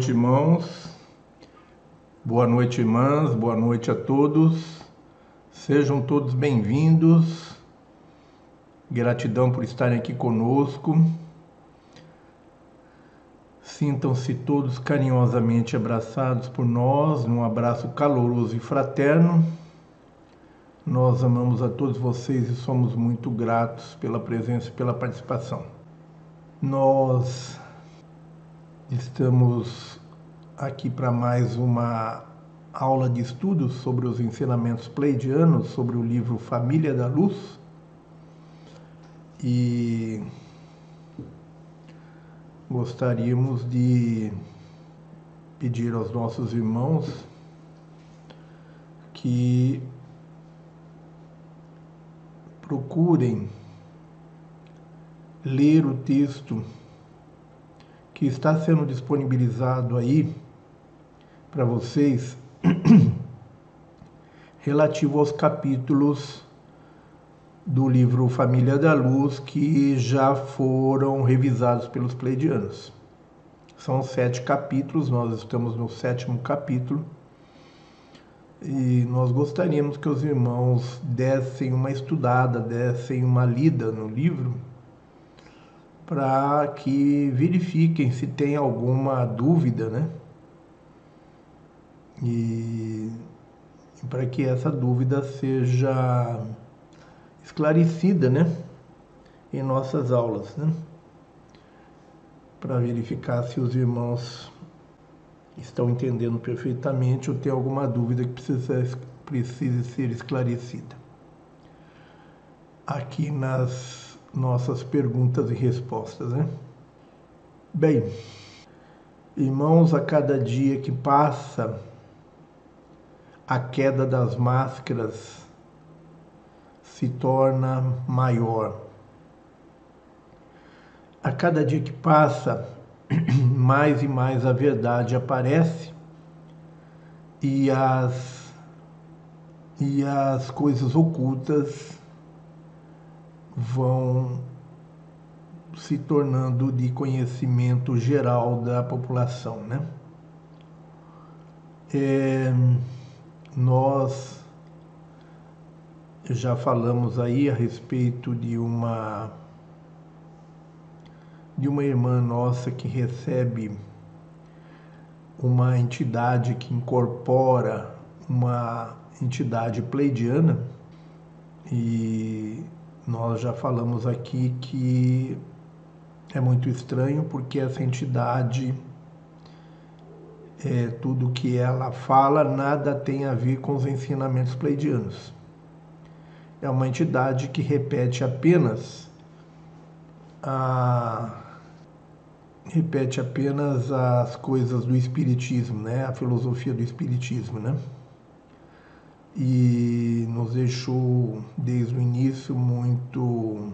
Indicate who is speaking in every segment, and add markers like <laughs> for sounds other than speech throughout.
Speaker 1: noite, irmãos. Boa noite, irmãs. Boa noite a todos. Sejam todos bem-vindos. Gratidão por estarem aqui conosco. Sintam-se todos carinhosamente abraçados por nós, num abraço caloroso e fraterno. Nós amamos a todos vocês e somos muito gratos pela presença e pela participação. Nós estamos aqui para mais uma aula de estudos sobre os ensinamentos pleidianos, sobre o livro Família da Luz. E gostaríamos de pedir aos nossos irmãos que procurem ler o texto que está sendo disponibilizado aí para vocês <clears throat> relativo aos capítulos do livro Família da Luz que já foram revisados pelos pleidianos. São sete capítulos, nós estamos no sétimo capítulo e nós gostaríamos que os irmãos dessem uma estudada, dessem uma lida no livro, para que verifiquem se tem alguma dúvida, né? E, para que essa dúvida seja esclarecida, né? Em nossas aulas, né? Para verificar se os irmãos estão entendendo perfeitamente ou tem alguma dúvida que precisa, precise ser esclarecida. Aqui nas nossas perguntas e respostas, né? Bem, irmãos, a cada dia que passa, a queda das máscaras se torna maior. A cada dia que passa, <clears throat> mais e mais a verdade aparece e as, e as coisas ocultas vão se tornando de conhecimento geral da população, né? É, nós já falamos aí a respeito de uma de uma irmã nossa que recebe uma entidade que incorpora uma entidade pleidiana e nós já falamos aqui que é muito estranho porque essa entidade é, tudo que ela fala nada tem a ver com os ensinamentos pleidianos. É uma entidade que repete apenas a repete apenas as coisas do espiritismo, né? A filosofia do espiritismo, né? E nos deixou desde o início muito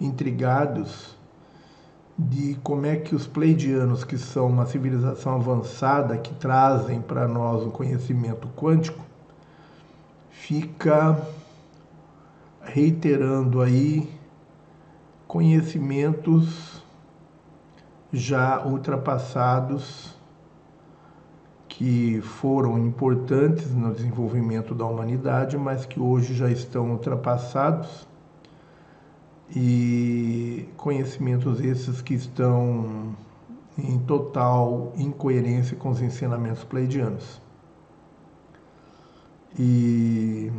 Speaker 1: intrigados de como é que os pleidianos, que são uma civilização avançada, que trazem para nós um conhecimento quântico, fica reiterando aí conhecimentos já ultrapassados que foram importantes no desenvolvimento da humanidade, mas que hoje já estão ultrapassados e conhecimentos esses que estão em total incoerência com os ensinamentos pleidianos. E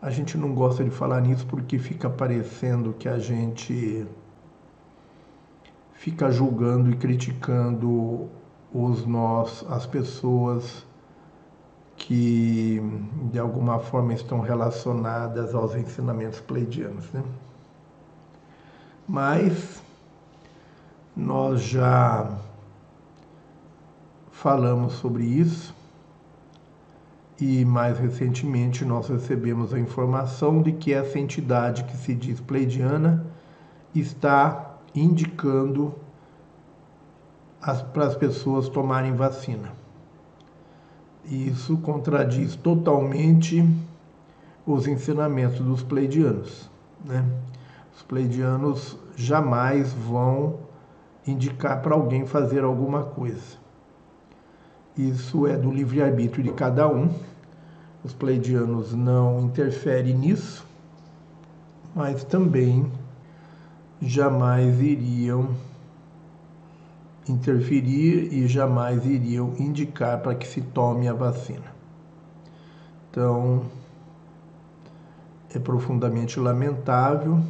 Speaker 1: a gente não gosta de falar nisso porque fica parecendo que a gente fica julgando e criticando os nós, as pessoas que de alguma forma estão relacionadas aos ensinamentos pleidianos, né? Mas nós já falamos sobre isso e mais recentemente nós recebemos a informação de que essa entidade que se diz pleidiana está indicando para as pessoas tomarem vacina. Isso contradiz totalmente os ensinamentos dos pleidianos. Né? Os pleidianos jamais vão indicar para alguém fazer alguma coisa. Isso é do livre-arbítrio de cada um. Os pleidianos não interferem nisso, mas também jamais iriam interferir e jamais iriam indicar para que se tome a vacina. Então, é profundamente lamentável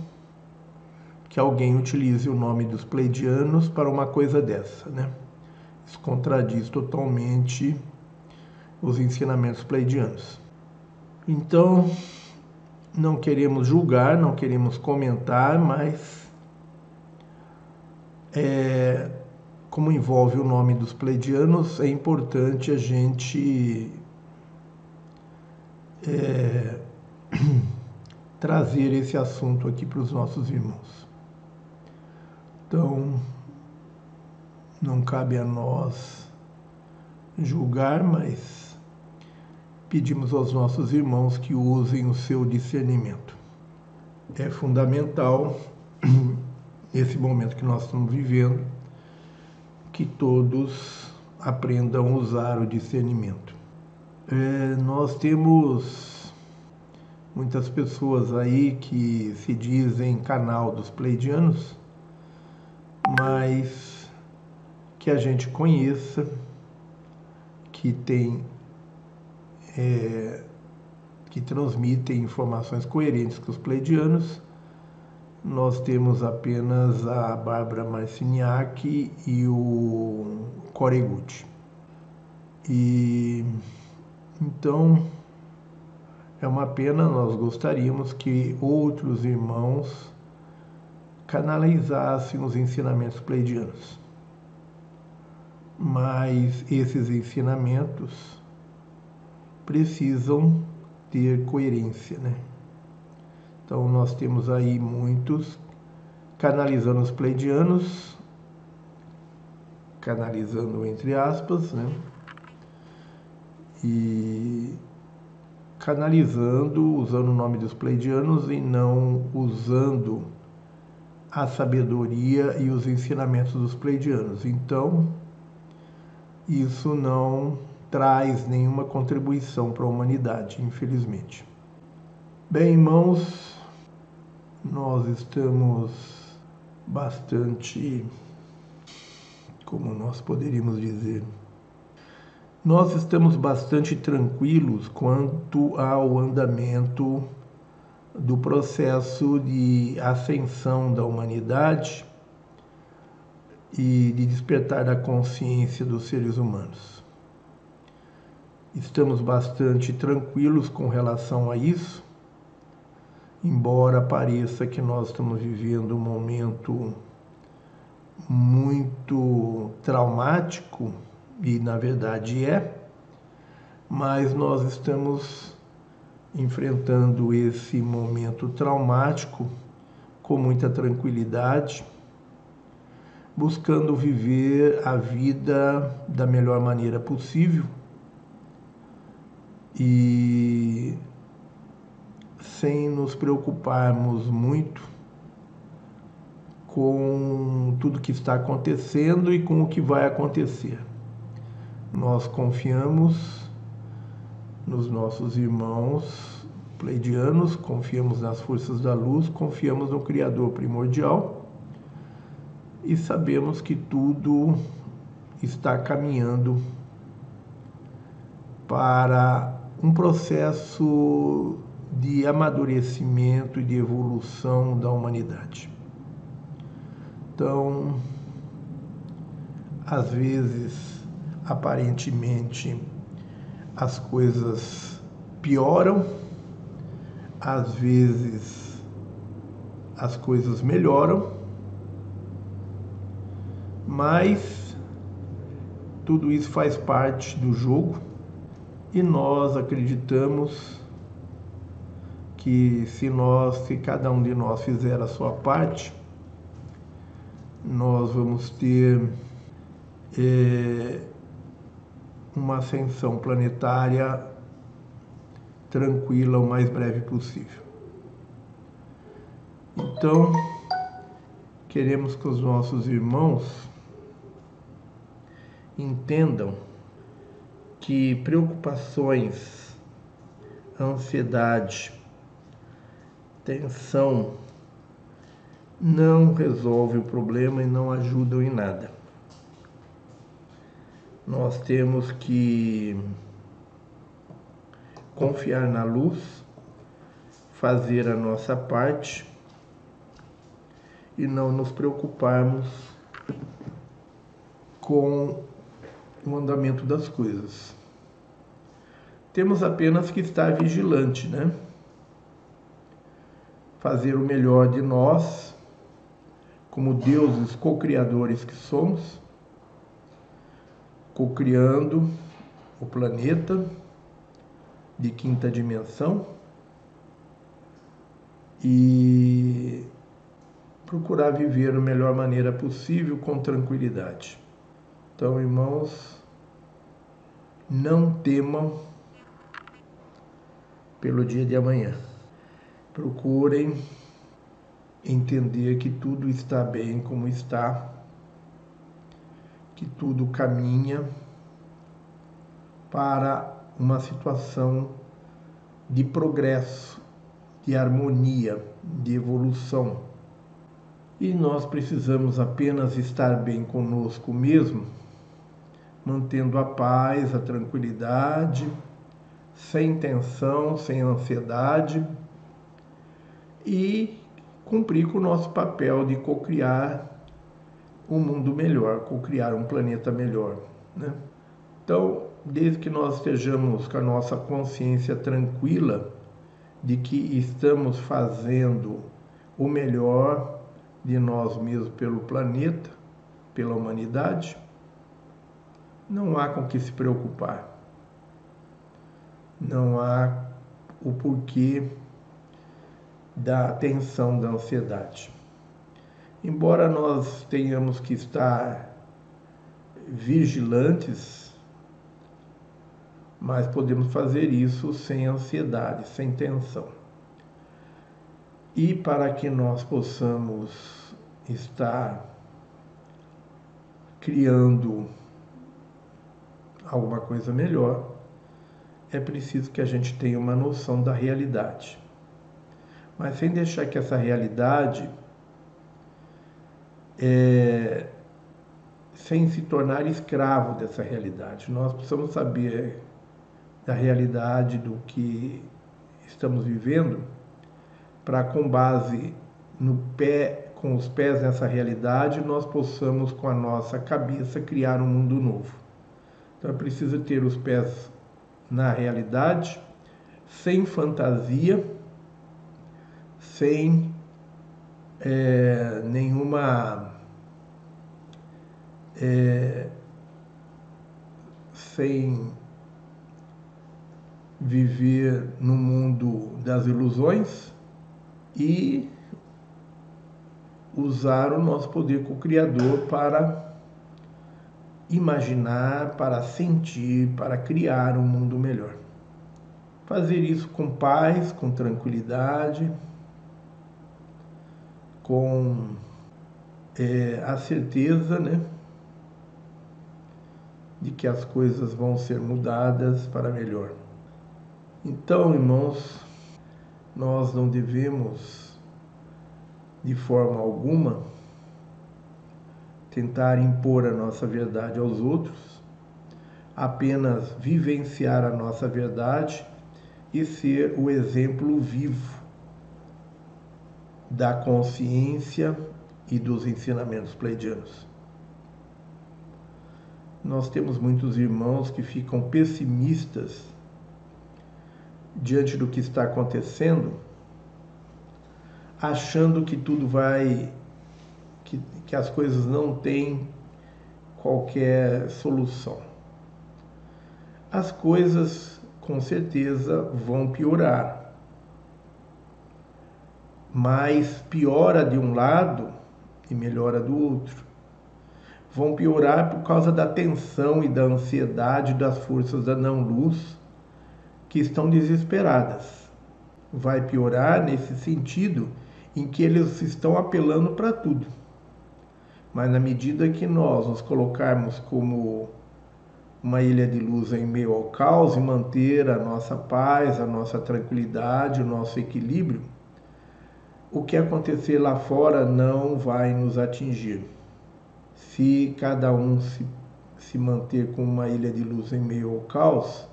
Speaker 1: que alguém utilize o nome dos pleidianos para uma coisa dessa, né? Isso contradiz totalmente os ensinamentos pleidianos. Então, não queremos julgar, não queremos comentar, mas é, como envolve o nome dos pleidianos, é importante a gente é, <clears throat> trazer esse assunto aqui para os nossos irmãos. Então, não cabe a nós julgar, mas pedimos aos nossos irmãos que usem o seu discernimento. É fundamental, <clears throat> nesse momento que nós estamos vivendo, que todos aprendam a usar o discernimento. É, nós temos muitas pessoas aí que se dizem canal dos pleidianos, mas que a gente conheça, que tem é, que transmitem informações coerentes com os pleidianos nós temos apenas a Bárbara Marciniak e o Coreguti. E então é uma pena, nós gostaríamos que outros irmãos canalizassem os ensinamentos pleidianos. Mas esses ensinamentos precisam ter coerência, né? Então nós temos aí muitos canalizando os pleidianos, canalizando entre aspas, né? E canalizando, usando o nome dos pleidianos e não usando a sabedoria e os ensinamentos dos pleidianos. Então, isso não traz nenhuma contribuição para a humanidade, infelizmente. Bem, irmãos, nós estamos bastante, como nós poderíamos dizer, nós estamos bastante tranquilos quanto ao andamento do processo de ascensão da humanidade e de despertar da consciência dos seres humanos. Estamos bastante tranquilos com relação a isso embora pareça que nós estamos vivendo um momento muito traumático, e na verdade é, mas nós estamos enfrentando esse momento traumático com muita tranquilidade, buscando viver a vida da melhor maneira possível. E sem nos preocuparmos muito com tudo que está acontecendo e com o que vai acontecer. Nós confiamos nos nossos irmãos pleidianos, confiamos nas forças da luz, confiamos no Criador primordial e sabemos que tudo está caminhando para um processo de amadurecimento e de evolução da humanidade. Então, às vezes, aparentemente, as coisas pioram, às vezes, as coisas melhoram, mas tudo isso faz parte do jogo e nós acreditamos que se nós, se cada um de nós fizer a sua parte, nós vamos ter é, uma ascensão planetária tranquila o mais breve possível. Então, queremos que os nossos irmãos entendam que preocupações, ansiedade, tensão não resolve o problema e não ajudam em nada. Nós temos que confiar na luz, fazer a nossa parte e não nos preocuparmos com o andamento das coisas. Temos apenas que estar vigilante, né? Fazer o melhor de nós, como deuses co-criadores que somos, co-criando o planeta de quinta dimensão e procurar viver da melhor maneira possível com tranquilidade. Então, irmãos, não temam pelo dia de amanhã. Procurem entender que tudo está bem como está, que tudo caminha para uma situação de progresso, de harmonia, de evolução. E nós precisamos apenas estar bem conosco mesmo, mantendo a paz, a tranquilidade, sem tensão, sem ansiedade e cumprir com o nosso papel de cocriar um mundo melhor, cocriar um planeta melhor. Né? Então, desde que nós estejamos com a nossa consciência tranquila de que estamos fazendo o melhor de nós mesmos pelo planeta, pela humanidade, não há com que se preocupar. Não há o porquê da tensão, da ansiedade. Embora nós tenhamos que estar vigilantes mas podemos fazer isso sem ansiedade, sem tensão. E para que nós possamos estar criando alguma coisa melhor, é preciso que a gente tenha uma noção da realidade. Mas sem deixar que essa realidade, é, sem se tornar escravo dessa realidade, nós precisamos saber da realidade do que estamos vivendo, para com base no pé, com os pés nessa realidade, nós possamos com a nossa cabeça criar um mundo novo. Então é preciso ter os pés na realidade, sem fantasia, sem é, nenhuma é, sem viver no mundo das ilusões e usar o nosso poder co-criador para imaginar, para sentir, para criar um mundo melhor. Fazer isso com paz, com tranquilidade, com é, a certeza, né, de que as coisas vão ser mudadas para melhor. Então, irmãos, nós não devemos, de forma alguma, tentar impor a nossa verdade aos outros, apenas vivenciar a nossa verdade e ser o exemplo vivo da consciência e dos ensinamentos pleidianos. Nós temos muitos irmãos que ficam pessimistas diante do que está acontecendo, achando que tudo vai, que, que as coisas não têm qualquer solução. As coisas com certeza vão piorar. Mas piora de um lado e melhora do outro. Vão piorar por causa da tensão e da ansiedade das forças da não-luz que estão desesperadas. Vai piorar nesse sentido em que eles estão apelando para tudo. Mas na medida que nós nos colocarmos como uma ilha de luz em meio ao caos e manter a nossa paz, a nossa tranquilidade, o nosso equilíbrio, o que acontecer lá fora não vai nos atingir. Se cada um se, se manter com uma ilha de luz em meio ao caos,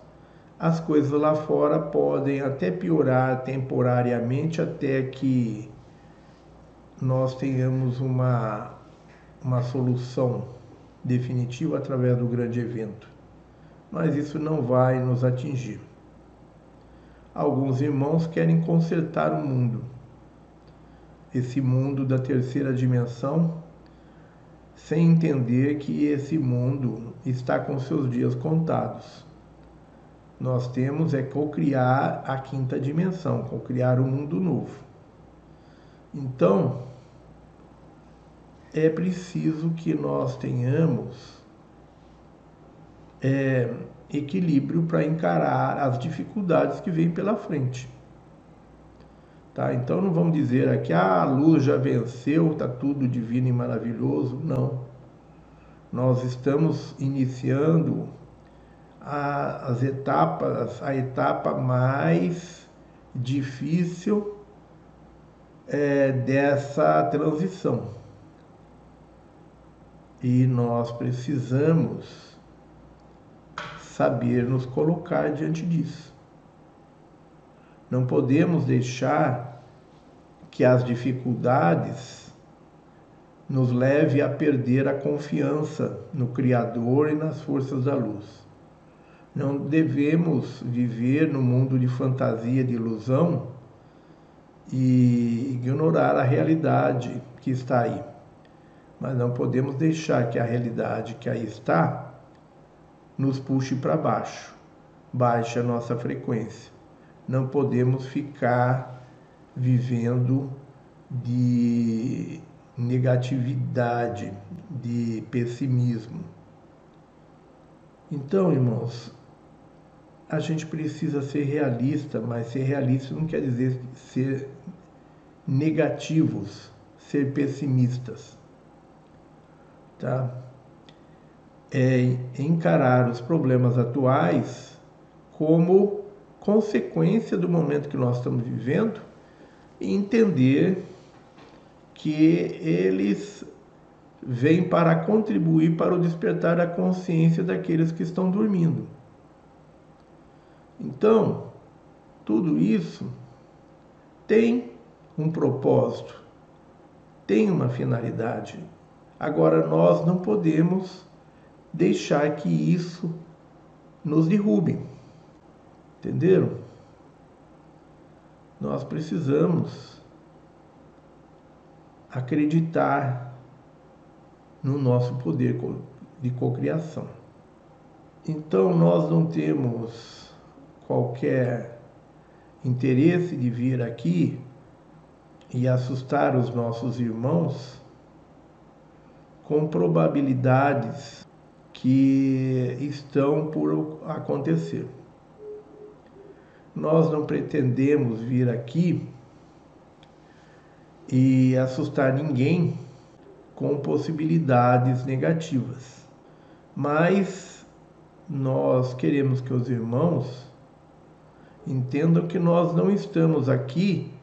Speaker 1: as coisas lá fora podem até piorar temporariamente até que nós tenhamos uma, uma solução definitiva através do grande evento mas isso não vai nos atingir. Alguns irmãos querem consertar o mundo, esse mundo da terceira dimensão, sem entender que esse mundo está com seus dias contados. Nós temos é co-criar a quinta dimensão, co-criar o um mundo novo. Então, é preciso que nós tenhamos é, equilíbrio para encarar as dificuldades que vêm pela frente. Tá? Então não vamos dizer aqui, ah, a luz já venceu, está tudo divino e maravilhoso. Não. Nós estamos iniciando a, as etapas, a etapa mais difícil é, dessa transição. E nós precisamos saber nos colocar diante disso. Não podemos deixar que as dificuldades nos leve a perder a confiança no Criador e nas forças da luz. Não devemos viver no mundo de fantasia, de ilusão e ignorar a realidade que está aí. Mas não podemos deixar que a realidade que aí está nos puxe para baixo, baixe a nossa frequência. Não podemos ficar vivendo de negatividade, de pessimismo. Então, irmãos, a gente precisa ser realista, mas ser realista não quer dizer ser negativos, ser pessimistas. Tá? é encarar os problemas atuais como consequência do momento que nós estamos vivendo entender que eles vêm para contribuir para o despertar da consciência daqueles que estão dormindo. Então, tudo isso tem um propósito, tem uma finalidade. Agora, nós não podemos deixar que isso nos derrube. Entenderam? Nós precisamos acreditar no nosso poder de cocriação. Então nós não temos qualquer interesse de vir aqui e assustar os nossos irmãos com probabilidades que estão por acontecer. Nós não pretendemos vir aqui e assustar ninguém com possibilidades negativas, mas nós queremos que os irmãos entendam que nós não estamos aqui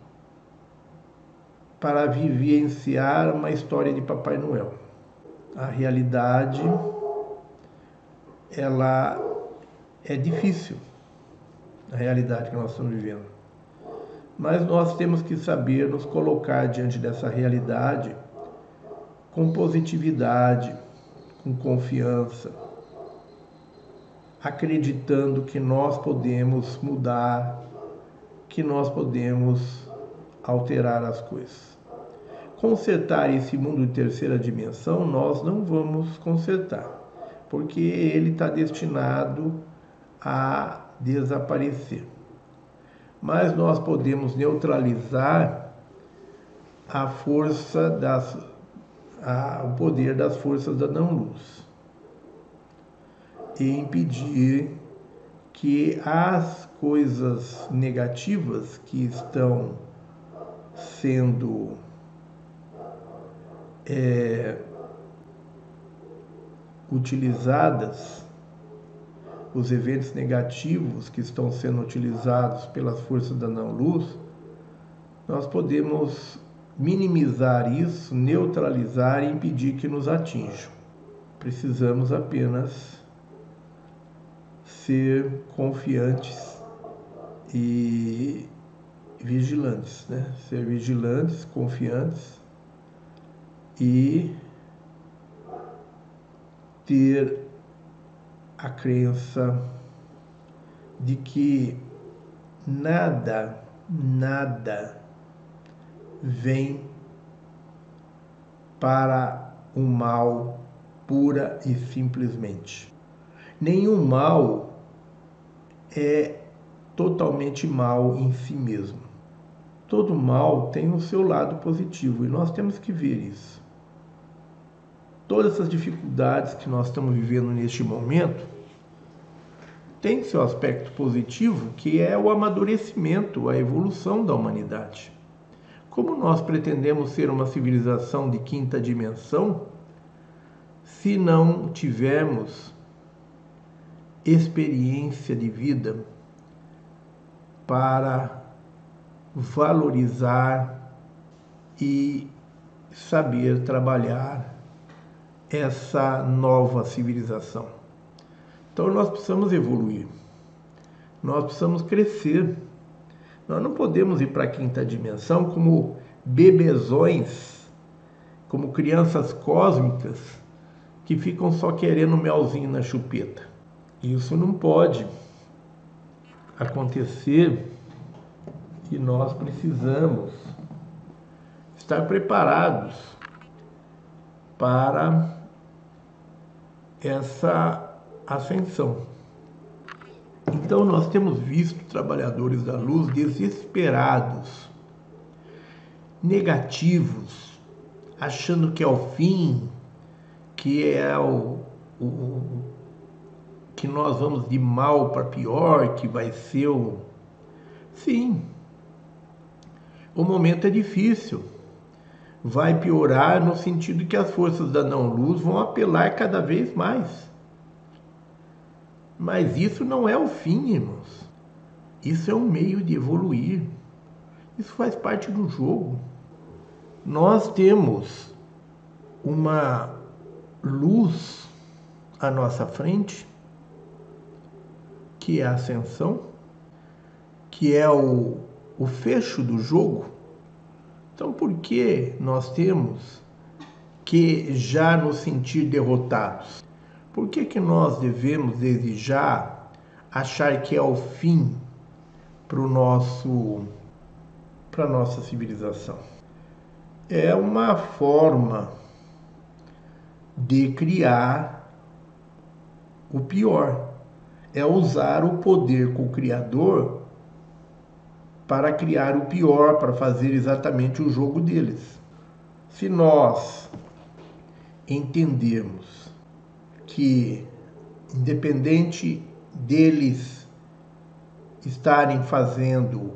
Speaker 1: para vivenciar uma história de Papai Noel. A realidade ela é difícil, a realidade que nós estamos vivendo. Mas nós temos que saber nos colocar diante dessa realidade com positividade, com confiança, acreditando que nós podemos mudar, que nós podemos alterar as coisas. Consertar esse mundo de terceira dimensão, nós não vamos consertar porque ele está destinado a desaparecer. Mas nós podemos neutralizar a força das a, o poder das forças da não-luz e impedir que as coisas negativas que estão sendo é, utilizadas os eventos negativos que estão sendo utilizados pelas forças da não-luz, nós podemos minimizar isso, neutralizar e impedir que nos atinjam. Precisamos apenas ser confiantes e vigilantes, né? Ser vigilantes, confiantes e ter a crença de que nada, nada vem para o mal pura e simplesmente. Nenhum mal é totalmente mal em si mesmo. Todo mal tem o seu lado positivo e nós temos que ver isso. Todas essas dificuldades que nós estamos vivendo neste momento tem seu aspecto positivo, que é o amadurecimento, a evolução da humanidade. Como nós pretendemos ser uma civilização de quinta dimensão, se não tivermos experiência de vida para valorizar e saber trabalhar essa nova civilização. Então nós precisamos evoluir, nós precisamos crescer nós não podemos ir para a quinta dimensão como bebezões, como crianças cósmicas que ficam só querendo melzinho na chupeta. Isso não pode acontecer e nós precisamos estar preparados para essa ascensão. Então, nós temos visto trabalhadores da luz desesperados, negativos, achando que é o fim, que é o, o que nós vamos de mal para pior, que vai ser o. Sim, o momento é difícil. Vai piorar no sentido que as forças da não-luz vão apelar cada vez mais. Mas isso não é o fim, irmãos. Isso é um meio de evoluir. Isso faz parte do jogo. Nós temos uma luz à nossa frente, que é a ascensão, que é o, o fecho do jogo. Então, por que nós temos que já nos sentir derrotados? Por que, que nós devemos desejar achar que é o fim para o nosso para nossa civilização? É uma forma de criar o pior. É usar o poder co-criador para criar o pior, para fazer exatamente o jogo deles. Se nós entendermos que, independente deles estarem fazendo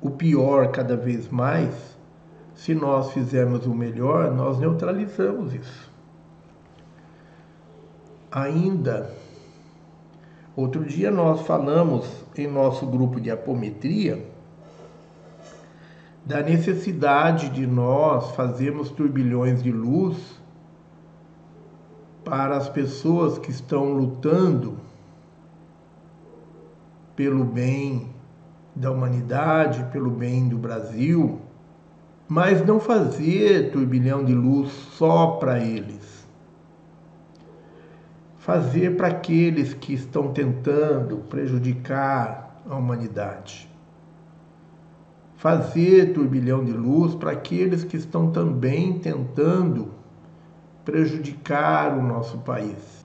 Speaker 1: o pior cada vez mais, se nós fizermos o melhor, nós neutralizamos isso. Ainda, outro dia nós falamos em nosso grupo de apometria da necessidade de nós fazermos turbilhões de luz para as pessoas que estão lutando pelo bem da humanidade, pelo bem do Brasil, mas não fazer turbilhão de luz só para eles. Fazer para aqueles que estão tentando prejudicar a humanidade. Fazer turbilhão de luz para aqueles que estão também tentando prejudicar o nosso país.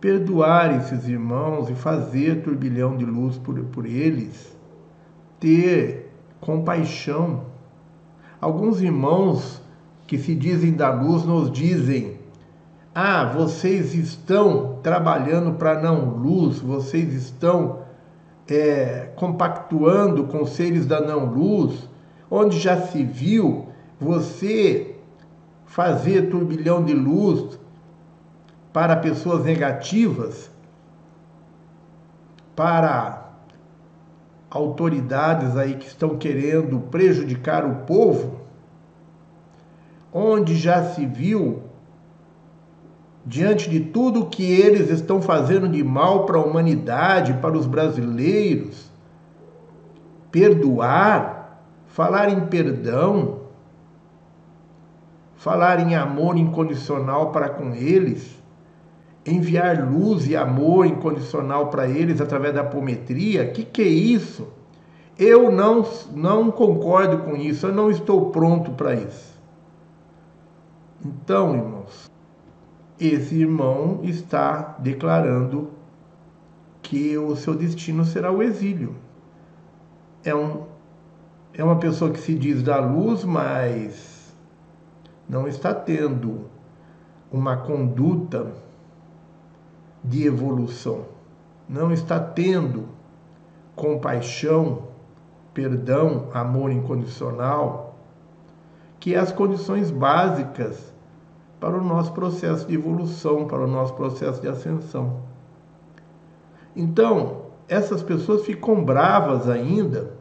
Speaker 1: Perdoar esses irmãos e fazer turbilhão de luz por, por eles, ter compaixão. Alguns irmãos que se dizem da luz nos dizem: Ah, vocês estão trabalhando para não luz, vocês estão é, compactuando com seres da não luz, onde já se viu você fazer turbilhão de luz para pessoas negativas, para autoridades aí que estão querendo prejudicar o povo, onde já se viu diante de tudo que eles estão fazendo de mal para a humanidade, para os brasileiros, perdoar, falar em perdão, falar em amor incondicional para com eles, enviar luz e amor incondicional para eles através da apometria, que que é isso? Eu não não concordo com isso, eu não estou pronto para isso. Então, irmãos, esse irmão está declarando que o seu destino será o exílio. É, um, é uma pessoa que se diz da luz, mas não está tendo uma conduta de evolução, não está tendo compaixão, perdão, amor incondicional, que é as condições básicas para o nosso processo de evolução, para o nosso processo de ascensão. Então, essas pessoas ficam bravas ainda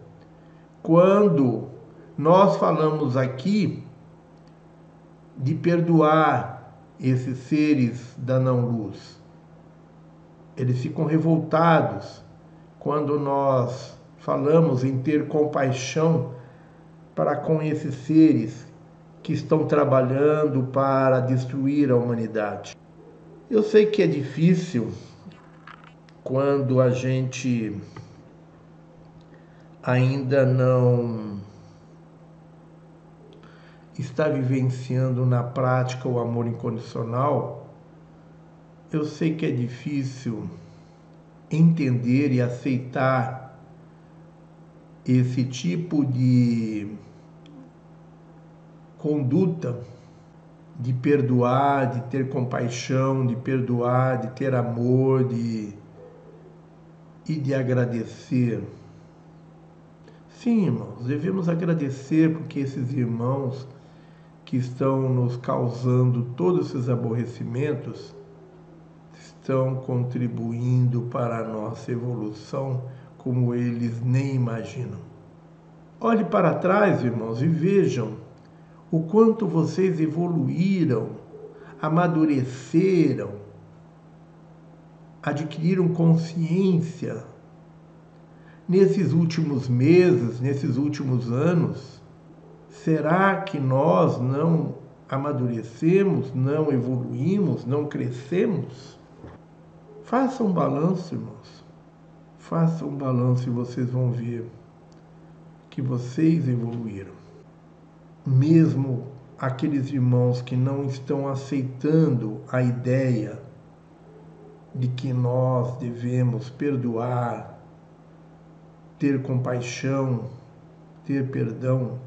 Speaker 1: quando nós falamos aqui de perdoar esses seres da não-luz. Eles ficam revoltados quando nós falamos em ter compaixão para com esses seres que estão trabalhando para destruir a humanidade. Eu sei que é difícil quando a gente ainda não está vivenciando na prática o amor incondicional. Eu sei que é difícil entender e aceitar esse tipo de conduta de perdoar, de ter compaixão, de perdoar, de ter amor, de e de agradecer. Sim, irmãos, devemos agradecer porque esses irmãos que estão nos causando todos esses aborrecimentos estão contribuindo para a nossa evolução como eles nem imaginam. Olhe para trás, irmãos, e vejam o quanto vocês evoluíram, amadureceram, adquiriram consciência nesses últimos meses, nesses últimos anos. Será que nós não amadurecemos, não evoluímos, não crescemos? Faça um balanço, irmãos. Faça um balanço e vocês vão ver que vocês evoluíram mesmo aqueles irmãos que não estão aceitando a ideia de que nós devemos perdoar, ter compaixão, ter perdão,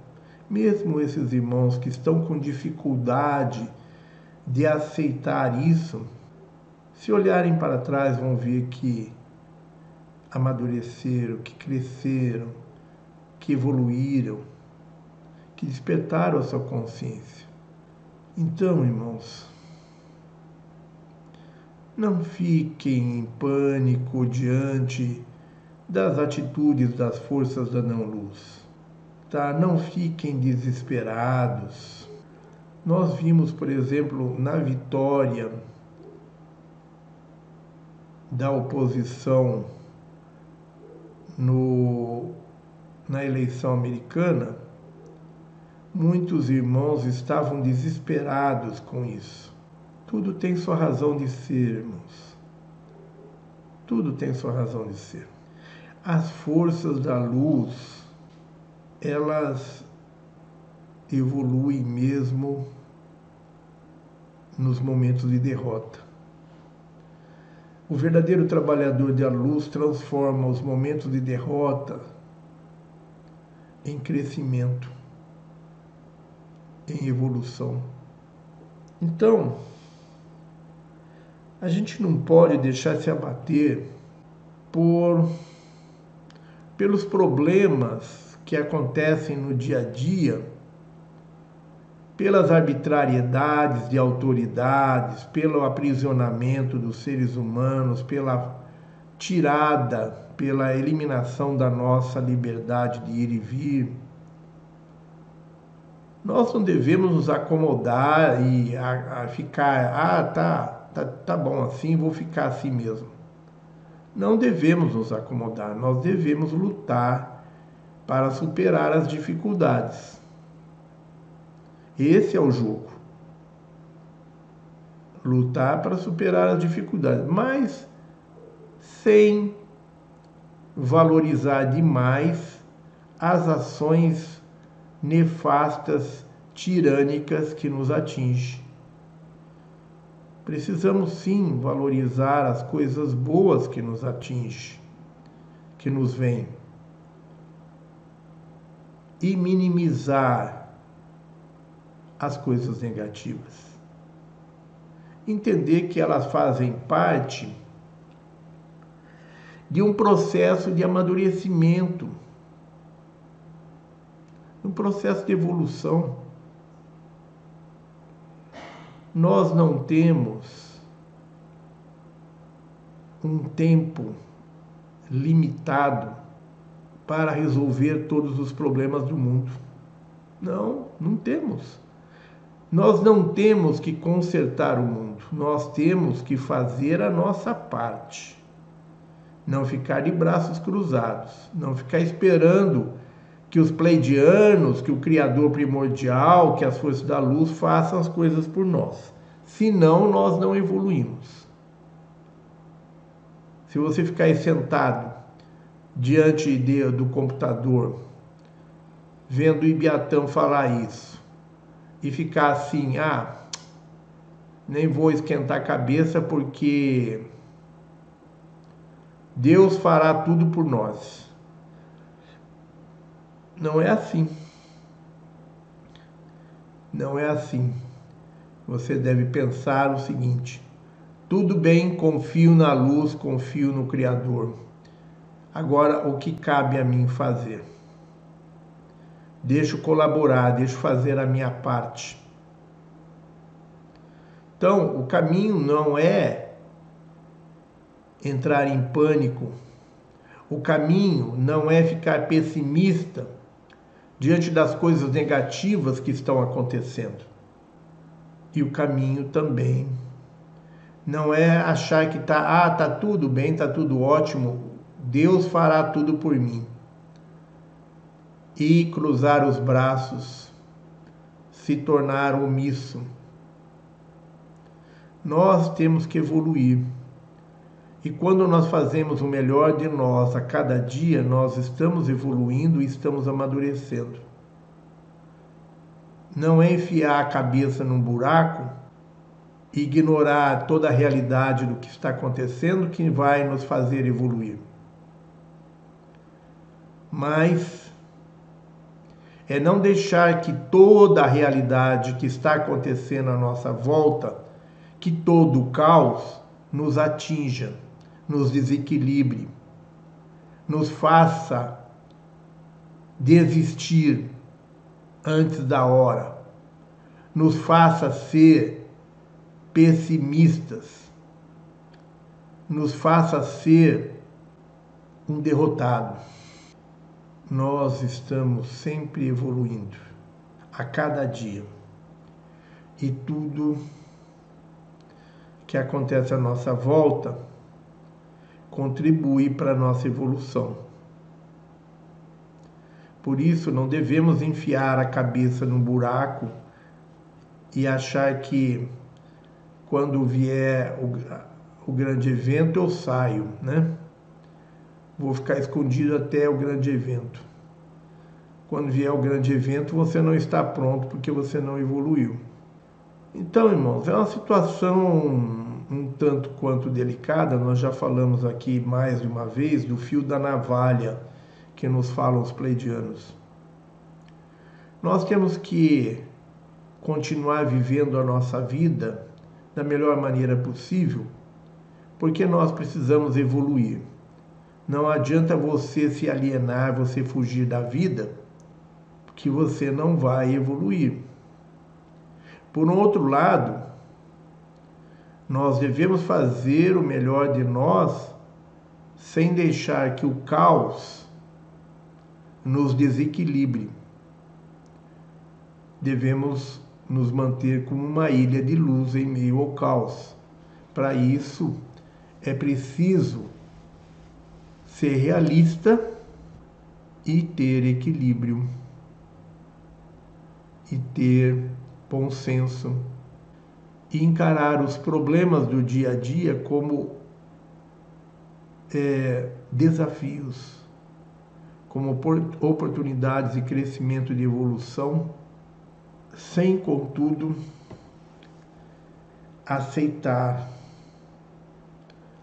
Speaker 1: mesmo esses irmãos que estão com dificuldade de aceitar isso, se olharem para trás vão ver que amadureceram, que cresceram, que evoluíram que despertaram a sua consciência. Então, irmãos, não fiquem em pânico diante das atitudes das forças da não-luz. Tá? Não fiquem desesperados. Nós vimos, por exemplo, na vitória da oposição no, na eleição americana, Muitos irmãos estavam desesperados com isso. Tudo tem sua razão de ser, irmãos. Tudo tem sua razão de ser. As forças da luz, elas evoluem mesmo nos momentos de derrota. O verdadeiro trabalhador da luz transforma os momentos de derrota em crescimento em evolução. Então, a gente não pode deixar se abater por pelos problemas que acontecem no dia a dia, pelas arbitrariedades de autoridades, pelo aprisionamento dos seres humanos, pela tirada pela eliminação da nossa liberdade de ir e vir. Nós não devemos nos acomodar e a, a ficar, ah, tá, tá, tá bom assim, vou ficar assim mesmo. Não devemos nos acomodar, nós devemos lutar para superar as dificuldades. Esse é o jogo. Lutar para superar as dificuldades, mas sem valorizar demais as ações nefastas, tirânicas que nos atingem. Precisamos sim valorizar as coisas boas que nos atingem, que nos vêm, e minimizar as coisas negativas. Entender que elas fazem parte de um processo de amadurecimento, um processo de evolução nós não temos um tempo limitado para resolver todos os problemas do mundo. Não, não temos. Nós não temos que consertar o mundo, nós temos que fazer a nossa parte. Não ficar de braços cruzados, não ficar esperando que os pleidianos, que o Criador primordial, que as forças da luz façam as coisas por nós. Senão, nós não evoluímos. Se você ficar aí sentado diante de, do computador, vendo o Ibiatã falar isso, e ficar assim, ah, nem vou esquentar a cabeça porque Deus fará tudo por nós. Não é assim. Não é assim. Você deve pensar o seguinte: tudo bem, confio na luz, confio no Criador. Agora, o que cabe a mim fazer? Deixo colaborar, deixo fazer a minha parte. Então, o caminho não é entrar em pânico. O caminho não é ficar pessimista diante das coisas negativas que estão acontecendo. E o caminho também não é achar que tá, ah, tá tudo bem, tá tudo ótimo, Deus fará tudo por mim. E cruzar os braços, se tornar omisso. Nós temos que evoluir. E quando nós fazemos o melhor de nós a cada dia, nós estamos evoluindo e estamos amadurecendo. Não é enfiar a cabeça num buraco ignorar toda a realidade do que está acontecendo que vai nos fazer evoluir. Mas é não deixar que toda a realidade que está acontecendo à nossa volta, que todo o caos nos atinja nos desequilibre, nos faça desistir antes da hora, nos faça ser pessimistas, nos faça ser um derrotado. Nós estamos sempre evoluindo a cada dia. E tudo que acontece à nossa volta contribui para a nossa evolução. Por isso, não devemos enfiar a cabeça num buraco e achar que quando vier o, o grande evento eu saio, né? Vou ficar escondido até o grande evento. Quando vier o grande evento, você não está pronto porque você não evoluiu. Então, irmãos, é uma situação um tanto quanto delicada, nós já falamos aqui mais de uma vez do fio da navalha que nos falam os pleidianos. Nós temos que continuar vivendo a nossa vida da melhor maneira possível, porque nós precisamos evoluir. Não adianta você se alienar, você fugir da vida, que você não vai evoluir. Por outro lado, nós devemos fazer o melhor de nós sem deixar que o caos nos desequilibre. Devemos nos manter como uma ilha de luz em meio ao caos. Para isso, é preciso ser realista e ter equilíbrio e ter bom senso e encarar os problemas do dia a dia como é, desafios, como oportunidades de crescimento e de evolução, sem, contudo, aceitar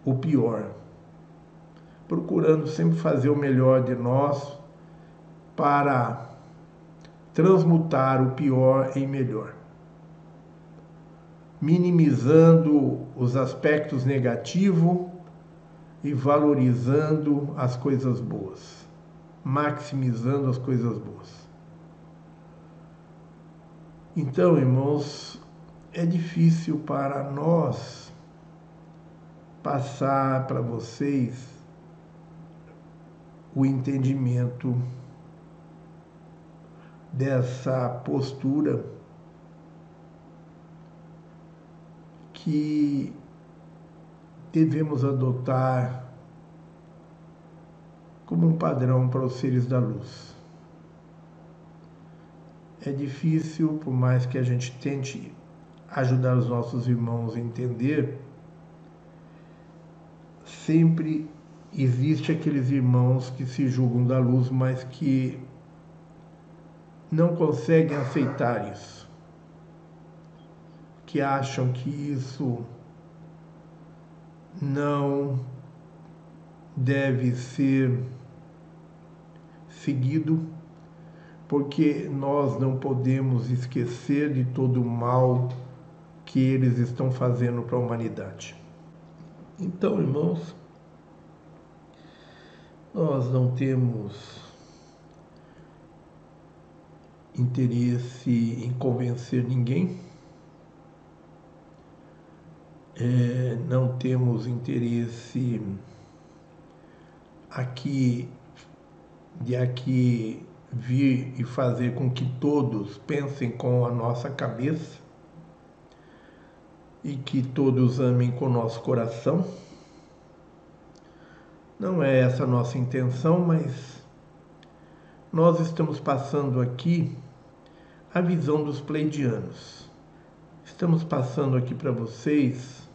Speaker 1: o pior, procurando sempre fazer o melhor de nós para transmutar o pior em melhor, minimizando os aspectos negativos e valorizando as coisas boas, maximizando as coisas boas. Então, irmãos, é difícil para nós passar para vocês o entendimento dessa postura que devemos adotar como um padrão para os seres da luz. É difícil, por mais que a gente tente ajudar os nossos irmãos a entender, sempre existe aqueles irmãos que se julgam da luz, mas que não conseguem aceitar isso, que acham que isso não deve ser seguido, porque nós não podemos esquecer de todo o mal que eles estão fazendo para a humanidade. Então, irmãos, nós não temos interesse em convencer ninguém é, não temos interesse aqui de aqui vir e fazer com que todos pensem com a nossa cabeça e que todos amem com o nosso coração. Não é essa a nossa intenção, mas nós estamos passando aqui a visão dos pleidianos. Estamos passando aqui para vocês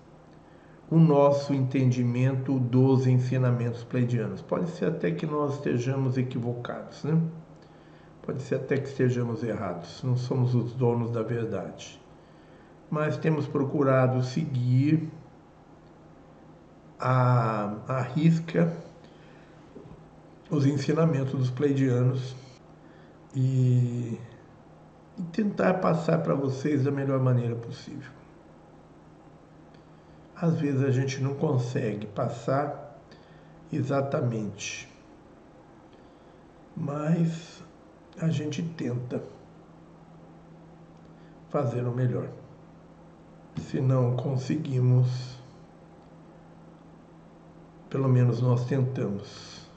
Speaker 1: o nosso entendimento dos ensinamentos pleidianos. Pode ser até que nós estejamos equivocados, né? Pode ser até que estejamos errados, não somos os donos da verdade. Mas temos procurado seguir a, a risca os ensinamentos dos pleidianos e, e tentar passar para vocês da melhor maneira possível às vezes a gente não consegue passar exatamente, mas a gente tenta fazer o melhor. Se não conseguimos, pelo menos nós tentamos.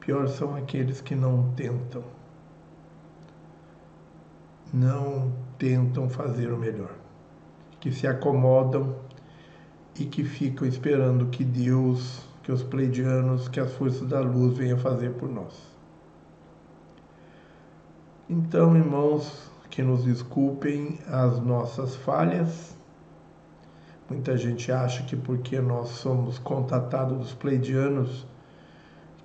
Speaker 1: Pior são aqueles que não tentam, não tentam fazer o melhor que se acomodam e que ficam esperando que Deus, que os pleidianos, que as forças da luz venham fazer por nós. Então, irmãos, que nos desculpem as nossas falhas. Muita gente acha que porque nós somos contatados dos pleidianos,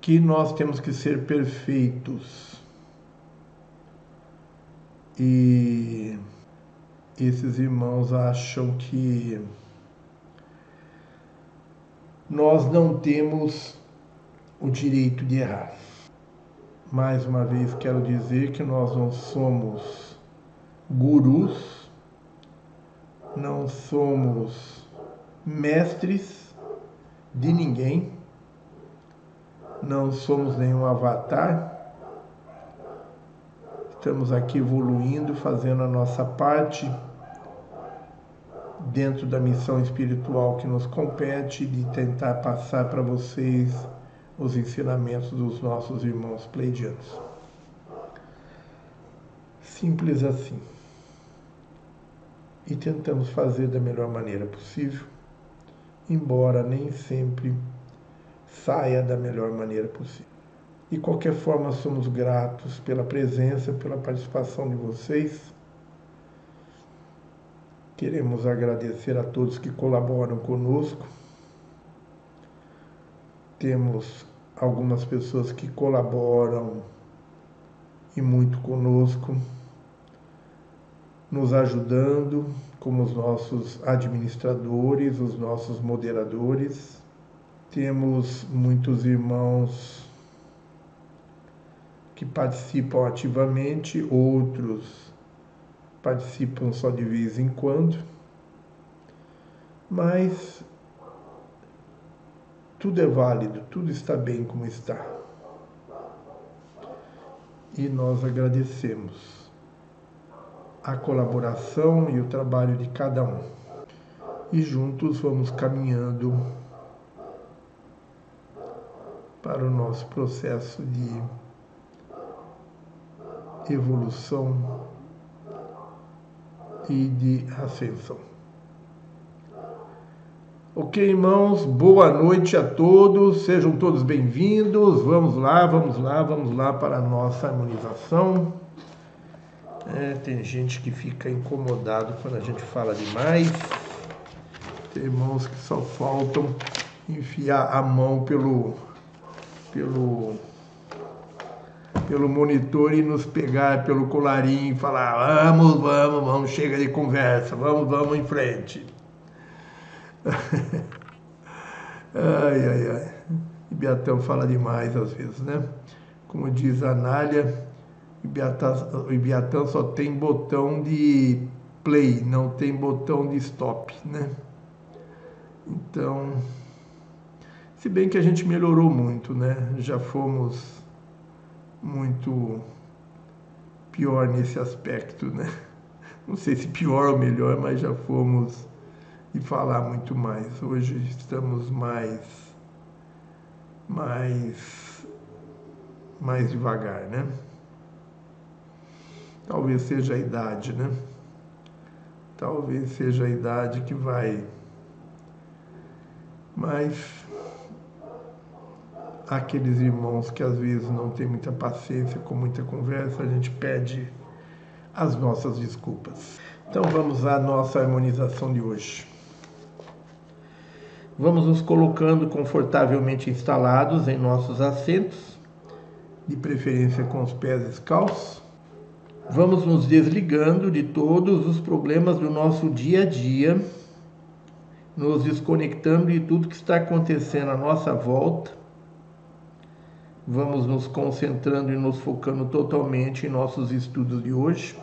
Speaker 1: que nós temos que ser perfeitos. E esses irmãos acham que nós não temos o direito de errar. Mais uma vez quero dizer que nós não somos gurus, não somos mestres de ninguém, não somos nenhum avatar. Estamos aqui evoluindo, fazendo a nossa parte dentro da missão espiritual que nos compete de tentar passar para vocês os ensinamentos dos nossos irmãos pleidianos. Simples assim. E tentamos fazer da melhor maneira possível, embora nem sempre saia da melhor maneira possível. De qualquer forma, somos gratos pela presença, pela participação de vocês. Queremos agradecer a todos que colaboram conosco. Temos algumas pessoas que colaboram e muito conosco, nos ajudando, como os nossos administradores, os nossos moderadores. Temos muitos irmãos que participam ativamente, outros participam só de vez em quando, mas tudo é válido, tudo está bem como está. E nós agradecemos a colaboração e o trabalho de cada um. E juntos vamos caminhando para o nosso processo de evolução e de ascensão. Ok, irmãos, boa noite a todos, sejam todos bem-vindos. Vamos lá, vamos lá, vamos lá para a nossa harmonização. É, tem gente que fica incomodado quando a gente fala demais. Tem irmãos que só faltam enfiar a mão pelo, pelo, pelo monitor e nos pegar pelo colarinho e falar: vamos, vamos, vamos, chega de conversa, vamos, vamos em frente. <laughs> ai, ai, ai. Ibiatã fala demais às vezes, né? Como diz a Anália, o Ibiatã só tem botão de play, não tem botão de stop, né? Então, se bem que a gente melhorou muito, né? Já fomos muito pior nesse aspecto, né? Não sei se pior ou melhor, mas já fomos e falar muito mais. Hoje estamos mais mais mais devagar, né? Talvez seja a idade, né? Talvez seja a idade que vai mas aqueles irmãos que às vezes não têm muita paciência com muita conversa, a gente pede as nossas desculpas. Então vamos à nossa harmonização de hoje. Vamos nos colocando confortavelmente instalados em nossos assentos, de preferência com os pés descalços. Vamos nos desligando de todos os problemas do nosso dia a dia, nos desconectando de tudo que está acontecendo à nossa volta. Vamos nos concentrando e nos focando totalmente em nossos estudos de hoje.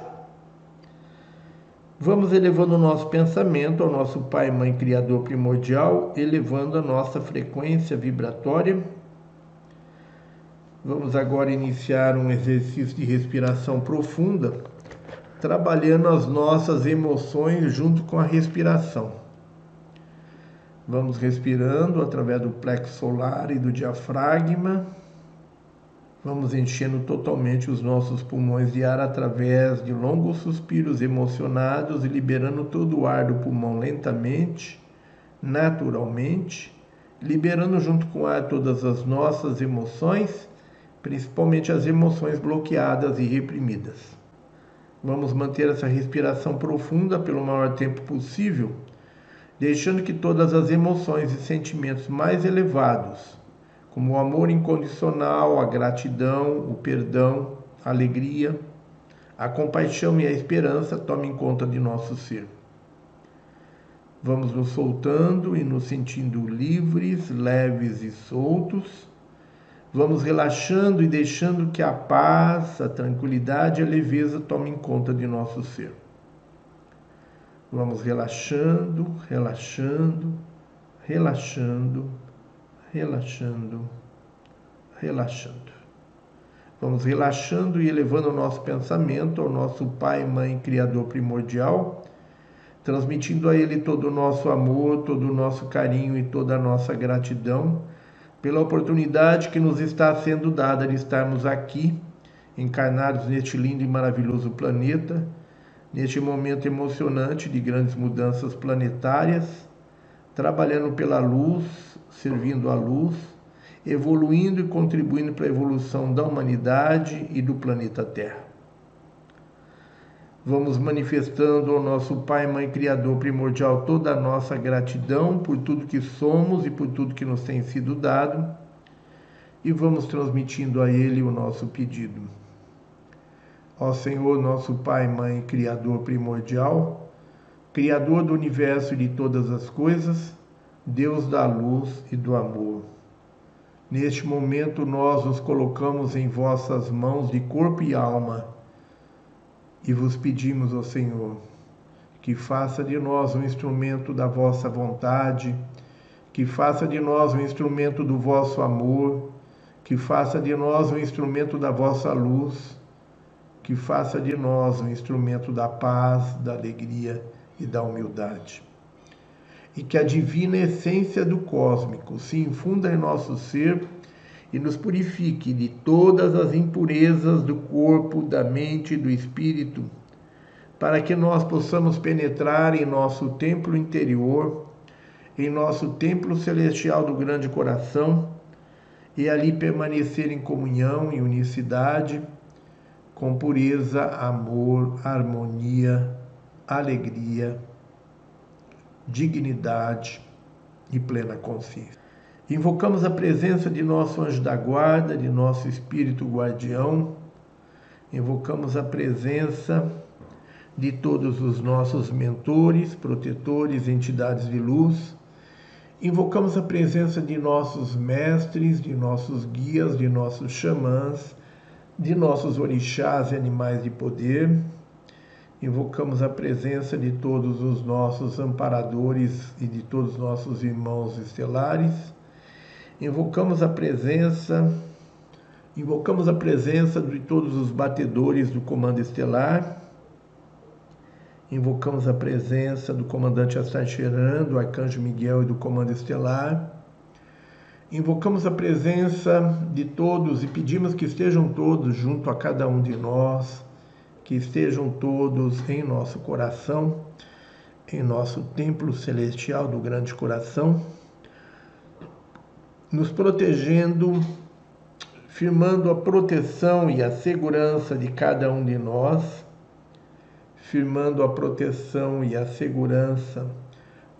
Speaker 1: Vamos elevando o nosso pensamento ao nosso Pai, Mãe, Criador primordial, elevando a nossa frequência vibratória. Vamos agora iniciar um exercício de respiração profunda, trabalhando as nossas emoções junto com a respiração. Vamos respirando através do plexo solar e do diafragma Vamos enchendo totalmente os nossos pulmões de ar através de longos suspiros emocionados e liberando todo o ar do pulmão lentamente, naturalmente, liberando junto com o ar todas as nossas emoções, principalmente as emoções bloqueadas e reprimidas. Vamos manter essa respiração profunda pelo maior tempo possível, deixando que todas as emoções e sentimentos mais elevados como o amor incondicional, a gratidão, o perdão, a alegria, a compaixão e a esperança tomem conta de nosso ser. Vamos nos soltando e nos sentindo livres, leves e soltos. Vamos relaxando e deixando que a paz, a tranquilidade e a leveza tomem conta de nosso ser. Vamos relaxando, relaxando, relaxando relaxando, relaxando. Vamos relaxando e elevando o nosso pensamento ao nosso Pai, Mãe, Criador primordial, transmitindo a Ele todo o nosso amor, todo o nosso carinho e toda a nossa gratidão pela oportunidade que nos está sendo dada de estarmos aqui, encarnados neste lindo e maravilhoso planeta, neste momento emocionante de grandes mudanças planetárias, trabalhando pela luz, servindo a luz, evoluindo e contribuindo para a evolução da humanidade e do planeta Terra vamos manifestando ao nosso Pai, Mãe, Criador primordial toda a nossa gratidão por tudo que somos e por tudo que nos tem sido dado, e vamos transmitindo a Ele o nosso pedido. Ó Senhor, nosso Pai, Mãe, Criador primordial, Criador do universo e de todas as coisas, Deus da luz e do amor. Neste momento, nós nos colocamos em vossas mãos de corpo e alma e vos pedimos, ó Senhor, que faça de nós um instrumento da vossa vontade, que faça de nós um instrumento do vosso amor, que faça de nós um instrumento da vossa luz, que faça de nós um instrumento da paz, da alegria e da humildade. E que a divina essência do cósmico se infunda em nosso ser e nos purifique de todas as impurezas do corpo, da mente e do espírito, para que nós possamos penetrar em nosso templo interior, em nosso templo celestial do grande coração e ali permanecer em comunhão e unicidade, com pureza, amor, harmonia, alegria, dignidade e plena consciência. Invocamos a presença de nosso anjo da guarda, de nosso espírito guardião. Invocamos a presença de todos os nossos mentores, protetores, entidades de luz. Invocamos a presença de nossos mestres, de nossos guias, de nossos xamãs, de nossos orixás e animais de poder. Invocamos a presença de todos os nossos amparadores e de todos os nossos irmãos estelares invocamos a presença, invocamos a presença de todos os batedores do comando estelar, invocamos a presença do comandante Astacheran, do arcanjo Miguel e do comando estelar. Invocamos a presença de todos e pedimos que estejam todos junto a cada um de nós, que estejam todos em nosso coração, em nosso templo celestial do grande coração nos protegendo, firmando a proteção e a segurança de cada um de nós, firmando a proteção e a segurança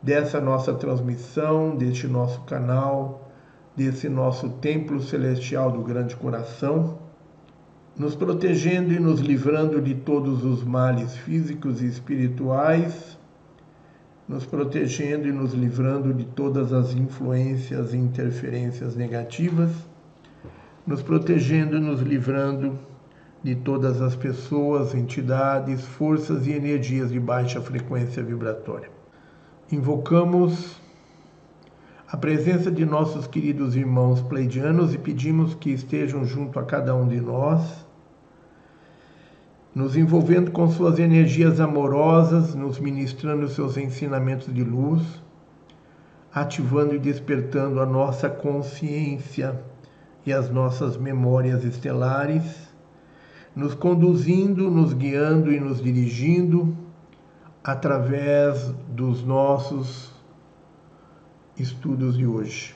Speaker 1: dessa nossa transmissão, deste nosso canal, desse nosso templo celestial do grande coração, nos protegendo e nos livrando de todos os males físicos e espirituais nos protegendo e nos livrando de todas as influências e interferências negativas, nos protegendo e nos livrando de todas as pessoas, entidades, forças e energias de baixa frequência vibratória. Invocamos a presença de nossos queridos irmãos pleidianos e pedimos que estejam junto a cada um de nós nos envolvendo com suas energias amorosas, nos ministrando seus ensinamentos de luz, ativando e despertando a nossa consciência e as nossas memórias estelares, nos conduzindo, nos guiando e nos dirigindo através dos nossos estudos de hoje.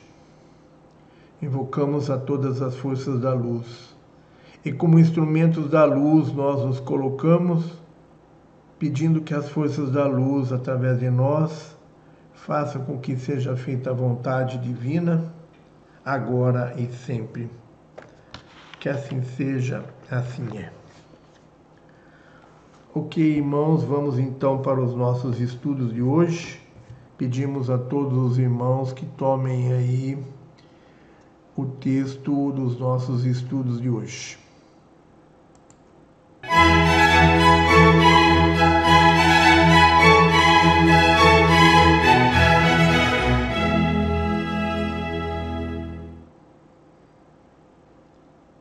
Speaker 1: Invocamos a todas as forças da luz e como instrumentos da luz nós nos colocamos, pedindo que as forças da luz, através de nós, façam com que seja feita a vontade divina, agora e sempre. Que assim seja, assim é. Ok, irmãos, vamos então para os nossos estudos de hoje. Pedimos a todos os irmãos que tomem aí o texto dos nossos estudos de hoje.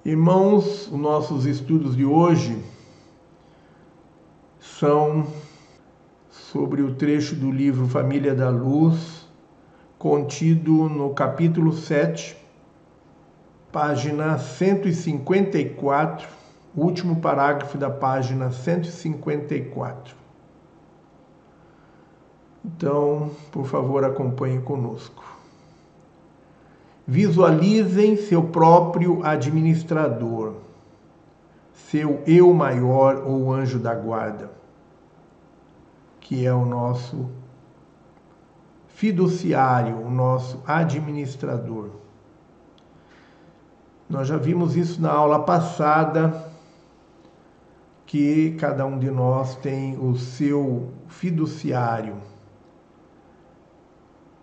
Speaker 1: Irmãos, os nossos estudos de hoje são sobre o trecho do livro Família da Luz, contido no capítulo 7, página 154, último parágrafo da página 154. Então, por favor, acompanhe conosco. Visualizem seu próprio administrador, seu eu maior ou anjo da guarda, que é o nosso fiduciário, o nosso administrador. Nós já vimos isso na aula passada, que cada um de nós tem o seu fiduciário.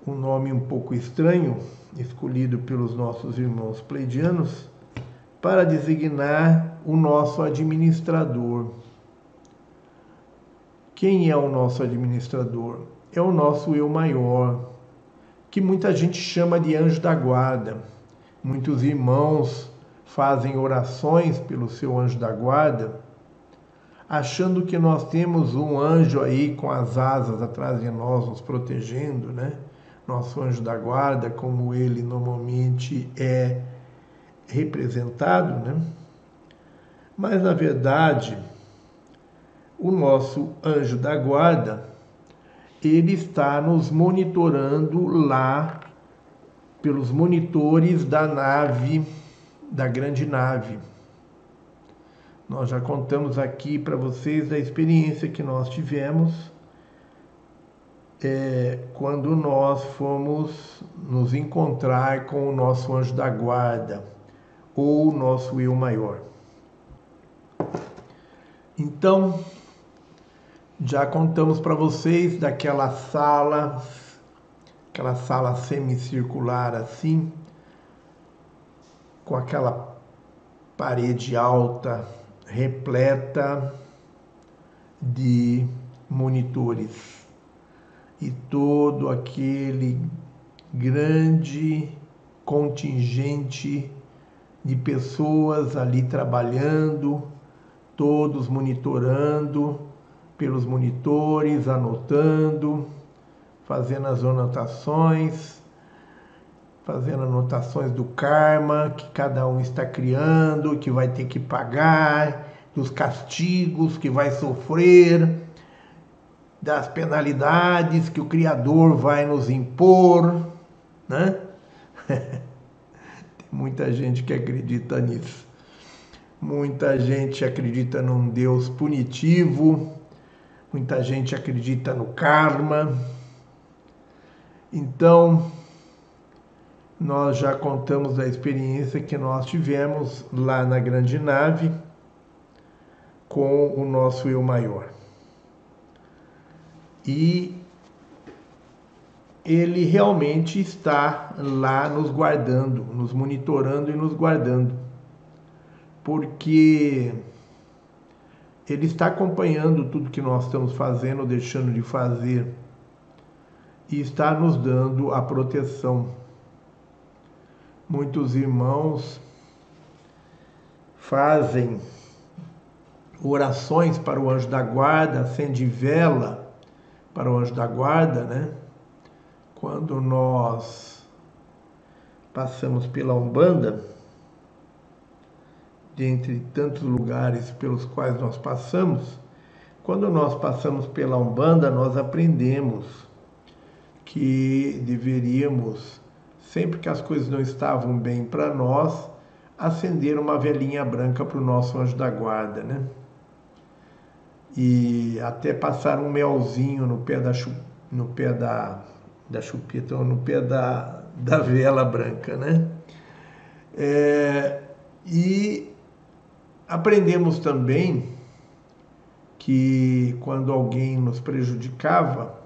Speaker 1: Um nome um pouco estranho, escolhido pelos nossos irmãos pleidianos, para designar o nosso administrador. Quem é o nosso administrador? É o nosso eu maior, que muita gente chama de anjo da guarda Muitos irmãos fazem orações pelo seu anjo da guarda, achando que nós temos um anjo aí com as asas atrás de nós nos protegendo, né? Nosso anjo da guarda, como ele normalmente é representado, né? Mas na verdade, o nosso anjo da guarda, ele está nos monitorando lá pelos monitores da nave, da grande nave. Nós já contamos aqui para vocês da experiência que nós tivemos é, quando nós fomos nos encontrar com o nosso anjo da guarda ou o nosso eu maior. Então, já contamos para vocês daquela sala aquela sala semicircular assim, com aquela parede alta repleta de monitores. E todo aquele grande contingente de pessoas ali trabalhando, todos monitorando pelos monitores, anotando fazendo as anotações, fazendo anotações do karma que cada um está criando, que vai ter que pagar, dos castigos que vai sofrer, das penalidades que o Criador vai nos impor, né? <laughs> Tem muita gente que acredita nisso. Muita gente acredita num Deus punitivo, muita gente acredita no karma. Então, nós já contamos a experiência que nós tivemos lá na grande nave com o nosso eu maior. E ele realmente está lá nos guardando, nos monitorando e nos guardando. Porque ele está acompanhando tudo que nós estamos fazendo deixando de fazer e está nos dando a proteção. Muitos irmãos fazem orações para o anjo da guarda, acende vela para o anjo da guarda, né? Quando nós passamos pela Umbanda, dentre tantos lugares pelos quais nós passamos, quando nós passamos pela Umbanda, nós aprendemos que deveríamos, sempre que as coisas não estavam bem para nós, acender uma velhinha branca para o nosso anjo da guarda, né? E até passar um melzinho no pé da, no pé da, da ou no pé da, da vela branca, né? É, e aprendemos também que quando alguém nos prejudicava,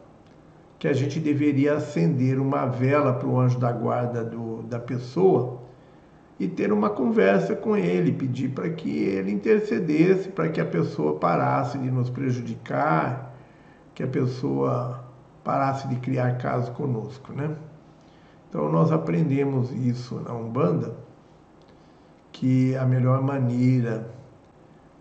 Speaker 1: que a gente deveria acender uma vela para o anjo da guarda do, da pessoa e ter uma conversa com ele, pedir para que ele intercedesse, para que a pessoa parasse de nos prejudicar, que a pessoa parasse de criar caso conosco, né? Então nós aprendemos isso na Umbanda, que a melhor maneira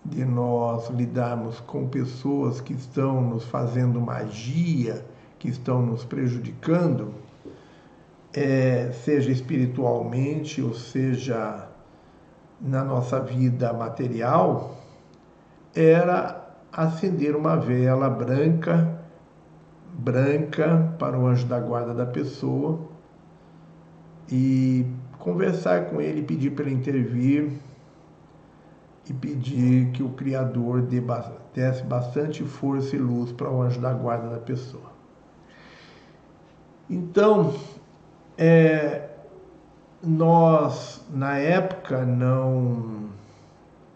Speaker 1: de nós lidarmos com pessoas que estão nos fazendo magia, que estão nos prejudicando, é, seja espiritualmente ou seja na nossa vida material, era acender uma vela branca, branca para o anjo da guarda da pessoa e conversar com ele, pedir para ele intervir e pedir que o Criador desse bastante força e luz para o anjo da guarda da pessoa. Então, é, nós, na época, não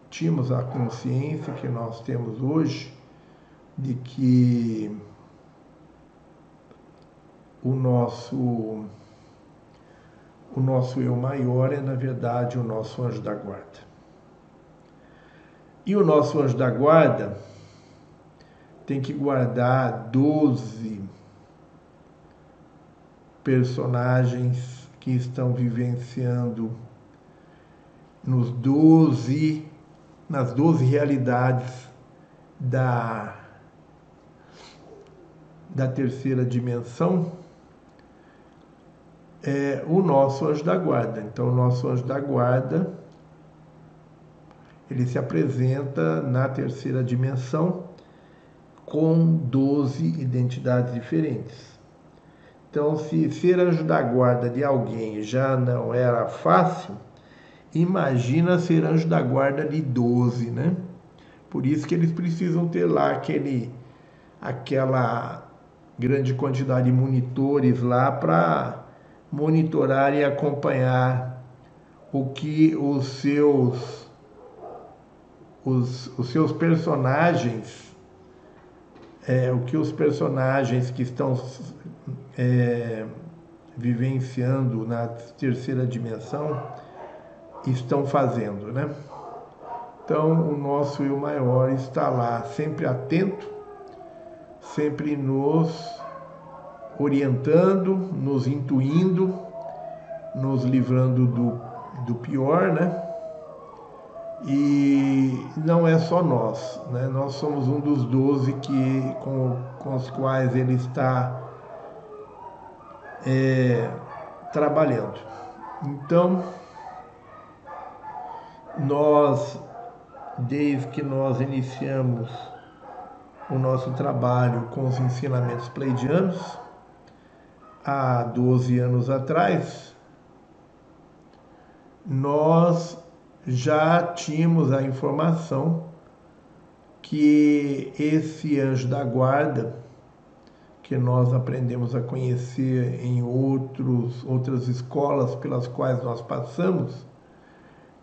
Speaker 1: tínhamos a consciência que nós temos hoje de que o nosso o nosso eu maior é na verdade o nosso anjo da guarda. E o nosso anjo da guarda tem que guardar 12 personagens que estão vivenciando nos 12 nas 12 realidades da da terceira dimensão é o nosso anjo da guarda. Então, o nosso anjo da guarda ele se apresenta na terceira dimensão com 12 identidades diferentes. Então, se ser anjo da guarda de alguém já não era fácil, imagina ser anjo da guarda de 12, né? Por isso que eles precisam ter lá aquele, aquela grande quantidade de monitores lá para monitorar e acompanhar o que os seus os, os seus personagens, é, o que os personagens que estão é, vivenciando na terceira dimensão estão fazendo, né? Então, o nosso eu maior está lá, sempre atento, sempre nos orientando, nos intuindo, nos livrando do, do pior, né? E não é só nós, né? nós somos um dos doze que, com, com os quais ele está é, trabalhando. Então, nós, desde que nós iniciamos o nosso trabalho com os ensinamentos pleidianos, há 12 anos atrás, nós já tínhamos a informação que esse anjo da guarda, que nós aprendemos a conhecer em outros, outras escolas pelas quais nós passamos,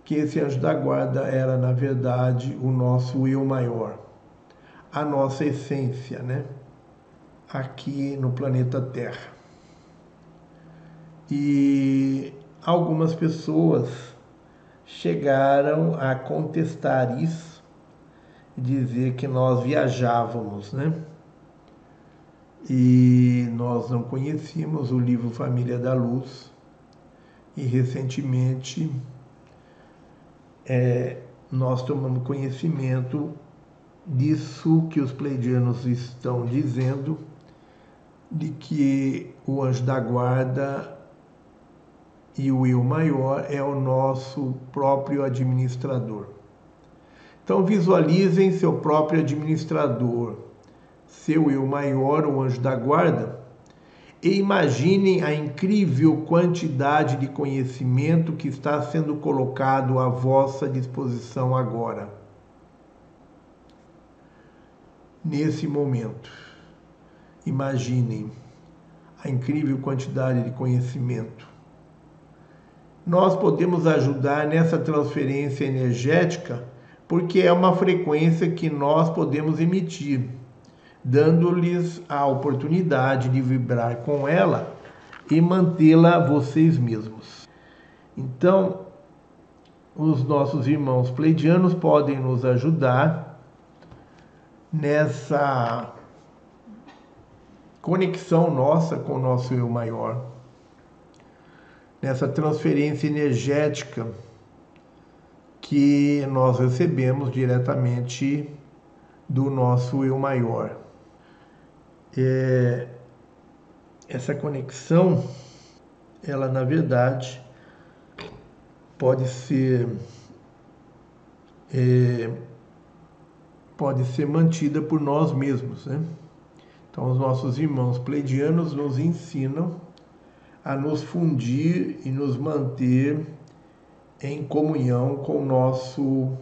Speaker 1: que esse anjo da guarda era, na verdade, o nosso eu maior, a nossa essência, né? Aqui no planeta Terra. E algumas pessoas chegaram a contestar isso dizer que nós viajávamos, né? E nós não conhecíamos o livro Família da Luz e recentemente é, nós tomamos conhecimento disso que os pleidianos estão dizendo, de que o anjo da guarda e o eu maior é o nosso próprio administrador. Então visualizem seu próprio administrador, seu eu maior, o anjo da guarda, e imaginem a incrível quantidade de conhecimento que está sendo colocado à vossa disposição agora. Nesse momento, imaginem a incrível quantidade de conhecimento. Nós podemos ajudar nessa transferência energética porque é uma frequência que nós podemos emitir, dando-lhes a oportunidade de vibrar com ela e mantê-la vocês mesmos. Então, os nossos irmãos pleidianos podem nos ajudar nessa conexão nossa com o nosso eu maior nessa transferência energética que nós recebemos diretamente do nosso eu maior. É, essa conexão, ela na verdade pode ser é, pode ser mantida por nós mesmos, né? Então os nossos irmãos pleidianos nos ensinam a nos fundir e nos manter em comunhão com o nosso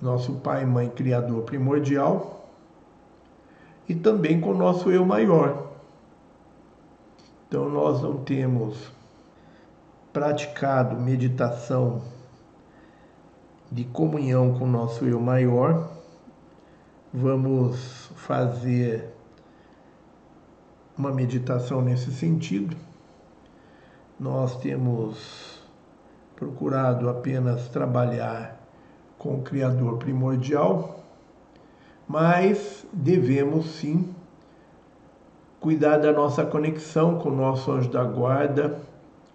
Speaker 1: nosso pai mãe criador primordial e também com o nosso eu maior. Então nós não temos praticado meditação de comunhão com o nosso eu maior. Vamos fazer uma meditação nesse sentido. Nós temos procurado apenas trabalhar com o Criador primordial, mas devemos sim cuidar da nossa conexão com o nosso anjo da guarda,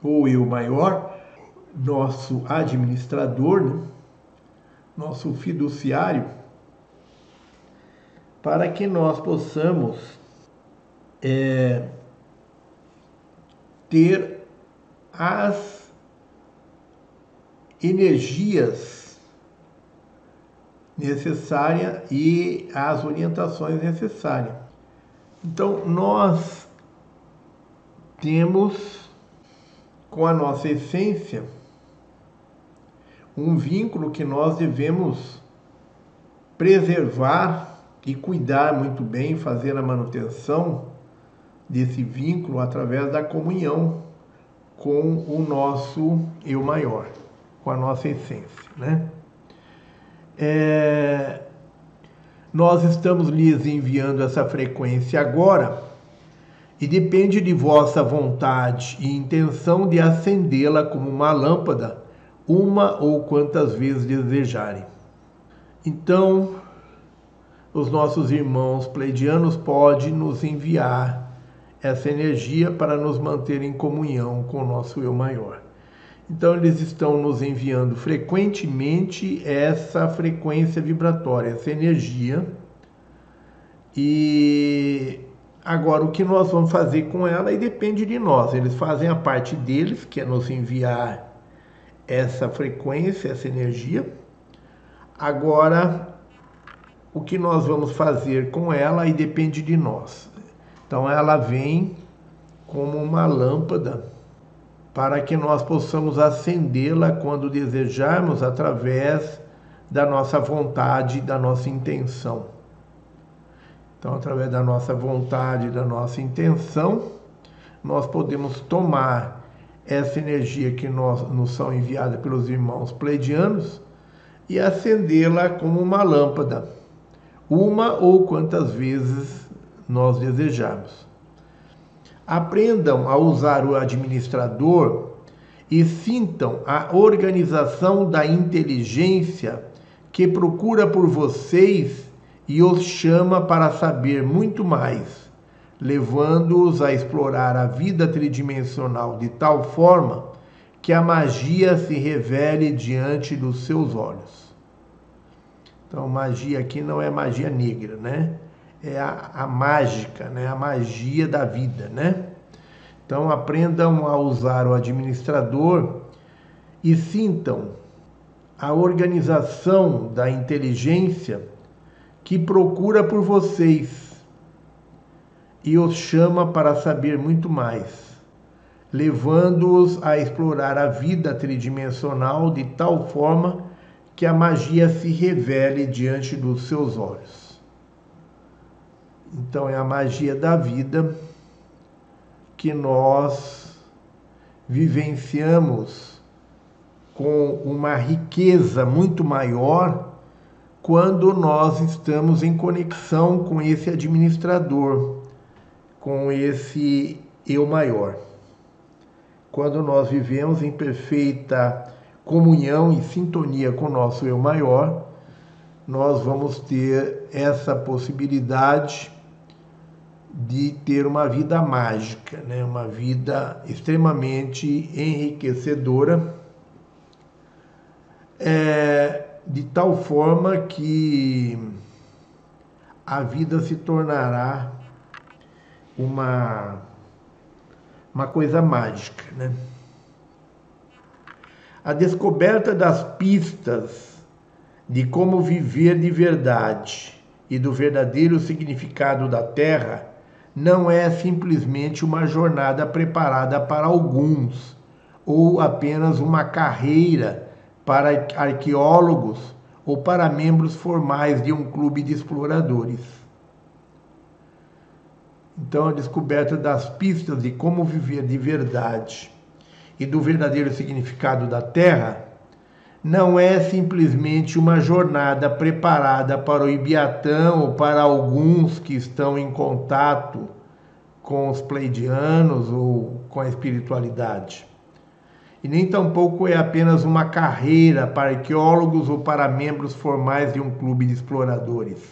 Speaker 1: ou eu maior, nosso administrador, né? nosso fiduciário, para que nós possamos é, ter as energias necessárias e as orientações necessárias. Então, nós temos com a nossa essência um vínculo que nós devemos preservar e cuidar muito bem, fazer a manutenção desse vínculo através da comunhão com o nosso eu maior, com a nossa essência, né? É, nós estamos lhes enviando essa frequência agora e depende de vossa vontade e intenção de acendê-la como uma lâmpada uma ou quantas vezes desejarem. Então, os nossos irmãos pleidianos podem nos enviar essa energia para nos manter em comunhão com o nosso eu maior. Então, eles estão nos enviando frequentemente essa frequência vibratória, essa energia. E agora, o que nós vamos fazer com ela aí depende de nós. Eles fazem a parte deles, que é nos enviar essa frequência, essa energia. Agora, o que nós vamos fazer com ela aí depende de nós. Então, ela vem como uma lâmpada para que nós possamos acendê-la quando desejarmos através da nossa vontade, da nossa intenção. Então, através da nossa vontade, da nossa intenção, nós podemos tomar essa energia que nós, nos são enviada pelos irmãos pleidianos e acendê-la como uma lâmpada, uma ou quantas vezes nós desejarmos. Aprendam a usar o administrador e sintam a organização da inteligência que procura por vocês e os chama para saber muito mais levando-os a explorar a vida tridimensional de tal forma que a magia se revele diante dos seus olhos. Então, magia aqui não é magia negra, né? É a, a mágica, né? A magia da vida, né? Então, aprendam a usar o administrador e sintam a organização da inteligência que procura por vocês e os chama para saber muito mais, levando-os a explorar a vida tridimensional de tal forma que a magia se revele diante dos seus olhos. Então é a magia da vida que nós vivenciamos com uma riqueza muito maior quando nós estamos em conexão com esse administrador com esse eu maior. Quando nós vivemos em perfeita comunhão e sintonia com o nosso eu maior, nós vamos ter essa possibilidade de ter uma vida mágica, né? uma vida extremamente enriquecedora, é, de tal forma que a vida se tornará uma, uma coisa mágica. Né? A descoberta das pistas de como viver de verdade e do verdadeiro significado da Terra não é simplesmente uma jornada preparada para alguns ou apenas uma carreira para arqueólogos ou para membros formais de um clube de exploradores. Então, a descoberta das pistas de como viver de verdade e do verdadeiro significado da Terra não é simplesmente uma jornada preparada para o Ibiatã ou para alguns que estão em contato com os pleidianos ou com a espiritualidade. E nem tampouco é apenas uma carreira para arqueólogos ou para membros formais de um clube de exploradores.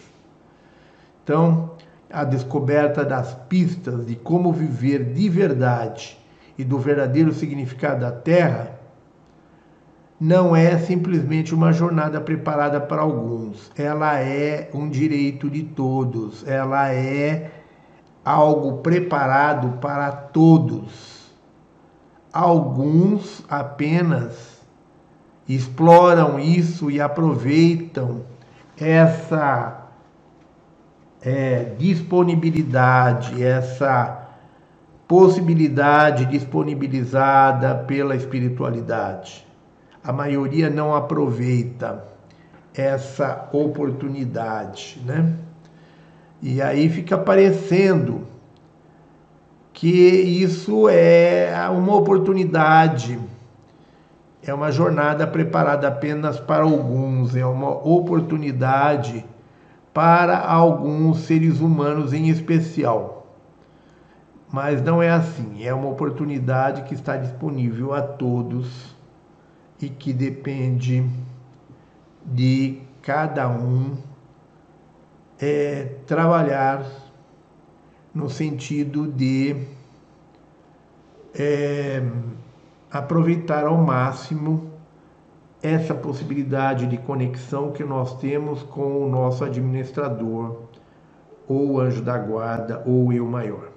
Speaker 1: Então, a descoberta das pistas de como viver de verdade e do verdadeiro significado da Terra não é simplesmente uma jornada preparada para alguns, ela é um direito de todos, ela é algo preparado para todos. Alguns apenas exploram isso e aproveitam essa é, disponibilidade, essa possibilidade disponibilizada pela espiritualidade a maioria não aproveita essa oportunidade, né? E aí fica parecendo que isso é uma oportunidade, é uma jornada preparada apenas para alguns, é uma oportunidade para alguns seres humanos em especial. Mas não é assim, é uma oportunidade que está disponível a todos e que depende de cada um é, trabalhar no sentido de é, aproveitar ao máximo essa possibilidade de conexão que nós temos com o nosso administrador, ou anjo da guarda, ou eu maior.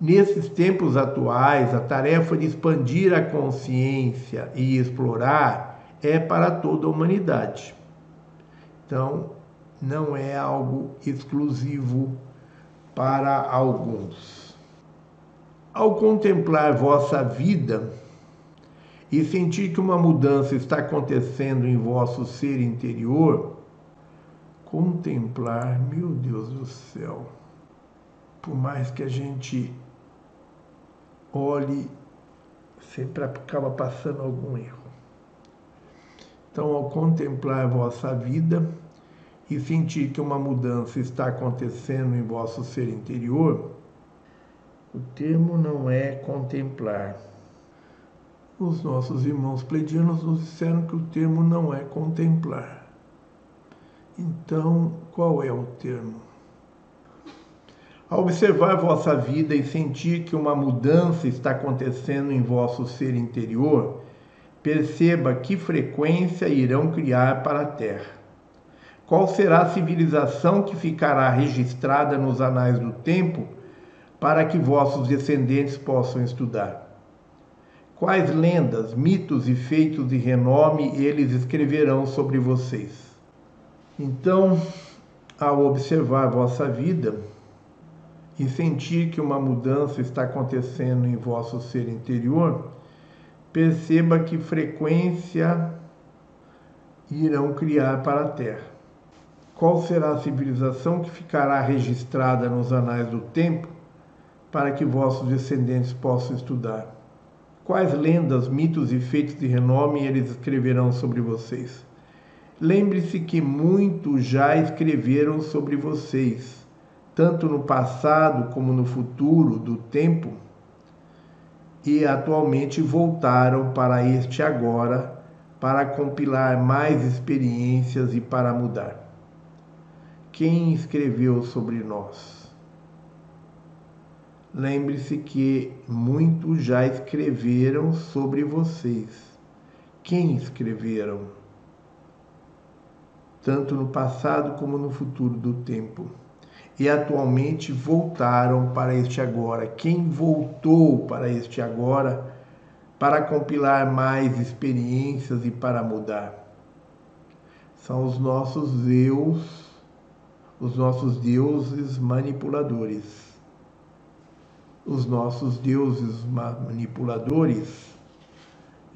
Speaker 1: Nesses tempos atuais, a tarefa de expandir a consciência e explorar é para toda a humanidade. Então, não é algo exclusivo para alguns. Ao contemplar vossa vida e sentir que uma mudança está acontecendo em vosso ser interior, contemplar, meu Deus do céu, por mais que a gente olhe, sempre acaba passando algum erro. Então, ao contemplar a vossa vida e sentir que uma mudança está acontecendo em vosso ser interior, o termo não é contemplar. Os nossos irmãos pleidianos nos disseram que o termo não é contemplar. Então, qual é o termo? Ao observar vossa vida e sentir que uma mudança está acontecendo em vosso ser interior, perceba que frequência irão criar para a Terra. Qual será a civilização que ficará registrada nos anais do tempo para que vossos descendentes possam estudar? Quais lendas, mitos e feitos de renome eles escreverão sobre vocês? Então, ao observar vossa vida, e sentir que uma mudança está acontecendo em vosso ser interior, perceba que frequência irão criar para a Terra. Qual será a civilização que ficará registrada nos anais do tempo para que vossos descendentes possam estudar? Quais lendas, mitos e feitos de renome eles escreverão sobre vocês? Lembre-se que muitos já escreveram sobre vocês tanto no passado como no futuro do tempo, e atualmente voltaram para este agora para compilar mais experiências e para mudar. Quem escreveu sobre nós? Lembre-se que muitos já escreveram sobre vocês. quem escreveram, tanto no passado como no futuro do tempo, e atualmente voltaram para este agora. Quem voltou para este agora para compilar mais experiências e para mudar? São os nossos Deus, os nossos deuses manipuladores. Os nossos deuses manipuladores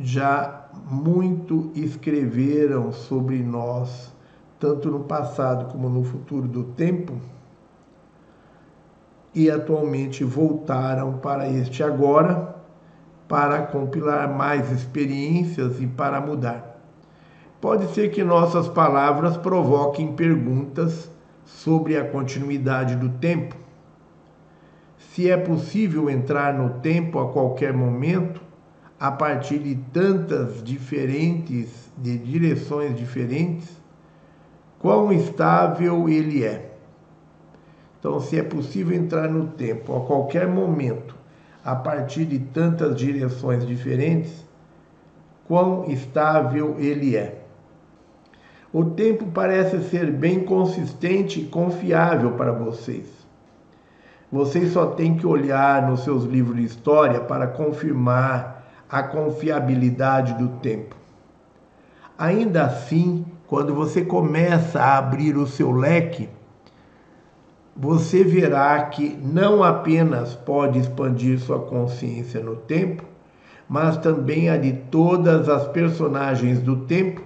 Speaker 1: já muito escreveram sobre nós, tanto no passado como no futuro do tempo, e atualmente voltaram para este agora para compilar mais experiências e para mudar. Pode ser que nossas palavras provoquem perguntas sobre a continuidade do tempo. Se é possível entrar no tempo a qualquer momento, a partir de tantas diferentes, de direções diferentes, quão estável ele é. Então, se é possível entrar no tempo a qualquer momento, a partir de tantas direções diferentes, quão estável ele é. O tempo parece ser bem consistente e confiável para vocês. Vocês só têm que olhar nos seus livros de história para confirmar a confiabilidade do tempo. Ainda assim, quando você começa a abrir o seu leque, você verá que não apenas pode expandir sua consciência no tempo, mas também a de todas as personagens do tempo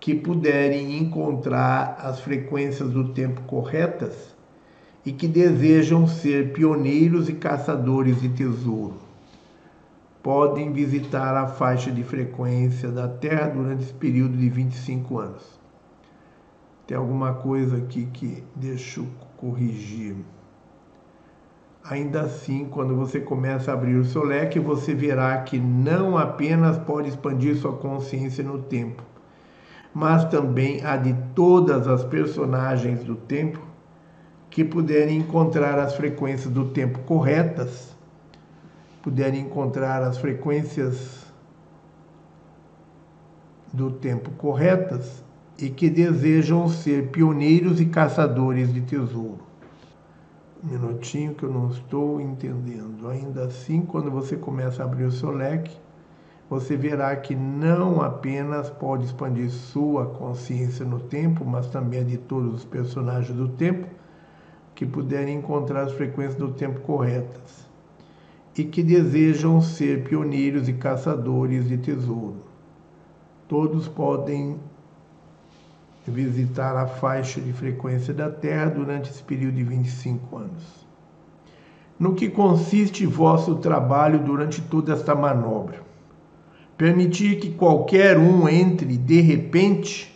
Speaker 1: que puderem encontrar as frequências do tempo corretas e que desejam ser pioneiros e caçadores de tesouro. Podem visitar a faixa de frequência da Terra durante esse período de 25 anos. Tem alguma coisa aqui que deixa eu corrigir. Ainda assim, quando você começa a abrir o seu leque, você verá que não apenas pode expandir sua consciência no tempo, mas também a de todas as personagens do tempo que puderem encontrar as frequências do tempo corretas, puderem encontrar as frequências do tempo corretas e que desejam ser pioneiros e caçadores de tesouro. Um minutinho que eu não estou entendendo. Ainda assim, quando você começa a abrir o seu leque, você verá que não apenas pode expandir sua consciência no tempo, mas também de todos os personagens do tempo que puderem encontrar as frequências do tempo corretas e que desejam ser pioneiros e caçadores de tesouro. Todos podem visitar a faixa de frequência da Terra durante esse período de 25 anos. No que consiste vosso trabalho durante toda esta manobra? Permitir que qualquer um entre de repente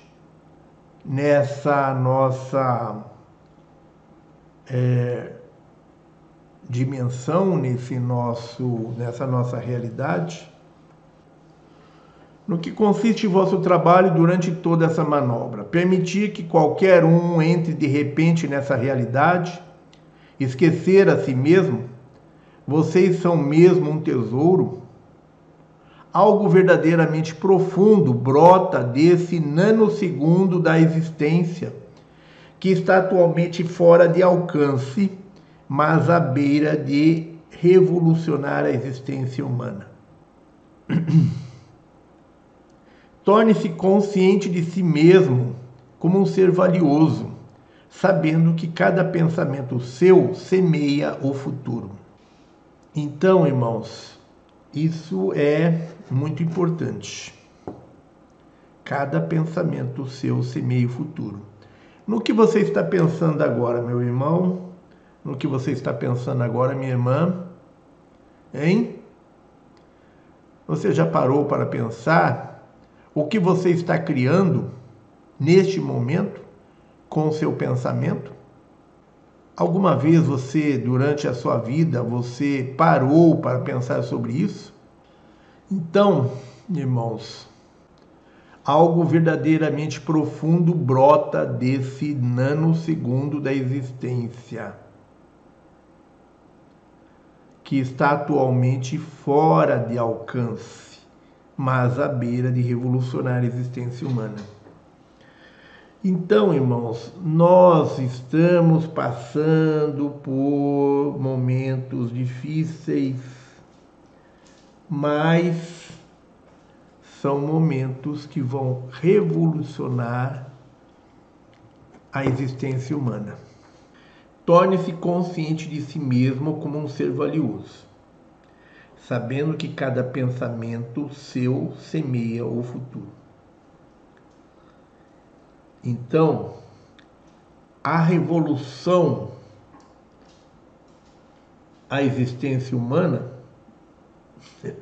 Speaker 1: nessa nossa é, dimensão, nesse nosso, nessa nossa realidade? No que consiste vosso trabalho durante toda essa manobra. Permitir que qualquer um entre de repente nessa realidade, esquecer a si mesmo, vocês são mesmo um tesouro. Algo verdadeiramente profundo brota desse nanosegundo da existência, que está atualmente fora de alcance, mas à beira de revolucionar a existência humana. <clears throat> Torne-se consciente de si mesmo como um ser valioso, sabendo que cada pensamento seu semeia o futuro. Então, irmãos, isso é muito importante. Cada pensamento seu semeia o futuro. No que você está pensando agora, meu irmão? No que você está pensando agora, minha irmã? Hein? Você já parou para pensar o que você está criando neste momento com o seu pensamento? Alguma vez você, durante a sua vida, você parou para pensar sobre isso? Então, irmãos, algo verdadeiramente profundo brota desse nanosegundo da existência, que está atualmente fora de alcance mas à beira de revolucionar a existência humana. Então, irmãos, nós estamos passando por momentos difíceis, mas são momentos que vão revolucionar a existência humana. Torne-se consciente de si mesmo como um ser valioso, sabendo que cada pensamento seu semeia o futuro. Então, a revolução à existência humana. <laughs>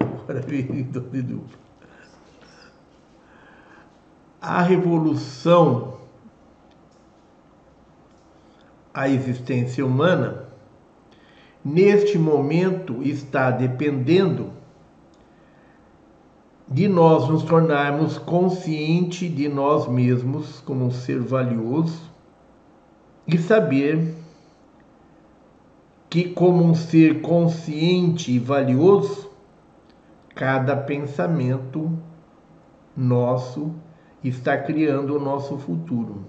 Speaker 1: A revolução à existência humana neste momento está dependendo de nós nos tornarmos consciente de nós mesmos como um ser valioso e saber que, como um ser consciente e valioso, cada pensamento nosso está criando o nosso futuro.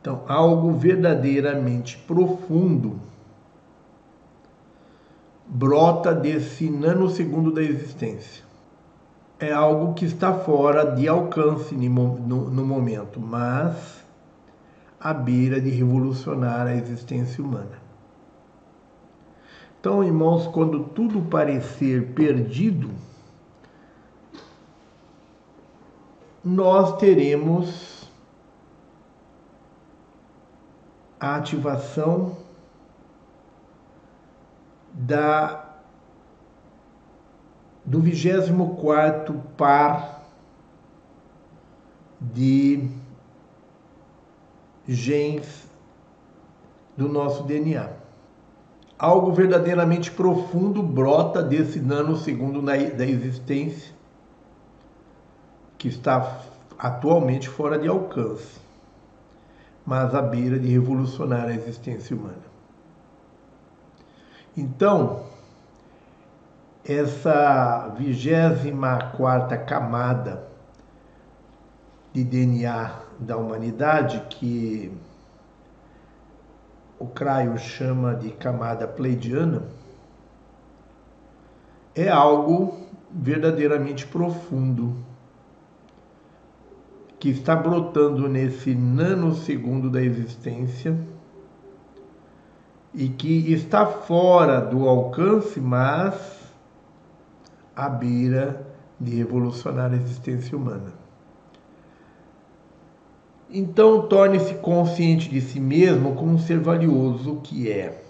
Speaker 1: Então, algo verdadeiramente profundo brota desse nanosegundo da existência é algo que está fora de alcance no, momento, mas à beira de revolucionar a existência humana. Então, irmãos, quando tudo parecer perdido, nós teremos a ativação da do 24 par de genes do nosso DNA. Algo verdadeiramente profundo brota desse nanosegundo da existência que está atualmente fora de alcance, mas à beira de revolucionar a existência humana. Então, essa vigésima quarta camada de DNA da humanidade, que o Craio chama de camada pleidiana, é algo verdadeiramente profundo que está brotando nesse nanosegundo da existência e que está fora do alcance, mas à beira de revolucionar a existência humana. Então, torne-se consciente de si mesmo como um ser valioso que é.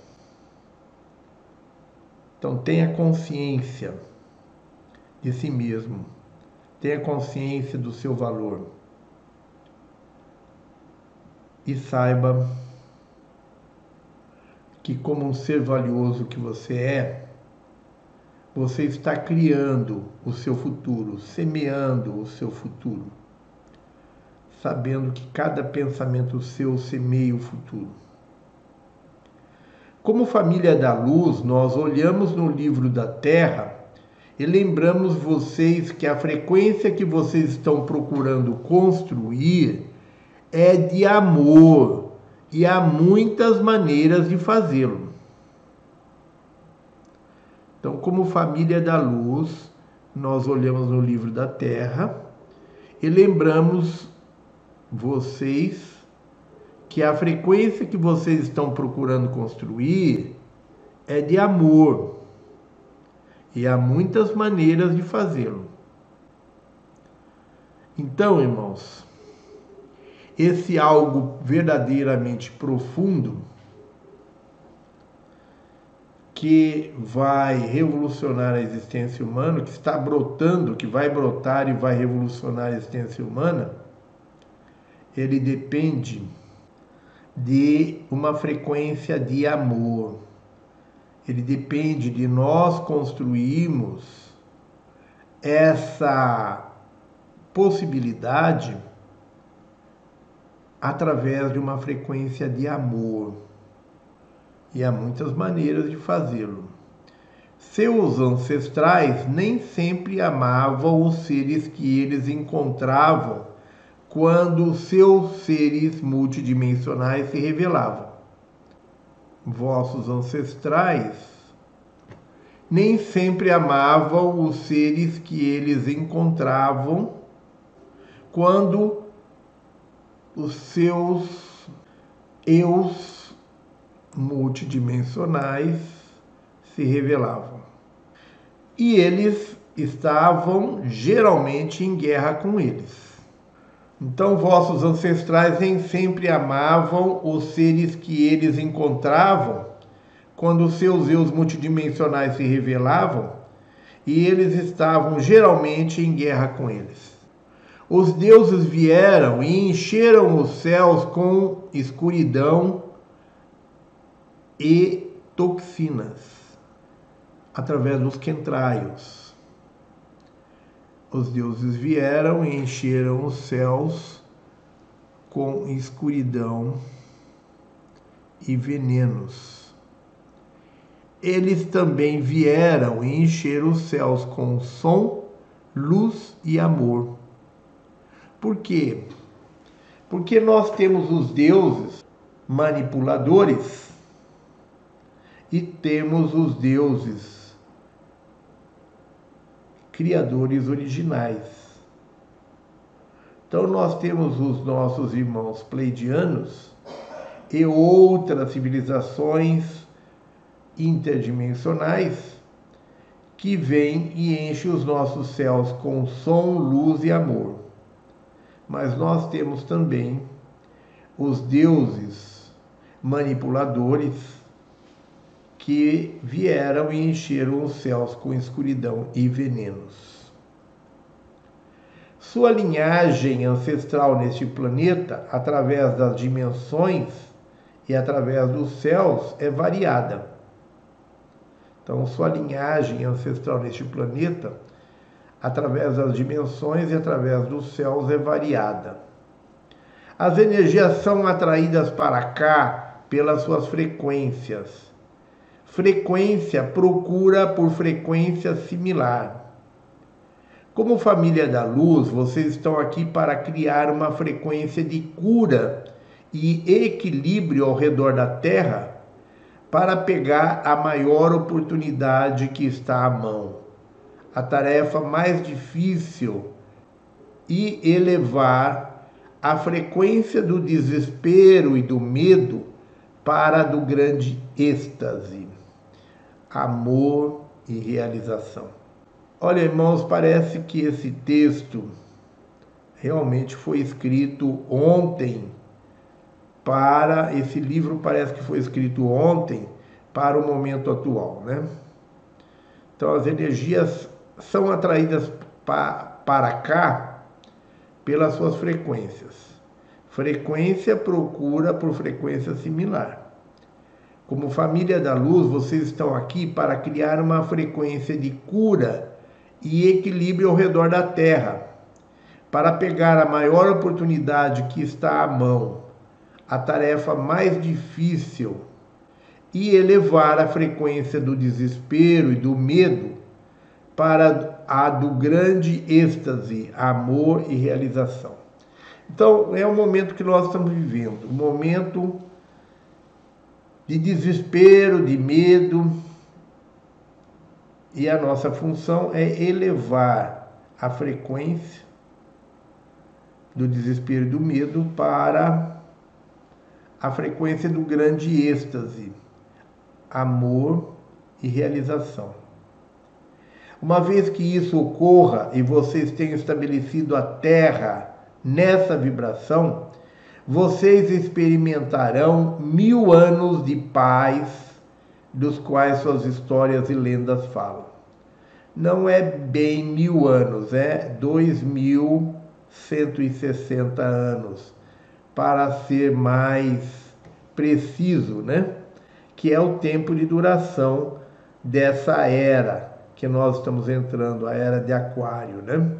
Speaker 1: Então, tenha consciência de si mesmo, tenha consciência do seu valor e saiba que, como um ser valioso que você é, você está criando o seu futuro, semeando o seu futuro, sabendo que cada pensamento seu semeia o futuro. Como família da luz, nós olhamos no livro da Terra e lembramos vocês que a frequência que vocês estão procurando construir é de amor e há muitas maneiras de fazê-lo. Então, como família da luz, nós olhamos no livro da Terra e lembramos vocês que a frequência que vocês estão procurando construir é de amor. E há muitas maneiras de fazê-lo. Então, irmãos, esse algo verdadeiramente profundo que vai revolucionar a existência humana, que está brotando, que vai brotar e vai revolucionar a existência humana, ele depende de uma frequência de amor. Ele depende de nós construirmos essa possibilidade através de uma frequência de amor e há muitas maneiras de fazê-lo. seus ancestrais nem sempre amavam os seres que eles encontravam quando seus seres multidimensionais se revelavam. Vossos ancestrais nem sempre amavam os seres que eles encontravam quando os seus eus multidimensionais se revelavam. E eles estavam geralmente em guerra com eles. Então, vossos ancestrais nem sempre amavam os seres que eles encontravam quando seus eus multidimensionais se revelavam, e eles estavam geralmente em guerra com eles. Os deuses vieram e encheram os céus com escuridão e toxinas através dos quentraios os deuses vieram e encheram os céus com escuridão e venenos. Eles também vieram e encheram os céus com som, luz e amor. Por quê? Porque nós temos os deuses manipuladores e temos os deuses criadores originais. Então nós temos os nossos irmãos pleidianos e outras civilizações interdimensionais que vêm e enchem os nossos céus com som, luz e amor. Mas nós temos também os deuses manipuladores que vieram e encheram os céus com escuridão e venenos. Sua linhagem ancestral neste planeta, através das dimensões e através dos céus, é variada. Então, sua linhagem ancestral neste planeta, através das dimensões e através dos céus, é variada. As energias são atraídas para cá pelas suas frequências frequência procura por frequência similar. Como família da luz, vocês estão aqui para criar uma frequência de cura e equilíbrio ao redor da Terra para pegar a maior oportunidade que está à mão. A tarefa mais difícil e elevar a frequência do desespero e do medo para do grande êxtase amor e realização. Olha, irmãos, parece que esse texto realmente foi escrito ontem para esse livro parece que foi escrito ontem para o momento atual, né? Então as energias são atraídas pa, para cá pelas suas frequências. Frequência procura por frequência similar. Como família da luz, vocês estão aqui para criar uma frequência de cura e equilíbrio ao redor da Terra, para pegar a maior oportunidade que está à mão, a tarefa mais difícil, e elevar a frequência do desespero e do medo para a do grande êxtase, amor e realização. Então, é o momento que nós estamos vivendo, o momento de desespero, de medo. E a nossa função é elevar a frequência do desespero e do medo para a frequência do grande êxtase, amor e realização. Uma vez que isso ocorra e vocês tenham estabelecido a Terra nessa vibração, vocês experimentarão mil anos de paz, dos quais suas histórias e lendas falam. Não é bem mil anos, é dois mil cento e sessenta anos, para ser mais preciso, né? Que é o tempo de duração dessa era que nós estamos entrando, a era de Aquário, né?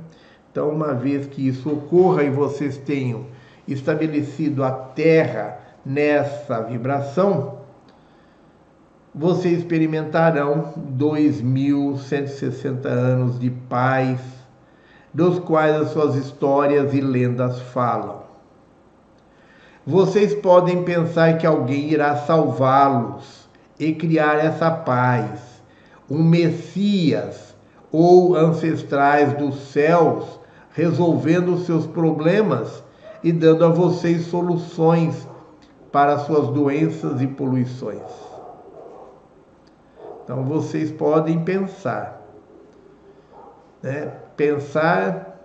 Speaker 1: Então, uma vez que isso ocorra e vocês tenham estabelecido a Terra nessa vibração, vocês experimentarão 2.160 anos de paz, dos quais as suas histórias e lendas falam. Vocês podem pensar que alguém irá salvá-los e criar essa paz, um Messias ou ancestrais dos céus resolvendo seus problemas e dando a vocês soluções para suas doenças e poluições. Então vocês podem pensar. Né? Pensar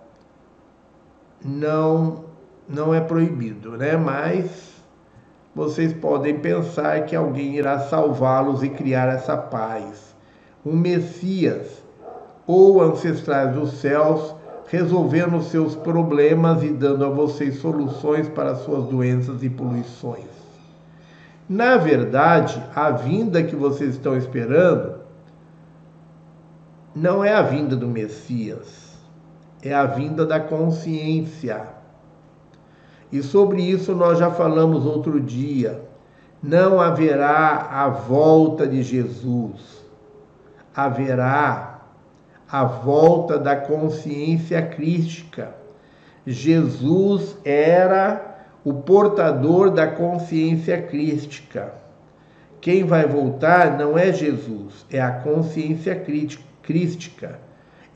Speaker 1: não não é proibido, né? Mas vocês podem pensar que alguém irá salvá-los e criar essa paz. Um Messias ou ancestrais dos céus resolvendo seus problemas e dando a vocês soluções para suas doenças e poluições. Na verdade, a vinda que vocês estão esperando não é a vinda do Messias, é a vinda da consciência. E sobre isso nós já falamos outro dia. Não haverá a volta de Jesus, haverá a volta da consciência crística. Jesus era o portador da consciência crística. Quem vai voltar não é Jesus, é a consciência crística.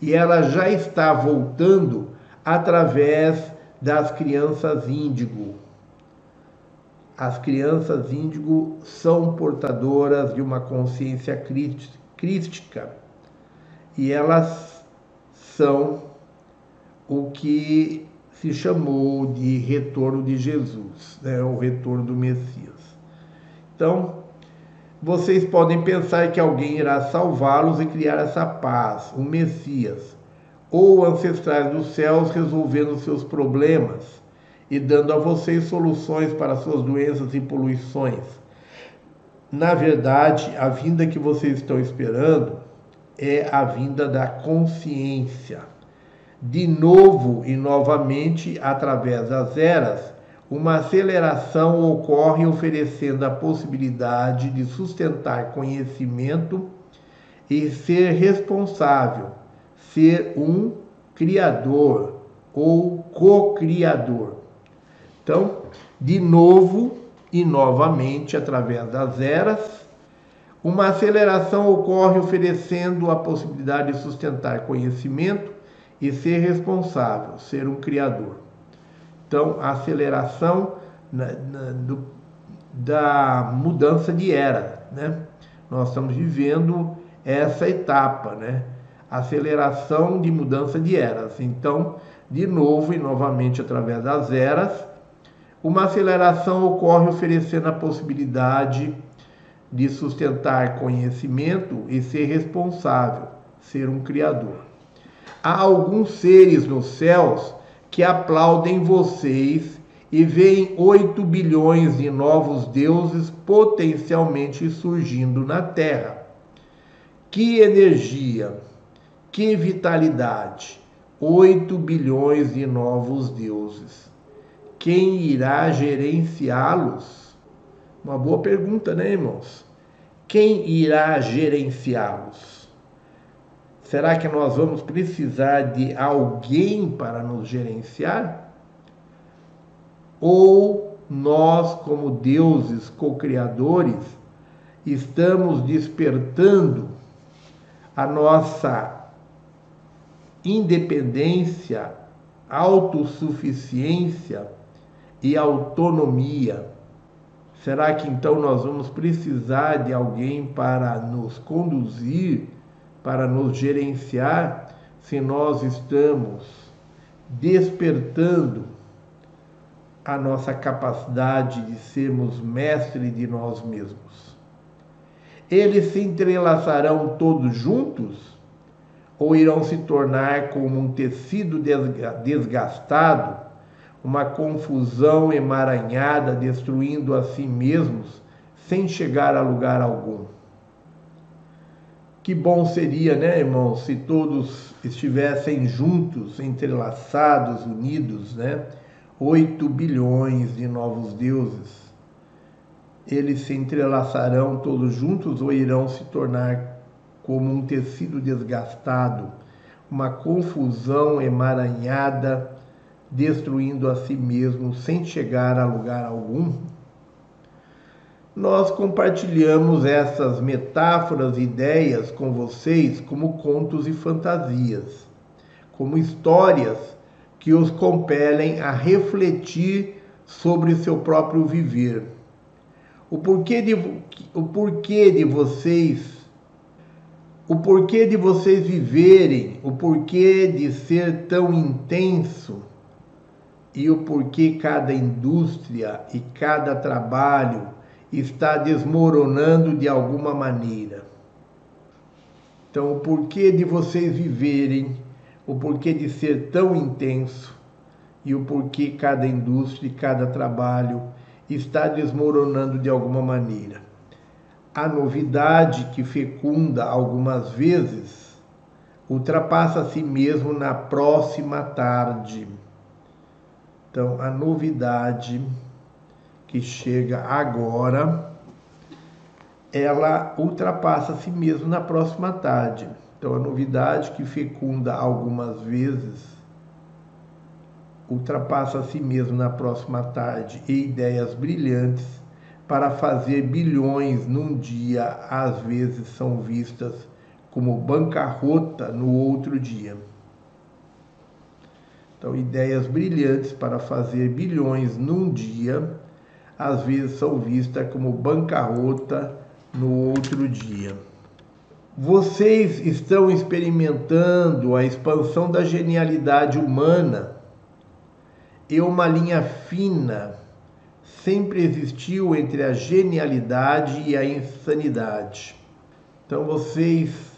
Speaker 1: E ela já está voltando através das crianças índigo. As crianças índigo são portadoras de uma consciência crística e elas são o que se chamou de retorno de Jesus, né, o retorno do Messias. Então, vocês podem pensar que alguém irá salvá-los e criar essa paz, o Messias, ou ancestrais dos céus resolvendo seus problemas e dando a vocês soluções para suas doenças e poluições. Na verdade, a vinda que vocês estão esperando é a vinda da consciência de novo e novamente através das eras, uma aceleração ocorre oferecendo a possibilidade de sustentar conhecimento e ser responsável, ser um criador ou co-criador. Então, de novo e novamente através das eras, uma aceleração ocorre oferecendo a possibilidade de sustentar conhecimento e ser responsável, ser um criador. Então, a aceleração na, na, do, da mudança de era, né? Nós estamos vivendo essa etapa, né? Aceleração de mudança de eras. Então, de novo e novamente através das eras, uma aceleração ocorre oferecendo a possibilidade de sustentar conhecimento e ser responsável, ser um criador. Há alguns seres nos céus que aplaudem vocês e veem 8 bilhões de novos deuses potencialmente surgindo na Terra. Que energia, que vitalidade! 8 bilhões de novos deuses. Quem irá gerenciá-los? Uma boa pergunta, né, irmãos? Quem irá gerenciá-los? Será que nós vamos precisar de alguém para nos gerenciar? Ou nós, como deuses co-criadores, estamos despertando a nossa independência, autossuficiência e autonomia? Será que então nós vamos precisar de alguém para nos conduzir? para nos gerenciar se nós estamos despertando a nossa capacidade de sermos mestres de nós mesmos. Eles se entrelaçarão todos juntos ou irão se tornar como um tecido desgastado, uma confusão emaranhada, destruindo a si mesmos sem chegar a lugar algum? Que bom seria, né, irmãos, se todos estivessem juntos, entrelaçados, unidos, né? 8 bilhões de novos deuses. eles se entrelaçarão todos juntos ou irão se tornar como um tecido desgastado, uma confusão emaranhada, destruindo a si mesmo sem chegar a lugar algum? Nós compartilhamos essas metáforas e ideias com vocês como contos e fantasias, como histórias que os compelem a refletir sobre seu próprio viver. O porquê de, o porquê de vocês o porquê de vocês viverem, o porquê de ser tão intenso e o porquê cada indústria e cada trabalho está desmoronando de alguma maneira. Então, o porquê de vocês viverem, o porquê de ser tão intenso e o porquê cada indústria e cada trabalho está desmoronando de alguma maneira. A novidade que fecunda algumas vezes ultrapassa a si mesmo na próxima tarde. Então, a novidade que chega agora, ela ultrapassa a si mesmo na próxima tarde. Então, a novidade que fecunda algumas vezes ultrapassa a si mesmo na próxima tarde e ideias brilhantes para fazer bilhões num dia às vezes são vistas como bancarrota no outro dia. Então, ideias brilhantes para fazer bilhões num dia às vezes são vistas como bancarrota no outro dia. Vocês estão experimentando a expansão da genialidade humana e uma linha fina sempre existiu entre a genialidade e a insanidade. Então vocês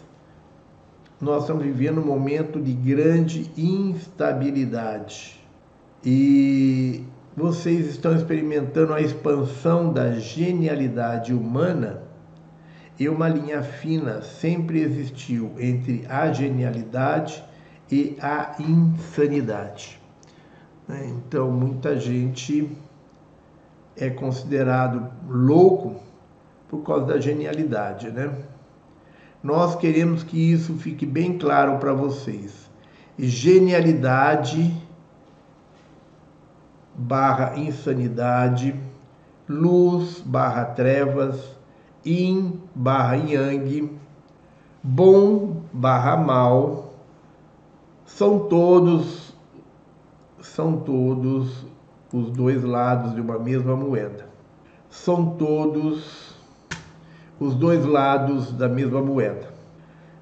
Speaker 1: nós estamos vivendo um momento de grande instabilidade. E vocês estão experimentando a expansão da genialidade humana e uma linha fina sempre existiu entre a genialidade e a insanidade. Né? Então, muita gente é considerado louco por causa da genialidade, né? Nós queremos que isso fique bem claro para vocês. Genialidade barra insanidade, luz barra trevas, yin barra yang, bom barra mal, são todos são todos os dois lados de uma mesma moeda. São todos os dois lados da mesma moeda.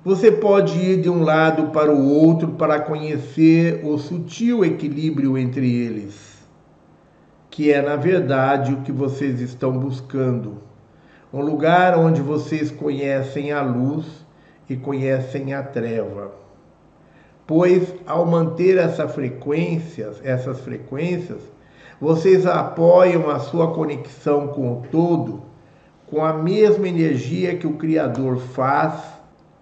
Speaker 1: Você pode ir de um lado para o outro para conhecer o sutil equilíbrio entre eles que é na verdade o que vocês estão buscando. Um lugar onde vocês conhecem a luz e conhecem a treva. Pois ao manter essa frequências, essas frequências, vocês apoiam a sua conexão com o todo com a mesma energia que o Criador faz,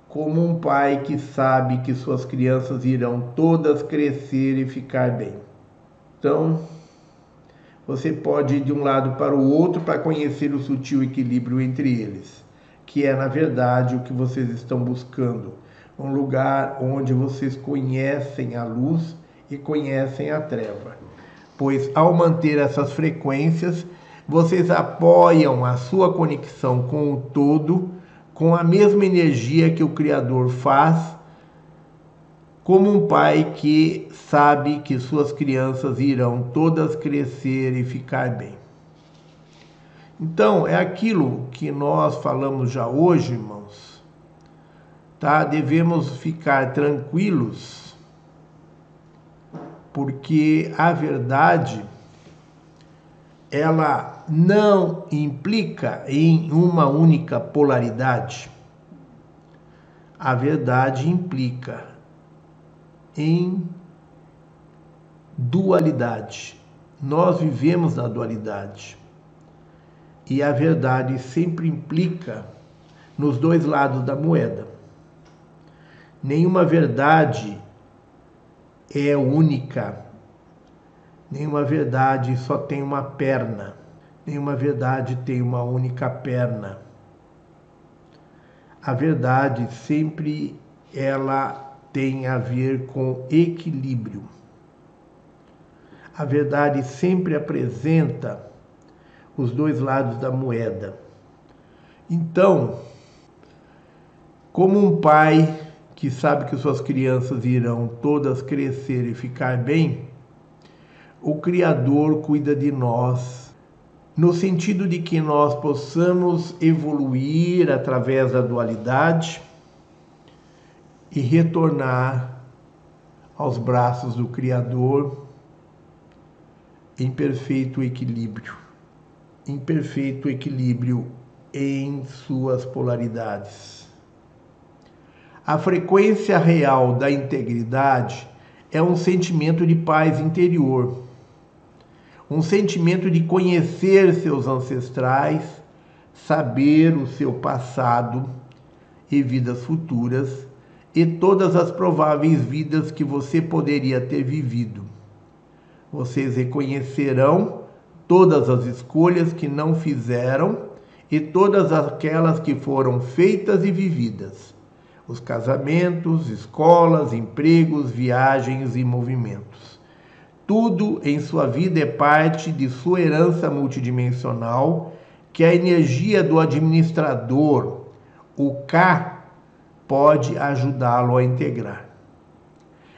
Speaker 1: como um pai que sabe que suas crianças irão todas crescer e ficar bem. Então, você pode ir de um lado para o outro para conhecer o sutil equilíbrio entre eles, que é, na verdade, o que vocês estão buscando. Um lugar onde vocês conhecem a luz e conhecem a treva. Pois, ao manter essas frequências, vocês apoiam a sua conexão com o todo com a mesma energia que o Criador faz como um pai que sabe que suas crianças irão todas crescer e ficar bem. Então, é aquilo que nós falamos já hoje, irmãos. Tá? Devemos ficar tranquilos, porque a verdade ela não implica em uma única polaridade. A verdade implica em dualidade. Nós vivemos na dualidade. E a verdade sempre implica nos dois lados da moeda. Nenhuma verdade é única. Nenhuma verdade só tem uma perna. Nenhuma verdade tem uma única perna. A verdade sempre ela tem a ver com equilíbrio. A verdade sempre apresenta os dois lados da moeda. Então, como um pai que sabe que suas crianças irão todas crescer e ficar bem, o Criador cuida de nós, no sentido de que nós possamos evoluir através da dualidade e retornar aos braços do Criador em perfeito equilíbrio, em perfeito equilíbrio em suas polaridades. A frequência real da integridade é um sentimento de paz interior, um sentimento de conhecer seus ancestrais, saber o seu passado e vidas futuras e todas as prováveis vidas que você poderia ter vivido. Vocês reconhecerão todas as escolhas que não fizeram e todas aquelas que foram feitas e vividas. Os casamentos, escolas, empregos, viagens e movimentos. Tudo em sua vida é parte de sua herança multidimensional, que a energia do administrador, o K, pode ajudá-lo a integrar.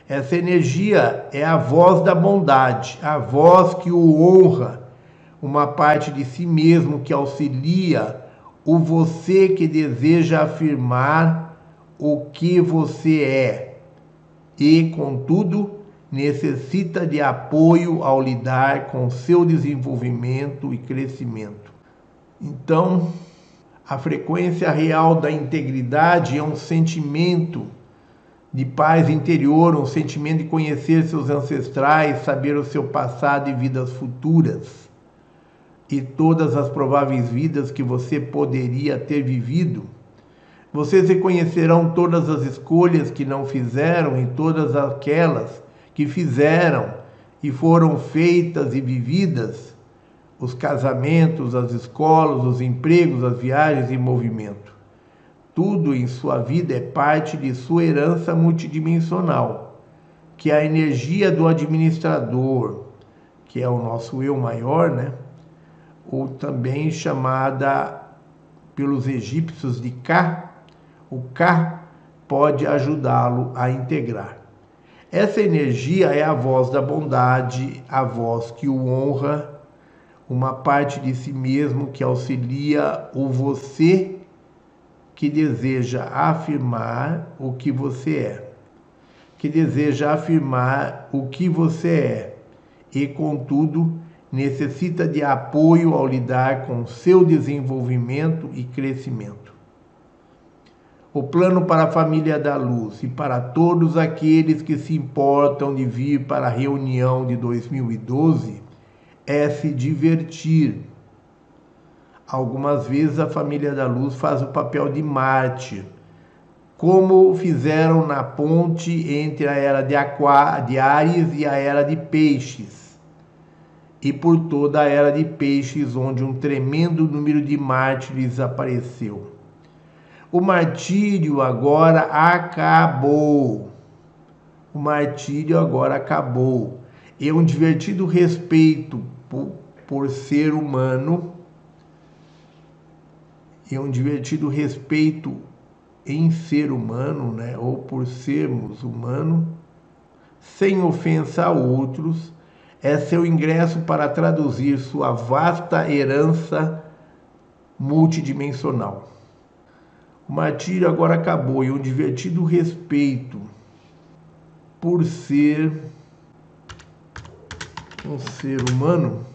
Speaker 1: Essa energia é a voz da bondade, a voz que o honra, uma parte de si mesmo que auxilia o você que deseja afirmar o que você é e, contudo, necessita de apoio ao lidar com seu desenvolvimento e crescimento. Então, a frequência real da integridade é um sentimento de paz interior, um sentimento de conhecer seus ancestrais, saber o seu passado e vidas futuras e todas as prováveis vidas que você poderia ter vivido. Vocês reconhecerão todas as escolhas que não fizeram e todas aquelas que fizeram e foram feitas e vividas os casamentos, as escolas, os empregos, as viagens e movimento. Tudo em sua vida é parte de sua herança multidimensional, que é a energia do administrador, que é o nosso eu maior, né? Ou também chamada pelos egípcios de Ka, o Ka pode ajudá-lo a integrar. Essa energia é a voz da bondade, a voz que o honra uma parte de si mesmo que auxilia o você que deseja afirmar o que você é, que deseja afirmar o que você é e, contudo, necessita de apoio ao lidar com seu desenvolvimento e crescimento. O plano para a família da luz e para todos aqueles que se importam de vir para a reunião de 2012 é se divertir. Algumas vezes a família da luz faz o papel de mártir, como fizeram na ponte entre a era de, Aquá, de Ares e a era de Peixes, e por toda a era de Peixes, onde um tremendo número de mártires apareceu. O martírio agora acabou. O martírio agora acabou. E um divertido respeito por, por ser humano e um divertido respeito em ser humano, né, ou por sermos humano, sem ofensa a outros, é seu ingresso para traduzir sua vasta herança multidimensional. O martírio agora acabou e um divertido respeito por ser um ser humano,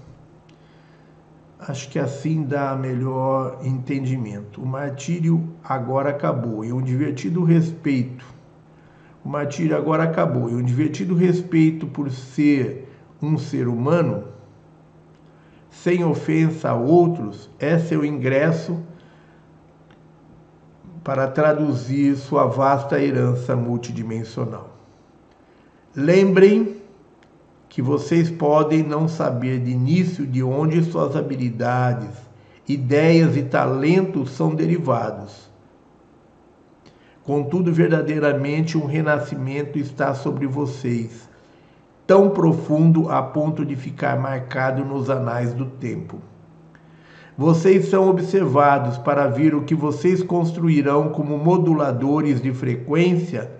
Speaker 1: acho que assim dá melhor entendimento. O martírio agora acabou e um divertido respeito. O martírio agora acabou e um divertido respeito por ser um ser humano, sem ofensa a outros, é seu ingresso para traduzir sua vasta herança multidimensional. Lembrem que vocês podem não saber de início de onde suas habilidades, ideias e talentos são derivados. Contudo, verdadeiramente um renascimento está sobre vocês, tão profundo a ponto de ficar marcado nos anais do tempo. Vocês são observados para ver o que vocês construirão como moduladores de frequência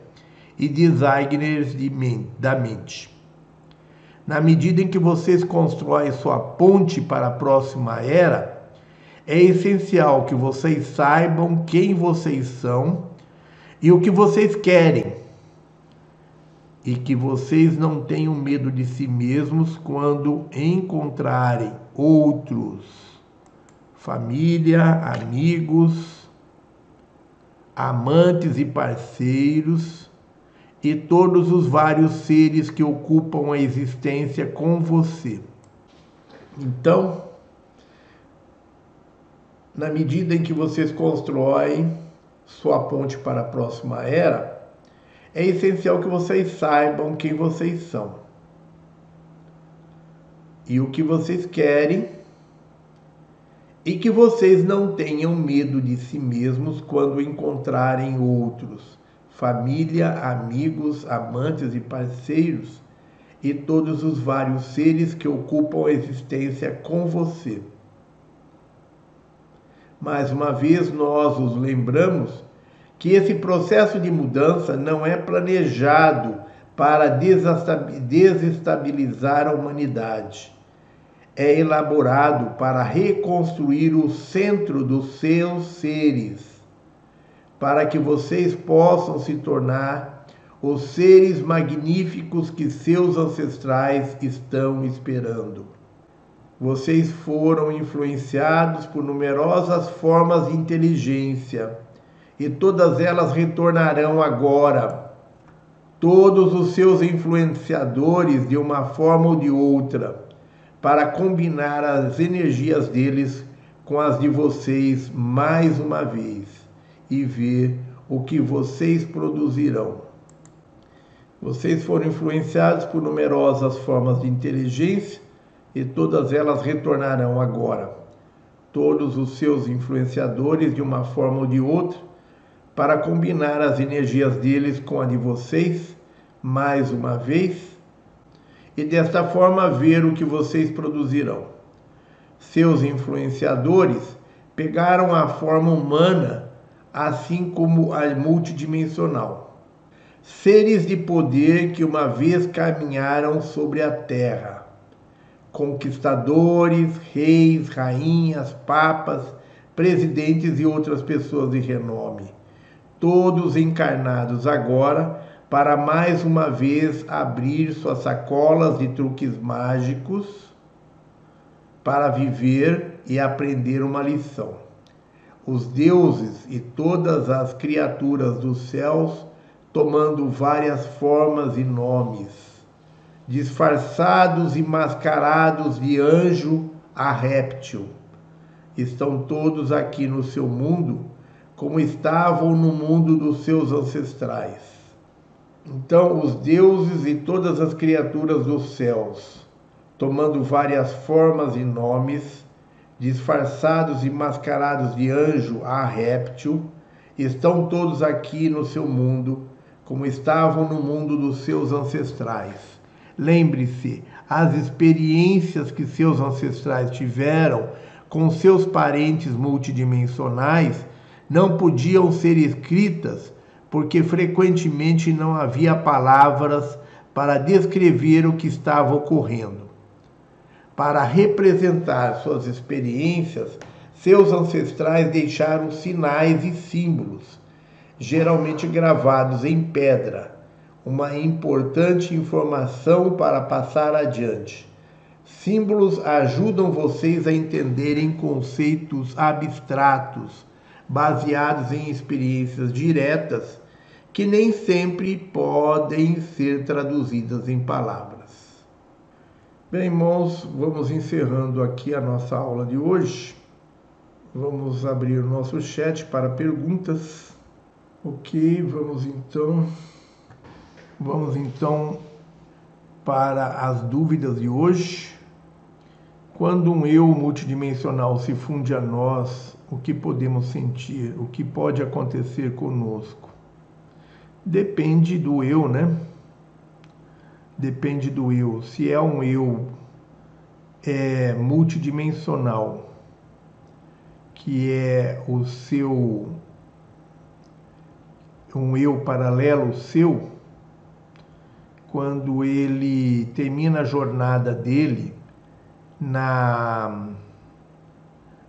Speaker 1: e designers de da mente. Na medida em que vocês constroem sua ponte para a próxima era, é essencial que vocês saibam quem vocês são e o que vocês querem. E que vocês não tenham medo de si mesmos quando encontrarem outros família, amigos, amantes e parceiros e todos os vários seres que ocupam a existência com você. Então, na medida em que vocês constroem sua ponte para a próxima era, é essencial que vocês saibam quem vocês são e o que vocês querem e que vocês não tenham medo de si mesmos quando encontrarem outros, família, amigos, amantes e parceiros, e todos os vários seres que ocupam a existência com você. Mais uma vez, nós os lembramos que esse processo de mudança não é planejado para desestabilizar a humanidade é elaborado para reconstruir o centro dos seus seres, para que vocês possam se tornar os seres magníficos que seus ancestrais estão esperando. Vocês foram influenciados por numerosas formas de inteligência e todas elas retornarão agora. Todos os seus influenciadores, de uma forma ou de outra, para combinar as energias deles com as de vocês mais uma vez e ver o que vocês produzirão. Vocês foram influenciados por numerosas formas de inteligência e todas elas retornarão agora. Todos os seus influenciadores, de uma forma ou de outra, para combinar as energias deles com a de vocês mais uma vez e desta forma ver o que vocês produzirão. Seus influenciadores pegaram a forma humana, assim como a multidimensional. Seres de poder que uma vez caminharam sobre a terra. Conquistadores, reis, rainhas, papas, presidentes e outras pessoas de renome. Todos encarnados agora para mais uma vez abrir suas sacolas de truques mágicos para viver e aprender uma lição. Os deuses e todas as criaturas dos céus tomando várias formas e nomes, disfarçados e mascarados de anjo a réptil, estão todos aqui no seu mundo como estavam no mundo dos seus ancestrais então, os deuses e todas as criaturas dos céus, tomando várias formas e nomes, disfarçados e mascarados de anjo a réptil, estão todos aqui no seu mundo, como estavam no mundo dos seus ancestrais. Lembre-se, as experiências que seus ancestrais tiveram com seus parentes multidimensionais não podiam ser escritas porque frequentemente não havia palavras para descrever o que estava ocorrendo. Para representar suas experiências, seus ancestrais deixaram sinais e símbolos, geralmente gravados em pedra, uma importante informação para passar adiante. Símbolos ajudam vocês a entenderem conceitos abstratos baseados em experiências diretas que nem sempre podem ser traduzidas em palavras. Bem, irmãos, vamos encerrando aqui a nossa aula de hoje. Vamos abrir o nosso chat para perguntas. Ok, vamos então. Vamos então para as dúvidas de hoje. Quando um eu multidimensional se funde a nós, o que podemos sentir? O que pode acontecer conosco? Depende do eu, né? Depende do eu. Se é um eu é, multidimensional, que é o seu um eu paralelo seu, quando ele termina a jornada dele na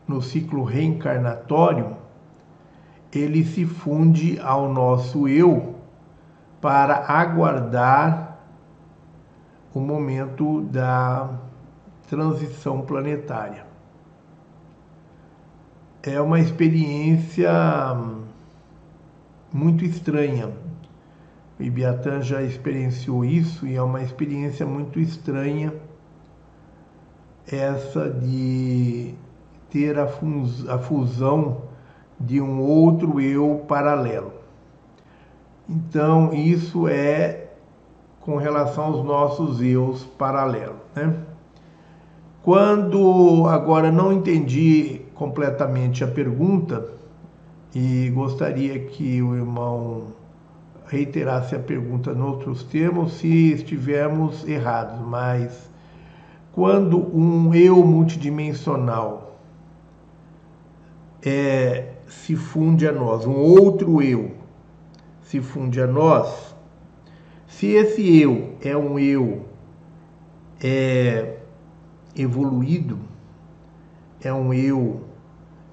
Speaker 1: no ciclo reencarnatório, ele se funde ao nosso eu para aguardar o momento da transição planetária. É uma experiência muito estranha. O Ibiatã já experienciou isso e é uma experiência muito estranha essa de ter a, fusão de um outro eu paralelo. Então, isso é com relação aos nossos eus paralelos. Né? Quando agora não entendi completamente a pergunta, e gostaria que o irmão reiterasse a pergunta em outros termos se estivermos errados, mas quando um eu multidimensional é, se funde a nós, um outro eu. Se funde a nós, se esse eu é um eu é, evoluído, é um eu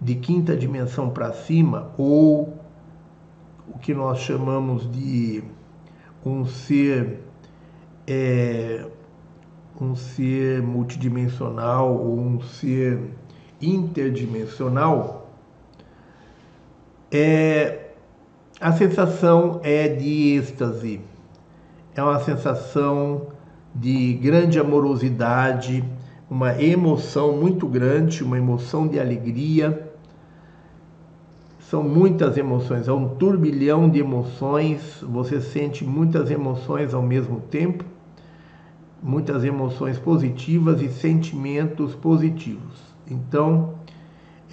Speaker 1: de quinta dimensão para cima, ou o que nós chamamos de um ser é, um ser multidimensional ou um ser interdimensional, é, a sensação é de êxtase, é uma sensação de grande amorosidade, uma emoção muito grande, uma emoção de alegria. São muitas emoções, é um turbilhão de emoções, você sente muitas emoções ao mesmo tempo, muitas emoções positivas e sentimentos positivos. Então,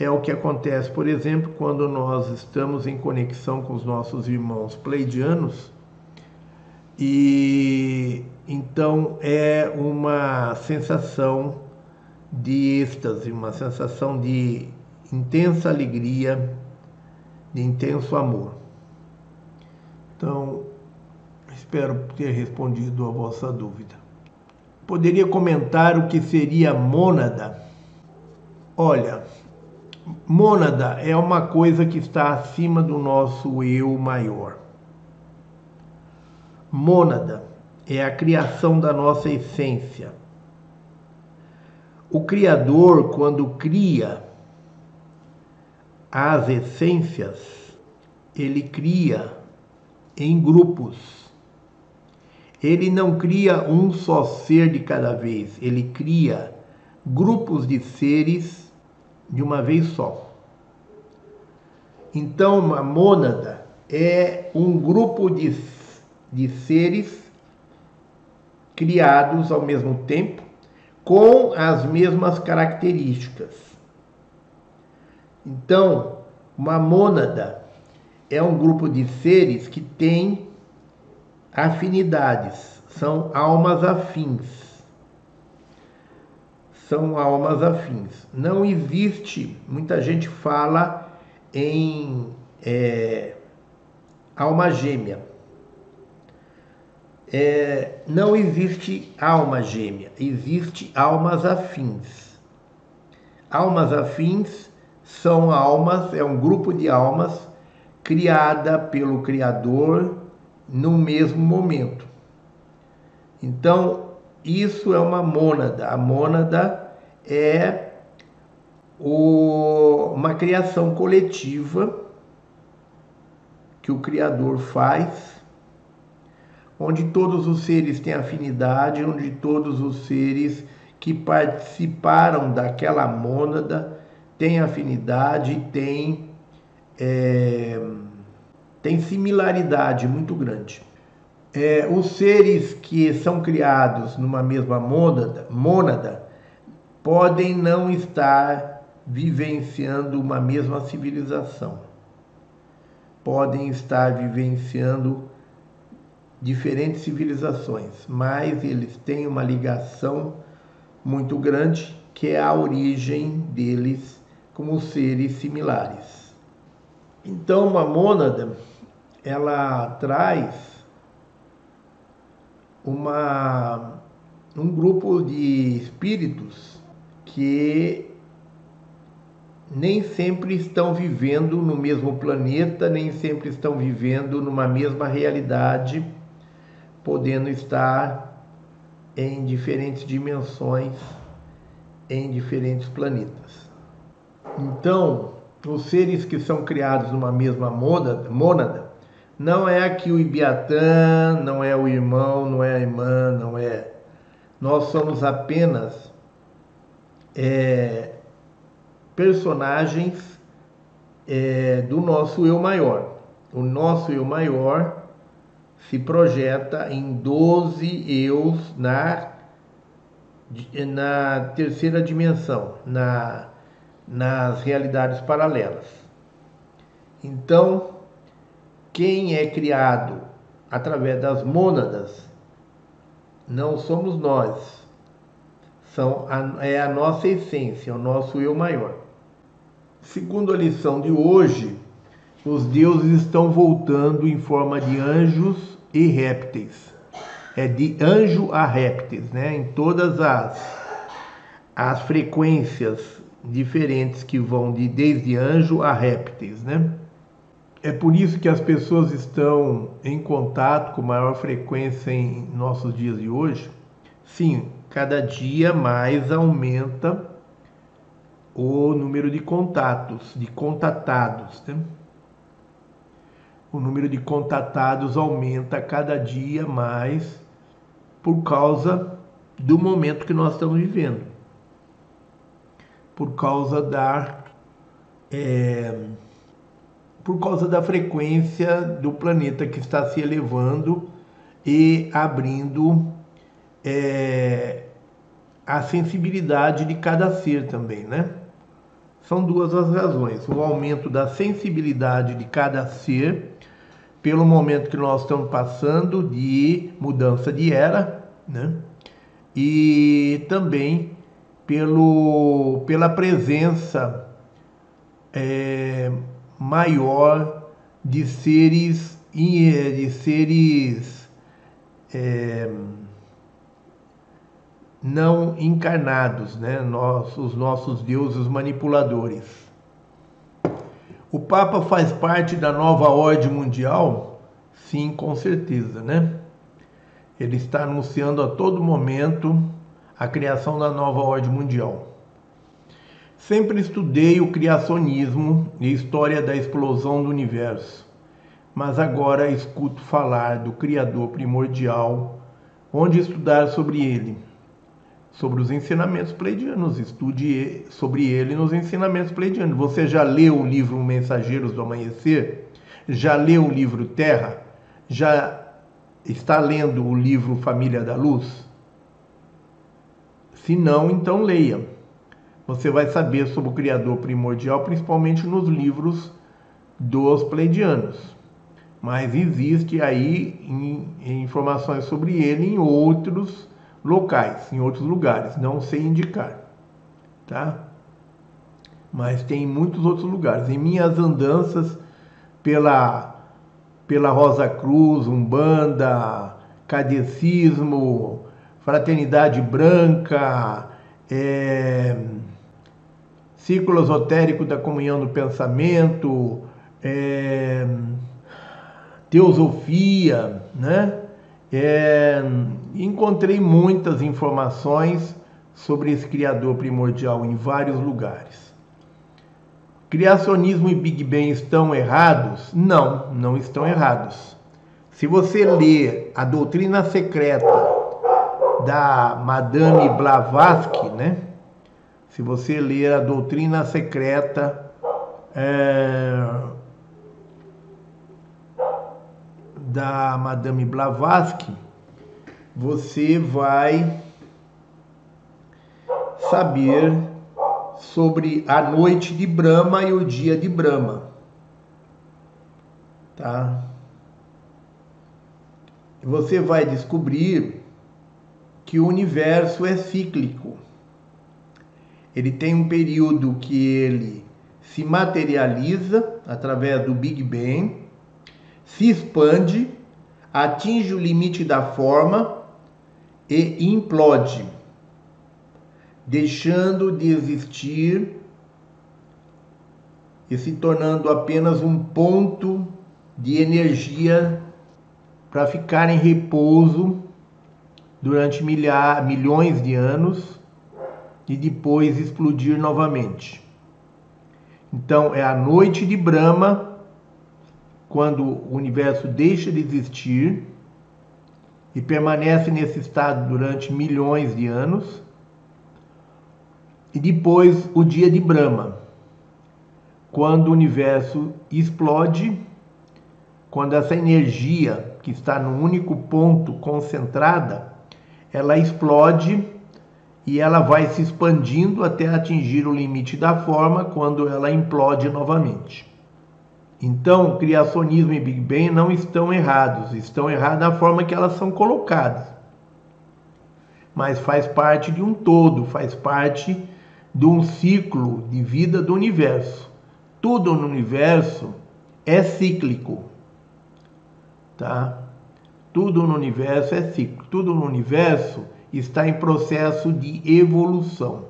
Speaker 1: é o que acontece, por exemplo, quando nós estamos em conexão com os nossos irmãos pleidianos, e então é uma sensação de êxtase, uma sensação de intensa alegria de intenso amor. Então, espero ter respondido a vossa dúvida. Poderia comentar o que seria mônada? Olha, mônada é uma coisa que está acima do nosso eu maior. Mônada é a criação da nossa essência. O Criador, quando cria, as essências ele cria em grupos. Ele não cria um só ser de cada vez, ele cria grupos de seres de uma vez só. Então, uma mônada é um grupo de, de seres criados ao mesmo tempo, com as mesmas características. Então, uma mônada é um grupo de seres que tem afinidades, são almas afins. São almas afins. Não existe, muita gente fala em é, alma gêmea. É, não existe alma gêmea, existe almas afins. Almas afins são almas, é um grupo de almas criada pelo Criador no mesmo momento. Então, isso é uma mônada. A mônada é o, uma criação coletiva que o Criador faz, onde todos os seres têm afinidade, onde todos os seres que participaram daquela mônada tem afinidade, tem, é, tem similaridade muito grande. É, os seres que são criados numa mesma mônada, mônada podem não estar vivenciando uma mesma civilização, podem estar vivenciando diferentes civilizações, mas eles têm uma ligação muito grande que é a origem deles como seres similares. Então, uma mônada, ela traz uma, um grupo de espíritos que nem sempre estão vivendo no mesmo planeta, nem sempre estão vivendo numa mesma realidade, podendo estar em diferentes dimensões, em diferentes planetas. Então, os seres que são criados numa mesma mônada, não é aqui o Ibiatã, não é o irmão, não é a irmã, não é. Nós somos apenas é, personagens é, do nosso eu maior. O nosso eu maior se projeta em 12 eus na, na terceira dimensão, na nas realidades paralelas. Então, quem é criado através das mônadas não somos nós, são a, é a nossa essência, o nosso eu maior. Segundo a lição de hoje, os deuses estão voltando em forma de anjos e répteis. É de anjo a répteis, né? Em todas as, as frequências diferentes que vão de desde anjo a répteis, né? É por isso que as pessoas estão em contato com maior frequência em nossos dias de hoje. Sim, cada dia mais aumenta o número de contatos, de contatados. Né? O número de contatados aumenta cada dia mais por causa do momento que nós estamos vivendo por causa da é, por causa da frequência do planeta que está se elevando e abrindo é, a sensibilidade de cada ser também, né? São duas as razões: o aumento da sensibilidade de cada ser pelo momento que nós estamos passando de mudança de era, né? E também pelo, pela presença é, maior de seres, de seres é, não encarnados, né? Nós, os nossos deuses manipuladores. O Papa faz parte da nova ordem mundial? Sim, com certeza, né? Ele está anunciando a todo momento a criação da nova ordem mundial. Sempre estudei o criacionismo e história da explosão do universo, mas agora escuto falar do Criador primordial, onde estudar sobre ele, sobre os ensinamentos pleidianos, estude sobre ele nos ensinamentos pleidianos. Você já leu o livro Mensageiros do Amanhecer? Já leu o livro Terra? Já está lendo o livro Família da Luz? Se não, então leia. Você vai saber sobre o Criador primordial, principalmente nos livros dos Pleidianos. Mas existe aí informações sobre ele em outros locais, em outros lugares, não sei indicar, tá? Mas tem em muitos outros lugares. Em minhas andanças pela pela Rosa Cruz, Umbanda, Cadecismo, Fraternidade Branca, é, Círculo Esotérico da Comunhão do Pensamento, é, Teosofia, né? É, encontrei muitas informações sobre esse Criador primordial em vários lugares. Criacionismo e Big Bang estão errados? Não, não estão errados. Se você ler a doutrina secreta da Madame Blavatsky, né? Se você ler a doutrina secreta é, da Madame Blavatsky, você vai saber sobre a noite de Brahma e o dia de Brahma. Tá? Você vai descobrir que o universo é cíclico. Ele tem um período que ele se materializa através do Big Bang, se expande, atinge o limite da forma e implode, deixando de existir e se tornando apenas um ponto de energia para ficar em repouso durante milhar, milhões de anos e depois explodir novamente. Então é a noite de Brahma, quando o universo deixa de existir e permanece nesse estado durante milhões de anos. E depois o dia de Brahma, quando o universo explode, quando essa energia que está num único ponto concentrada, ela explode e ela vai se expandindo até atingir o limite da forma quando ela implode novamente. Então, criacionismo e Big Bang não estão errados, estão errados na forma que elas são colocadas. Mas faz parte de um todo, faz parte de um ciclo de vida do universo. Tudo no universo é cíclico. Tá? Tudo no universo é cíclico. Tudo no universo está em processo de evolução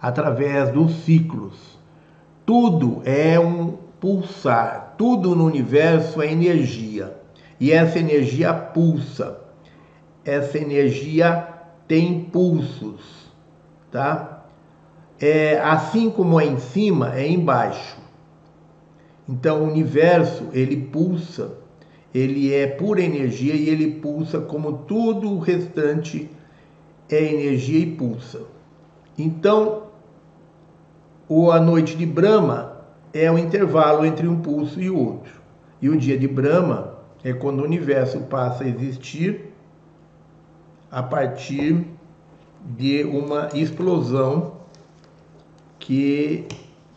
Speaker 1: através dos ciclos. Tudo é um pulsar, tudo no universo é energia e essa energia pulsa. Essa energia tem pulsos, tá? É, assim como é em cima, é embaixo. Então o universo ele pulsa ele é pura energia e ele pulsa como tudo o restante é energia e pulsa. Então, o a noite de Brahma é o intervalo entre um pulso e outro. E o dia de Brahma é quando o universo passa a existir a partir de uma explosão que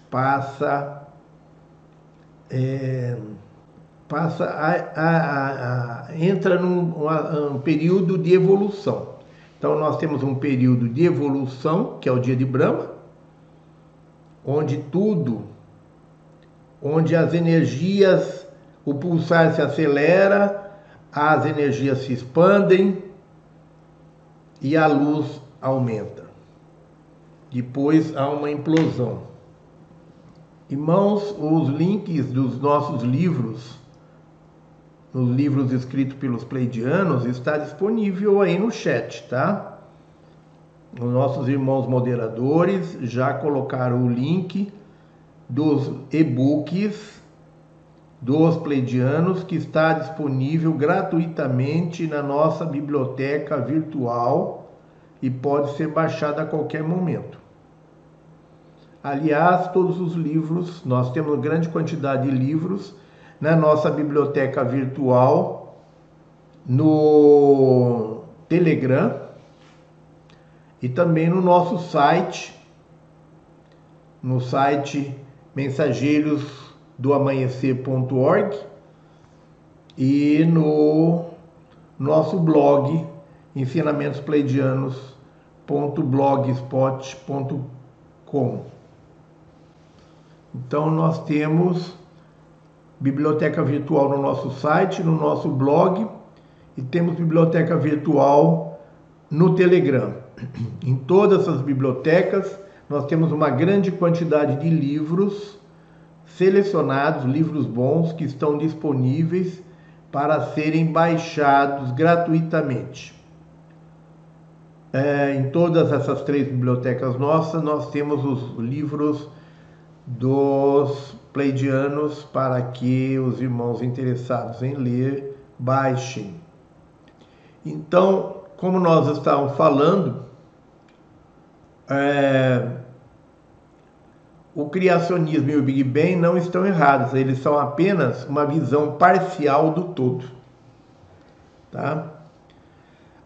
Speaker 1: passa é, passa a, a, a, entra num um período de evolução. Então nós temos um período de evolução, que é o dia de Brahma, onde tudo, onde as energias, o pulsar se acelera, as energias se expandem e a luz aumenta. Depois há uma implosão. Irmãos, os links dos nossos livros nos livros escritos pelos pleidianos está disponível aí no chat, tá? Os nossos irmãos moderadores já colocaram o link dos e-books dos pleidianos que está disponível gratuitamente na nossa biblioteca virtual e pode ser baixado a qualquer momento. Aliás, todos os livros, nós temos grande quantidade de livros na nossa biblioteca virtual, no Telegram e também no nosso site, no site mensageirosdoamanhecer.org e no nosso blog ensinamentospleidianos.blogspot.com. Então nós temos biblioteca virtual no nosso site, no nosso blog e temos biblioteca virtual no Telegram. <clears throat> Em todas essas bibliotecas, nós temos uma grande quantidade de livros selecionados, livros bons que estão disponíveis para serem baixados gratuitamente. É, em todas essas três bibliotecas nossas, nós temos os livros dos pleidianos para que os irmãos interessados em ler baixem. Então, como nós estávamos falando, é, o criacionismo e o Big Bang não estão errados, eles são apenas uma visão parcial do todo. Tá?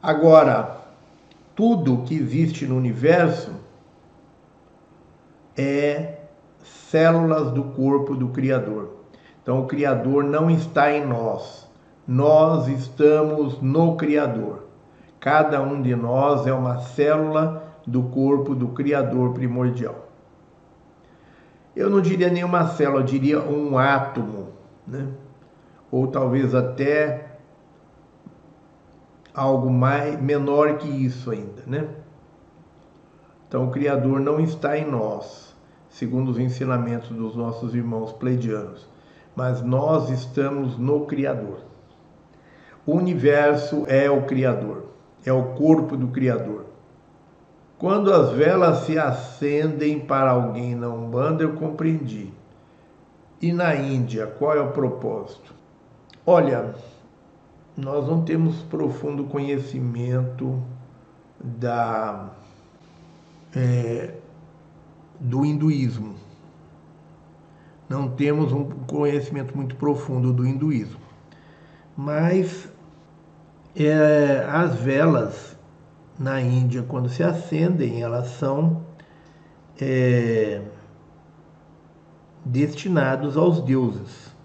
Speaker 1: Agora, tudo que existe no universo é células do corpo do Criador. Então, o Criador não está em nós, nós estamos no Criador. Cada um de nós é uma célula do corpo do Criador primordial. Eu não diria nenhuma célula, eu diria um átomo, né? ou talvez até algo mais menor que isso ainda, né? Então o Criador não está em nós, segundo os ensinamentos dos nossos irmãos pleidianos, mas nós estamos no Criador. O universo é o Criador, é o corpo do Criador. Quando as velas se acendem para alguém na Umbanda, eu compreendi. E na Índia, qual é o propósito? Olha, nós não temos profundo conhecimento da é, do hinduísmo. Não temos um conhecimento muito profundo do hinduísmo. Mas é, as velas na Índia, quando se acendem, elas são é, destinados aos deuses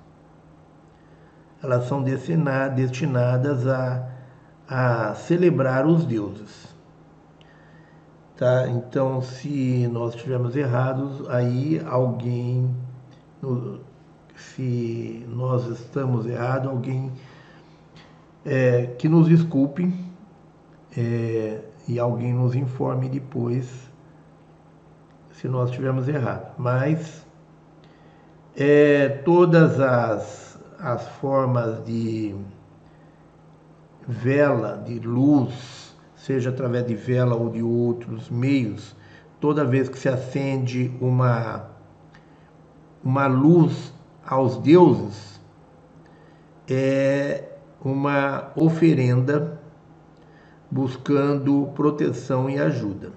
Speaker 1: elas são destinadas a, a celebrar os deuses. Tá? Então, se nós estivermos errados, aí alguém, se nós estamos errados, alguém é, que nos desculpe é, e alguém nos informe depois se nós estivermos errados. Mas é, todas as as formas de vela, de luz, seja através de vela ou de outros meios, toda vez que se acende uma, uma luz aos deuses, é uma oferenda buscando proteção e ajuda.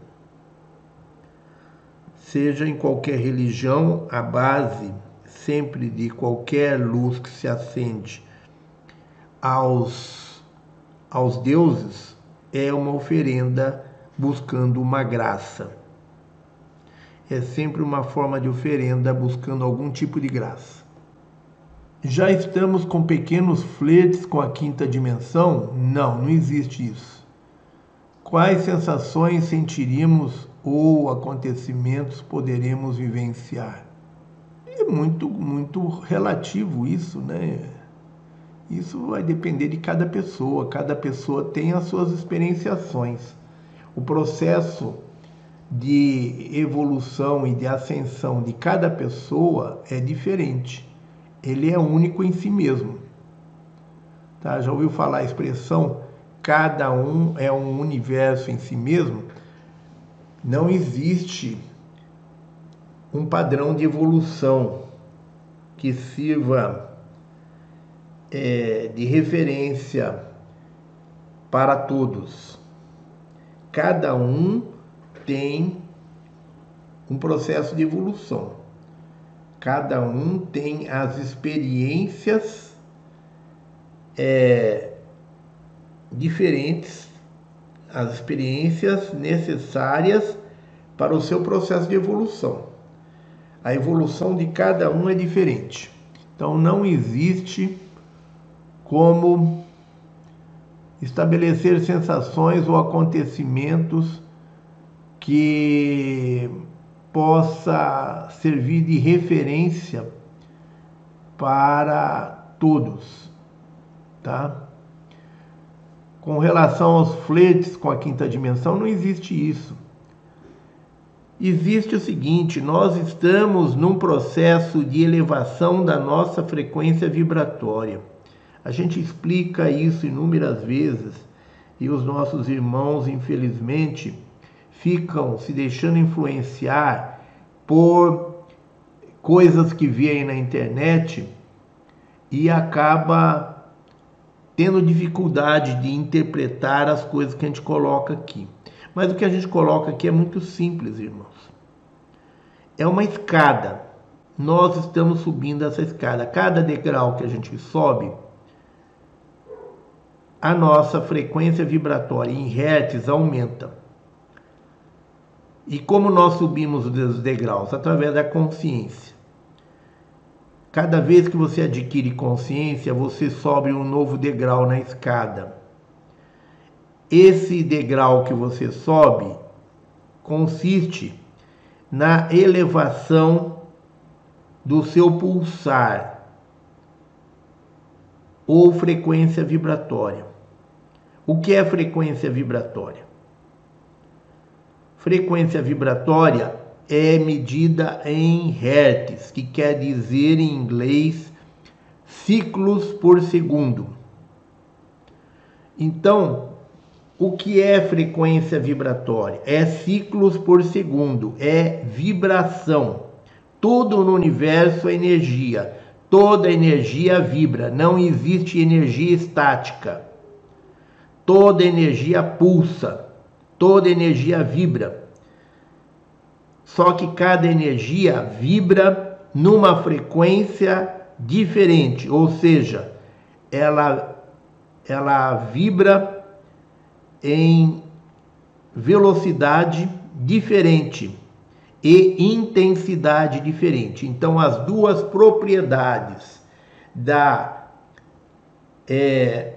Speaker 1: Seja em qualquer religião, a base sempre de qualquer luz que se acende aos, aos deuses é uma oferenda buscando uma graça. É sempre uma forma de oferenda buscando algum tipo de graça. Já estamos com pequenos flertes com a quinta dimensão? Não, não existe isso. Quais sensações sentiríamos ou acontecimentos poderemos vivenciar? é muito, muito relativo isso, né? Isso vai depender de cada pessoa, cada pessoa tem as suas experienciações. O processo de evolução e de ascensão de cada pessoa é diferente. Ele é único em si mesmo. Tá? Já ouviu falar a expressão cada um é um universo em si mesmo? Não existe um padrão de evolução que sirva é, de referência para todos. Cada um tem um processo de evolução. Cada um tem as experiências é, diferentes, as experiências necessárias para o seu processo de evolução. A evolução de cada um é diferente. Então não existe como estabelecer sensações ou acontecimentos que possa servir de referência para todos, tá? Com relação aos fletes com a quinta dimensão, não existe isso existe o seguinte: nós estamos num processo de elevação da nossa frequência vibratória. A gente explica isso inúmeras vezes e os nossos irmãos, infelizmente, ficam se deixando influenciar por coisas que vêm na internet e acaba tendo dificuldade de interpretar as coisas que a gente coloca aqui. Mas o que a gente coloca aqui é muito simples, irmãos. é uma escada. Nós estamos subindo essa escada. Cada degrau que a gente sobe, a nossa frequência vibratória em hertz aumenta. E como nós subimos os degraus? Através da consciência. Cada vez que você adquire consciência, você sobe um novo degrau na escada. Esse degrau que você sobe consiste na elevação do seu pulsar ou frequência vibratória. O que é frequência vibratória? Frequência vibratória é medida em hertz, que quer dizer em inglês ciclos por segundo. Então, o que é frequência vibratória? É ciclos por segundo, é vibração. Tudo no universo é energia. Toda energia vibra, não existe energia estática. Toda energia pulsa, toda energia vibra. Só que cada energia vibra numa frequência diferente, ou seja, ela ela vibra em velocidade diferente e intensidade diferente. Então, as duas propriedades da, é,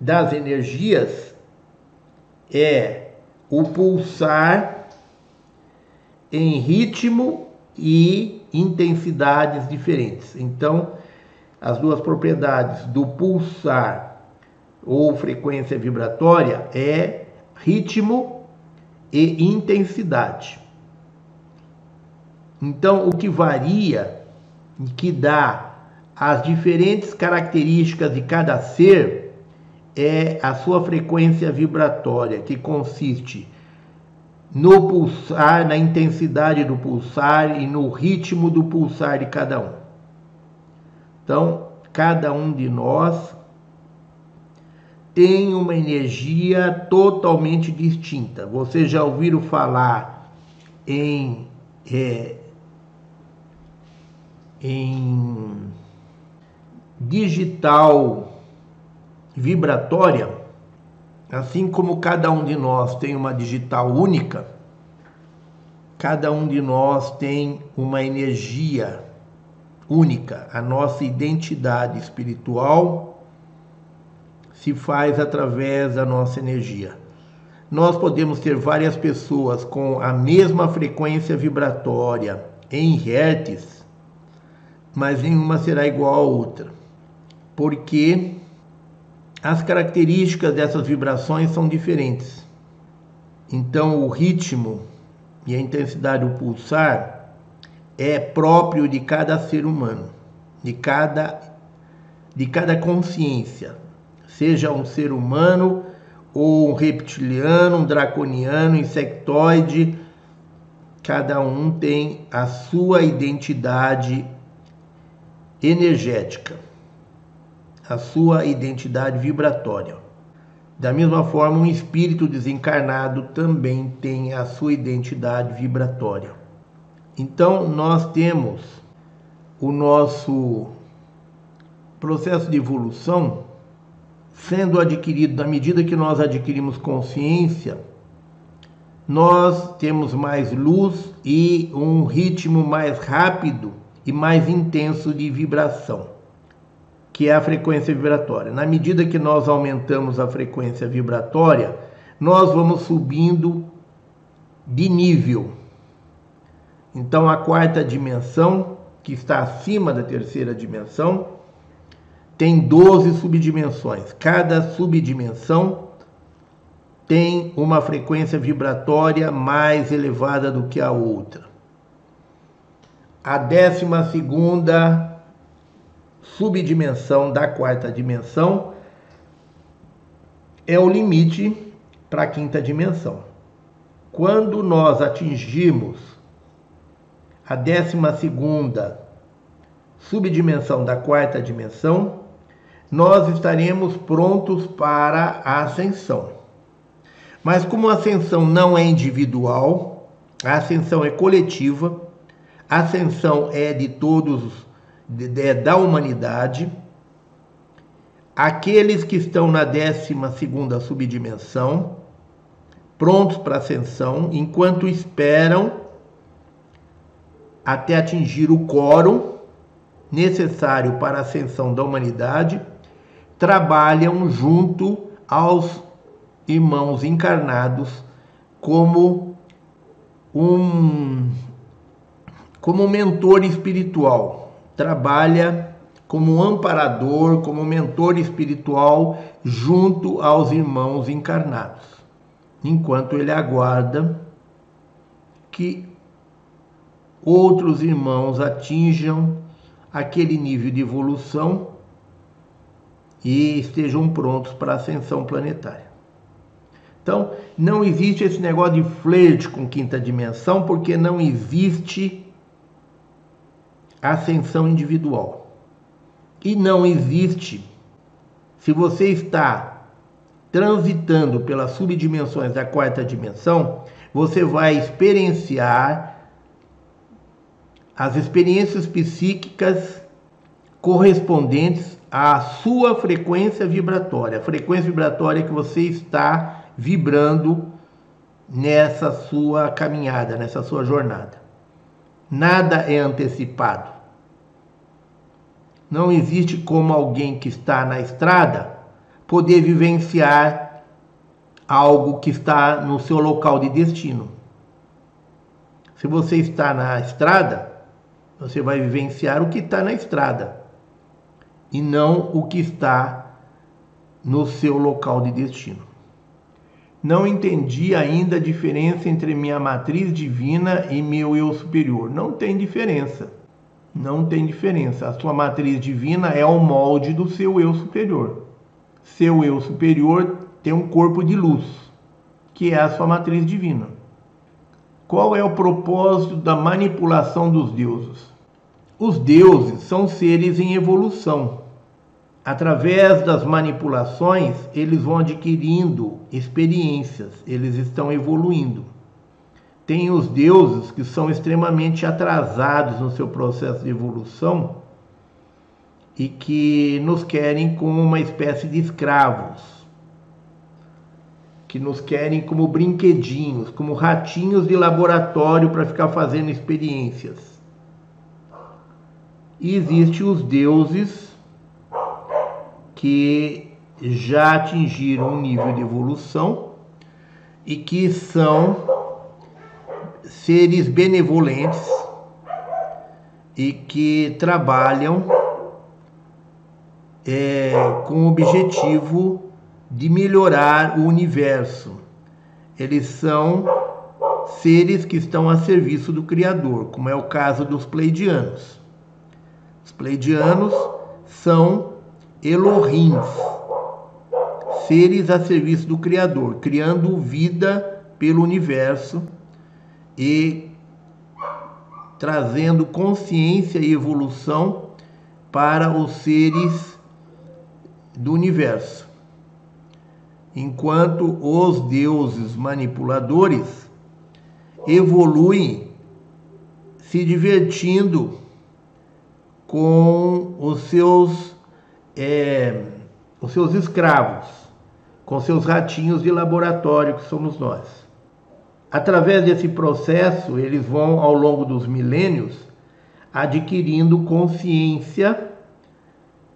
Speaker 1: das energias é o pulsar em ritmo e intensidades diferentes. Então, as duas propriedades do pulsar ou frequência vibratória é ritmo e intensidade. Então, o que varia e que dá as diferentes características de cada ser é a sua frequência vibratória, que consiste no pulsar, na intensidade do pulsar e no ritmo do pulsar de cada um. Então, cada um de nós tem uma energia totalmente distinta. Vocês já ouviram falar em, é, em digital vibratória? Assim como cada um de nós tem uma digital única, cada um de nós tem uma energia única, a nossa identidade espiritual se faz através da nossa energia. Nós podemos ter várias pessoas com a mesma frequência vibratória em hertz, mas nenhuma será igual à outra, porque as características dessas vibrações são diferentes. Então, o ritmo e a intensidade do pulsar é próprio de cada ser humano, de cada, de cada consciência seja um ser humano ou um reptiliano, um draconiano, insectoide, cada um tem a sua identidade energética, a sua identidade vibratória. Da mesma forma, um espírito desencarnado também tem a sua identidade vibratória. Então, nós temos o nosso processo de evolução sendo adquirido, na medida que nós adquirimos consciência, nós temos mais luz e um ritmo mais rápido e mais intenso de vibração, que é a frequência vibratória. Na medida que nós aumentamos a frequência vibratória, nós vamos subindo de nível. Então, a quarta dimensão, que está acima da terceira dimensão, tem 12 subdimensões. Cada subdimensão tem uma frequência vibratória mais elevada do que a outra. A décima segunda subdimensão da quarta dimensão é o limite para a quinta dimensão. Quando nós atingimos a décima segunda subdimensão da quarta dimensão, nós estaremos prontos para a ascensão. Mas como a ascensão não é individual, A ascensão é coletiva, a ascensão é de todos, é da humanidade. Aqueles que estão na 12 subdimensão, prontos para ascensão, enquanto esperam até atingir o quórum necessário para a ascensão da humanidade, trabalham junto aos irmãos encarnados como um como mentor espiritual, trabalha como amparador, como mentor espiritual junto aos irmãos encarnados, enquanto ele aguarda que outros irmãos atinjam aquele nível de evolução e estejam prontos para a ascensão planetária. Então, não existe esse negócio de flerte com quinta dimensão, porque não existe ascensão individual. E não existe, se você está transitando pelas subdimensões da quarta dimensão, você vai experienciar as experiências psíquicas correspondentes à sua frequência vibratória, a frequência vibratória que você está vibrando nessa sua caminhada, nessa sua jornada. Nada é antecipado. Não existe como alguém que está na estrada poder vivenciar algo que está no seu local de destino. Se você está na estrada, você vai vivenciar o que está na estrada e não o que está no seu local de destino. Não entendi ainda a diferença entre minha matriz divina e meu eu superior. Não tem diferença. Não tem diferença. A sua matriz divina é o molde do seu eu superior. Seu eu superior tem um corpo de luz, que é a sua matriz divina. Qual é o propósito da manipulação dos deuses? Os deuses são seres em evolução. Através das manipulações, eles vão adquirindo experiências, eles estão evoluindo. Tem os deuses que são extremamente atrasados no seu processo de evolução e que nos querem como uma espécie de escravos, que nos querem como brinquedinhos, como ratinhos de laboratório para ficar fazendo experiências. E existem os deuses que já atingiram um nível de evolução e que são seres benevolentes e que trabalham é, com o objetivo de melhorar o universo. Eles são seres que estão a serviço do Criador, como é o caso dos Pleidianos. Os pleidianos são Elohims, seres a serviço do Criador, criando vida pelo universo e trazendo consciência e evolução para os seres do universo. Enquanto os deuses manipuladores evoluem se divertindo com os seus, é, os seus escravos, com seus ratinhos de laboratório que somos nós. Através desse processo, eles vão, ao longo dos milênios, adquirindo consciência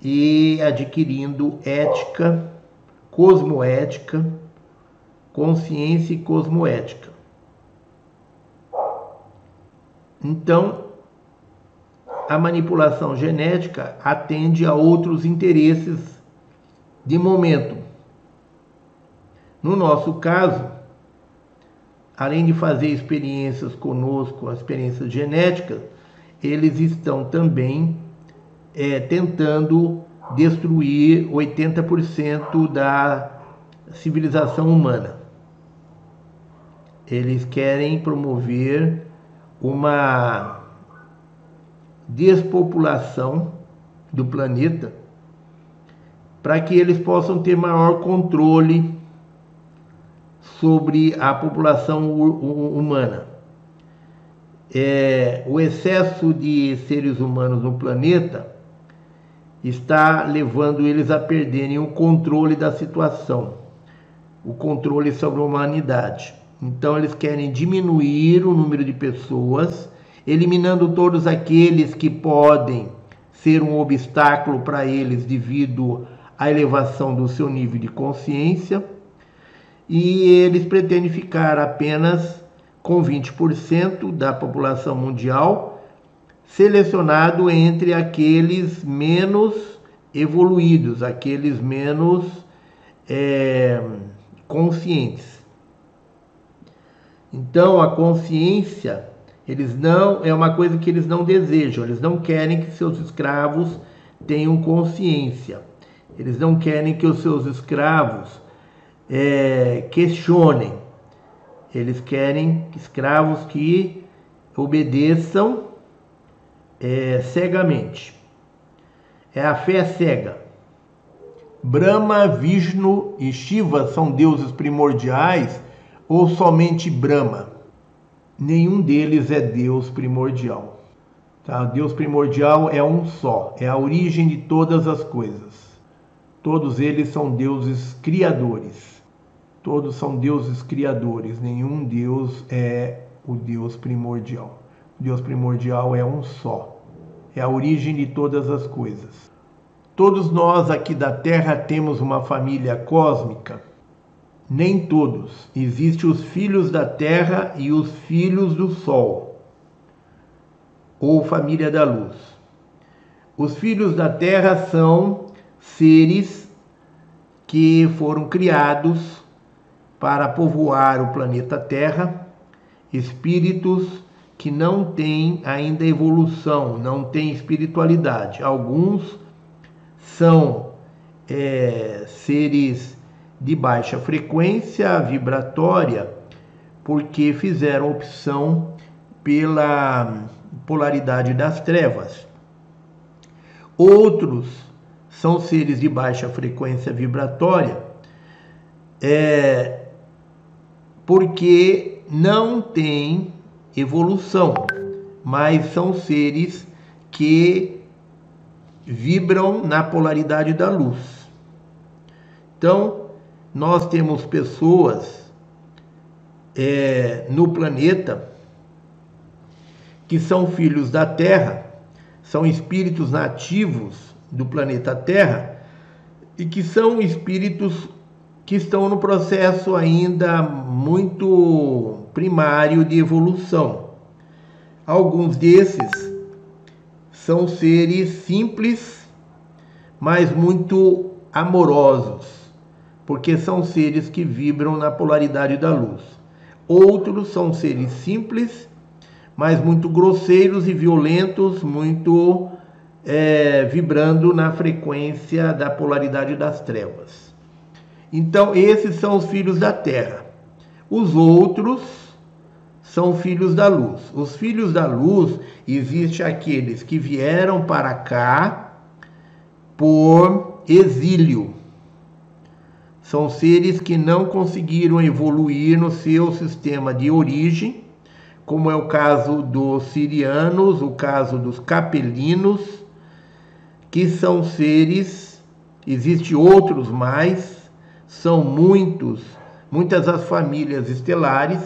Speaker 1: e adquirindo ética, cosmoética, consciência e cosmoética. Então, a manipulação genética atende a outros interesses de momento. No nosso caso, além de fazer experiências conosco, experiências genéticas, eles estão também é, tentando destruir 80% da civilização humana. Eles querem promover uma despopulação do planeta para que eles possam ter maior controle sobre a população humana. é, o excesso de seres humanos no planeta está levando eles a perderem o controle da situação, o controle sobre a humanidade. Então eles querem diminuir o número de pessoas, eliminando todos aqueles que podem ser um obstáculo para eles devido à elevação do seu nível de consciência, e eles pretendem ficar apenas com 20% da população mundial, selecionado entre aqueles menos evoluídos, aqueles menos é, conscientes. Então a consciência eles não é uma coisa que eles não desejam, eles não querem que seus escravos tenham consciência. Eles não querem que os seus escravos é, questionem. Eles querem escravos que obedeçam é, cegamente. É a fé cega. Brahma, Vishnu e Shiva são deuses primordiais ou somente Brahma? Nenhum deles é Deus primordial. Tá? Deus primordial é um só, é a origem de todas as coisas. Todos eles são deuses criadores. Todos são deuses criadores. Nenhum Deus é o Deus primordial. O Deus primordial é um só. É a origem de todas as coisas. Todos nós aqui da Terra temos uma família cósmica nem todos. Existem os filhos da terra e os filhos do sol, ou família da luz. Os filhos da terra são seres que foram criados para povoar o planeta Terra, espíritos que não têm ainda evolução, não têm espiritualidade. Alguns são é, seres de baixa frequência vibratória, porque fizeram opção pela polaridade das trevas. Outros são seres de baixa frequência vibratória, é, porque não têm evolução, mas são seres que vibram na polaridade da luz. Então, nós temos pessoas é, no planeta que são filhos da Terra, são espíritos nativos do planeta Terra e que são espíritos que estão no processo ainda muito primário de evolução. Alguns desses são seres simples, mas muito amorosos porque são seres que vibram na polaridade da luz. Outros são seres simples, mas muito grosseiros e violentos, muito é, vibrando na frequência da polaridade das trevas. Então, esses são os filhos da terra. Os outros são filhos da luz. Os filhos da luz existem aqueles que vieram para cá por exílio, são seres que não conseguiram evoluir no seu sistema de origem, como é o caso dos sirianos, o caso dos capelinos, que são seres, existem outros mais, são muitos, muitas as famílias estelares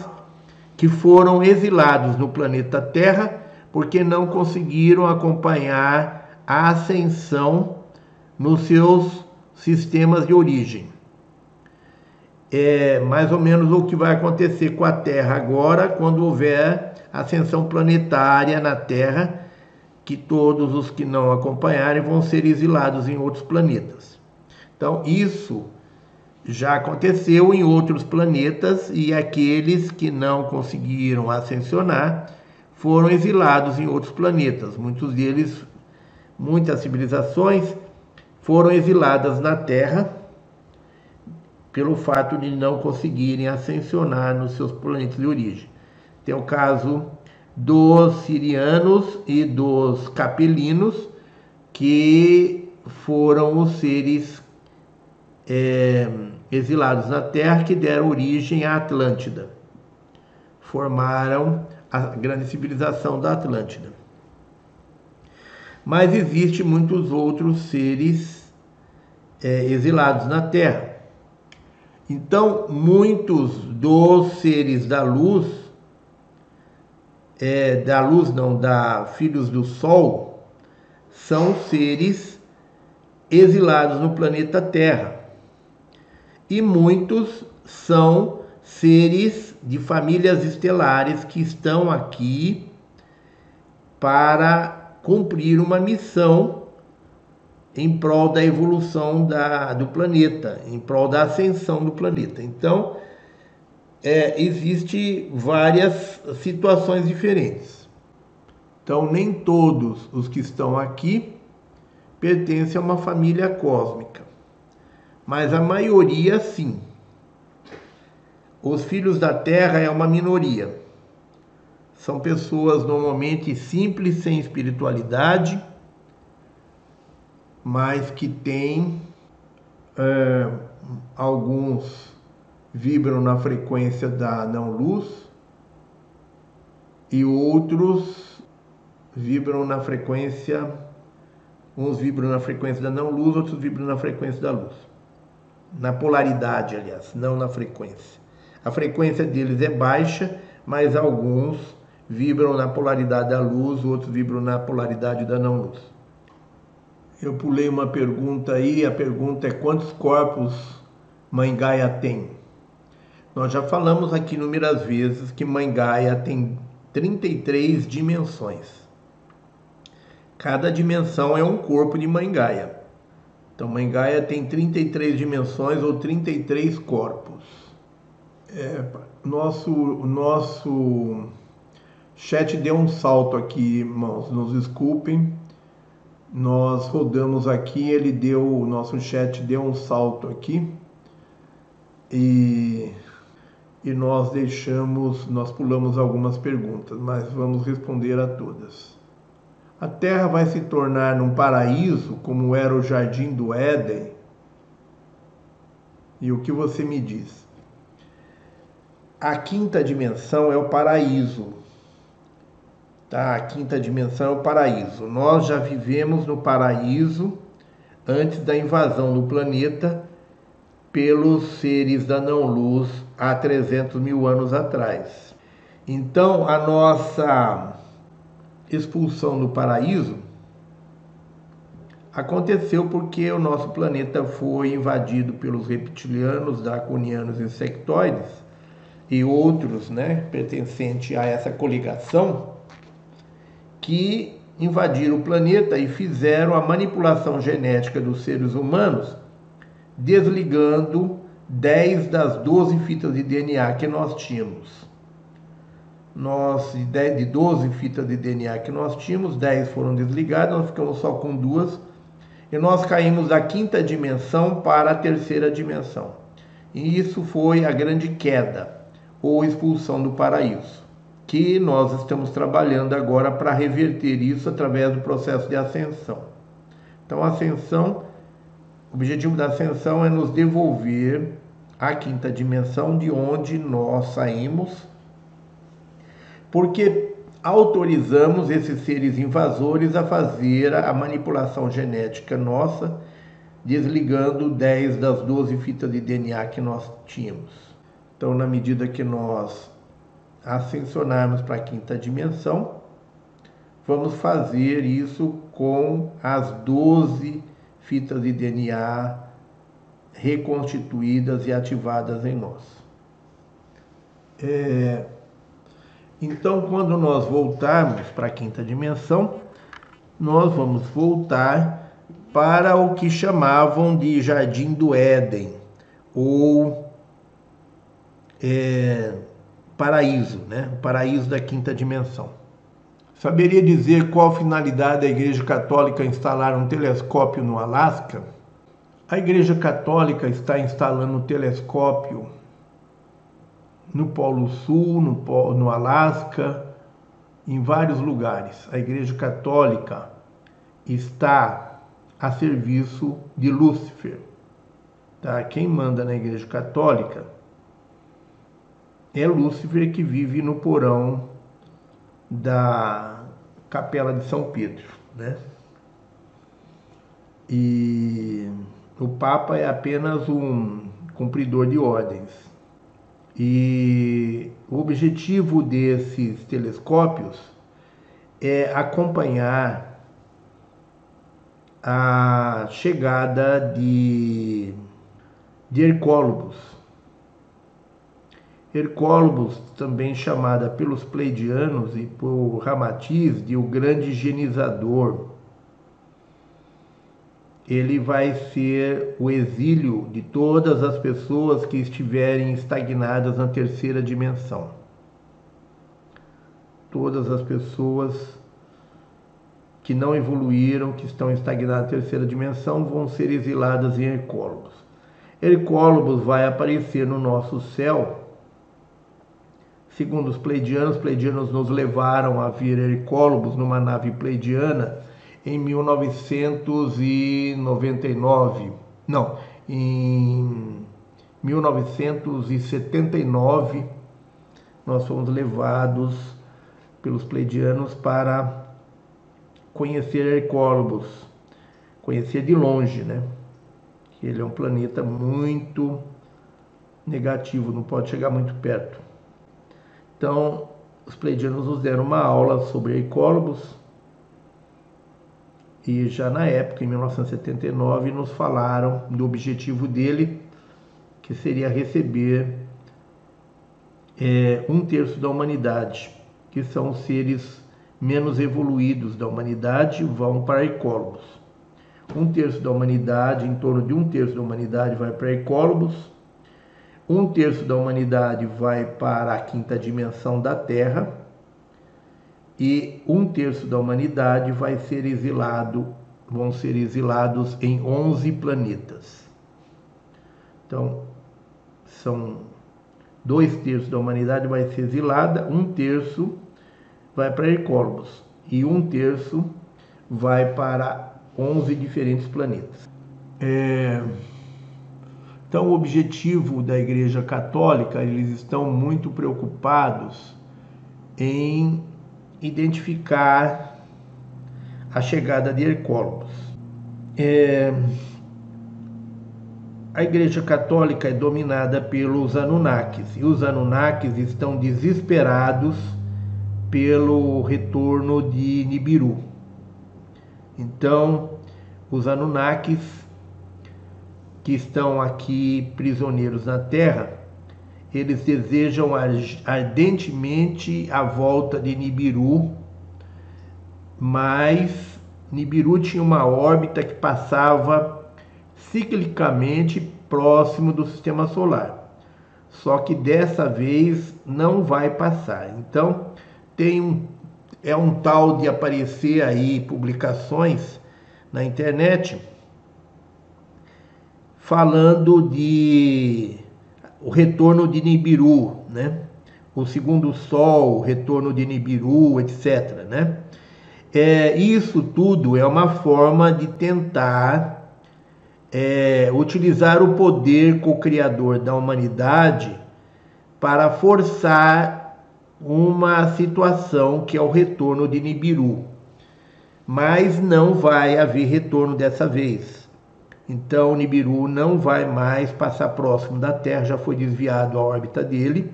Speaker 1: que foram exilados no planeta Terra porque não conseguiram acompanhar a ascensão nos seus sistemas de origem é mais ou menos o que vai acontecer com a Terra agora, quando houver ascensão planetária na Terra, que todos os que não acompanharem vão ser exilados em outros planetas. Então, isso já aconteceu em outros planetas e aqueles que não conseguiram ascensionar foram exilados em outros planetas. Muitos deles, muitas civilizações foram exiladas na Terra pelo fato de não conseguirem ascensionar nos seus planetas de origem. Tem o caso dos sirianos e dos capelinos, que foram os seres é, exilados na Terra que deram origem à Atlântida. Formaram a grande civilização da Atlântida. Mas existe muitos outros seres é, exilados na Terra. Então, muitos dos seres da luz, é, da luz não, da filhos do Sol, são seres exilados no planeta Terra. E muitos são seres de famílias estelares que estão aqui para cumprir uma missão em prol da evolução da, do planeta, em prol da ascensão do planeta. Então, é, existe várias situações diferentes. Então, nem todos os que estão aqui pertencem a uma família cósmica, mas a maioria sim. Os filhos da Terra é uma minoria. São pessoas normalmente simples, sem espiritualidade mas que tem é, alguns vibram na frequência da não-luz e outros vibram na frequência, uns vibram na frequência da não-luz, outros vibram na frequência da luz. Na polaridade, aliás, não na frequência. A frequência deles é baixa, mas alguns vibram na polaridade da luz, outros vibram na polaridade da não-luz. Eu pulei uma pergunta aí, a pergunta é quantos corpos Mãe Gaia tem? Nós já falamos aqui inúmeras vezes que Mãe Gaia tem 33 dimensões. Cada dimensão é um corpo de Mãe Gaia. Então, Mãe Gaia tem 33 dimensões ou 33 corpos. É, nosso, nosso chat deu um salto aqui, irmãos, nos desculpem nós rodamos aqui, ele deu, o nosso chat deu um salto aqui e, e nós deixamos, nós pulamos algumas perguntas, mas vamos responder a todas. A Terra vai se tornar num paraíso como era o jardim do Éden? E o que você me diz? A quinta dimensão é o paraíso, Tá? A quinta dimensão é o paraíso. Nós já vivemos no paraíso antes da invasão do planeta pelos seres da não-luz há 300 mil anos atrás. Então, a nossa expulsão do paraíso aconteceu porque o nosso planeta foi invadido pelos reptilianos, draconianos, insectoides e outros, né, pertencentes a essa coligação que invadiram o planeta e fizeram a manipulação genética dos seres humanos, desligando 10 das 12 fitas de DNA que nós tínhamos. Nós, de 12 fitas de DNA que nós tínhamos, 10 foram desligadas, nós ficamos só com duas, e nós caímos da quinta dimensão para a terceira dimensão. E isso foi a grande queda, ou expulsão do paraíso que nós estamos trabalhando agora para reverter isso através do processo de ascensão. Então, a ascensão, o objetivo da ascensão é nos devolver à quinta dimensão de onde nós saímos, porque autorizamos esses seres invasores a fazer a manipulação genética nossa, desligando 10 das 12 fitas de DNA que nós tínhamos. Então, na medida que nós ascensionarmos para a quinta dimensão, vamos fazer isso com as 12 fitas de DNA reconstituídas e ativadas em nós. É, então, quando nós voltarmos para a quinta dimensão, nós vamos voltar para o que chamavam de Jardim do Éden, ou é, paraíso, né? o paraíso da quinta dimensão. Saberia dizer qual a finalidade da Igreja Católica instalar um telescópio no Alasca? A Igreja Católica está instalando um telescópio no Polo Sul, no, no Alasca, em vários lugares. A Igreja Católica está a serviço de Lúcifer. Tá? Quem manda na Igreja Católica é Lúcifer que vive no porão da Capela de São Pedro, né? E o Papa é apenas um cumpridor de ordens. E o objetivo desses telescópios é acompanhar a chegada de, de Hercólogos. Hercólogos, também chamada pelos pleidianos e por Ramatiz de o grande higienizador ele vai ser o exílio de todas as pessoas que estiverem estagnadas na terceira dimensão. Todas as pessoas que não evoluíram, que estão estagnadas na terceira dimensão, vão ser exiladas em Hercólogos. Hercólogos vai aparecer no nosso céu. Segundo os pleidianos, os pleidianos nos levaram a vir Hercólogos numa nave pleidiana em 1999, não, em 1979, nós fomos levados pelos pleidianos para conhecer Hercólobos, conhecer de longe, né? Ele é um planeta muito negativo, não pode chegar muito perto. Então, os pleidianos nos deram uma aula sobre Hercólobos, e já na época, em 1979, nos falaram do objetivo dele, que seria receber é, um terço da humanidade, que são os seres menos evoluídos da humanidade, vão para ecólogos. Um terço da humanidade, em torno de um terço da humanidade, vai para ecólogos. Um terço da humanidade vai para a quinta dimensão da Terra e um terço da humanidade vai ser exilado, vão ser exilados em 11 planetas. Então, são dois terços da humanidade vai ser exilada, um terço vai para Hercólogos e um terço vai para 11 diferentes planetas. É... Então, o objetivo da Igreja Católica, eles estão muito preocupados em identificar a chegada de Hercólogos. É, a Igreja Católica é dominada pelos Anunnakis e os Anunnakis estão desesperados pelo retorno de Nibiru. Então, os Anunnakis que estão aqui prisioneiros na Terra eles desejam ardentemente a volta de Nibiru, mas Nibiru tinha uma órbita que passava ciclicamente próximo do sistema solar. Só que dessa vez não vai passar. Então, tem um é um tal de aparecer aí publicações na internet falando de o retorno de Nibiru, né? o segundo sol, o retorno de Nibiru, etc. Né? É, isso tudo é uma forma de tentar é, utilizar o poder co-criador da humanidade para forçar uma situação que é o retorno de Nibiru. Mas não vai haver retorno dessa vez. Então, Nibiru não vai mais passar próximo da Terra, já foi desviado a órbita dele.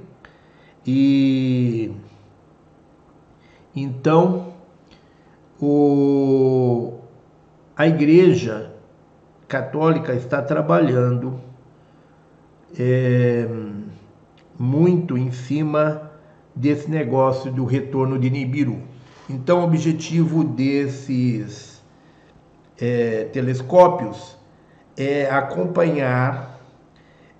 Speaker 1: E então o, a Igreja Católica está trabalhando é, muito em cima desse negócio do retorno de Nibiru. Então, o objetivo desses é, telescópios é acompanhar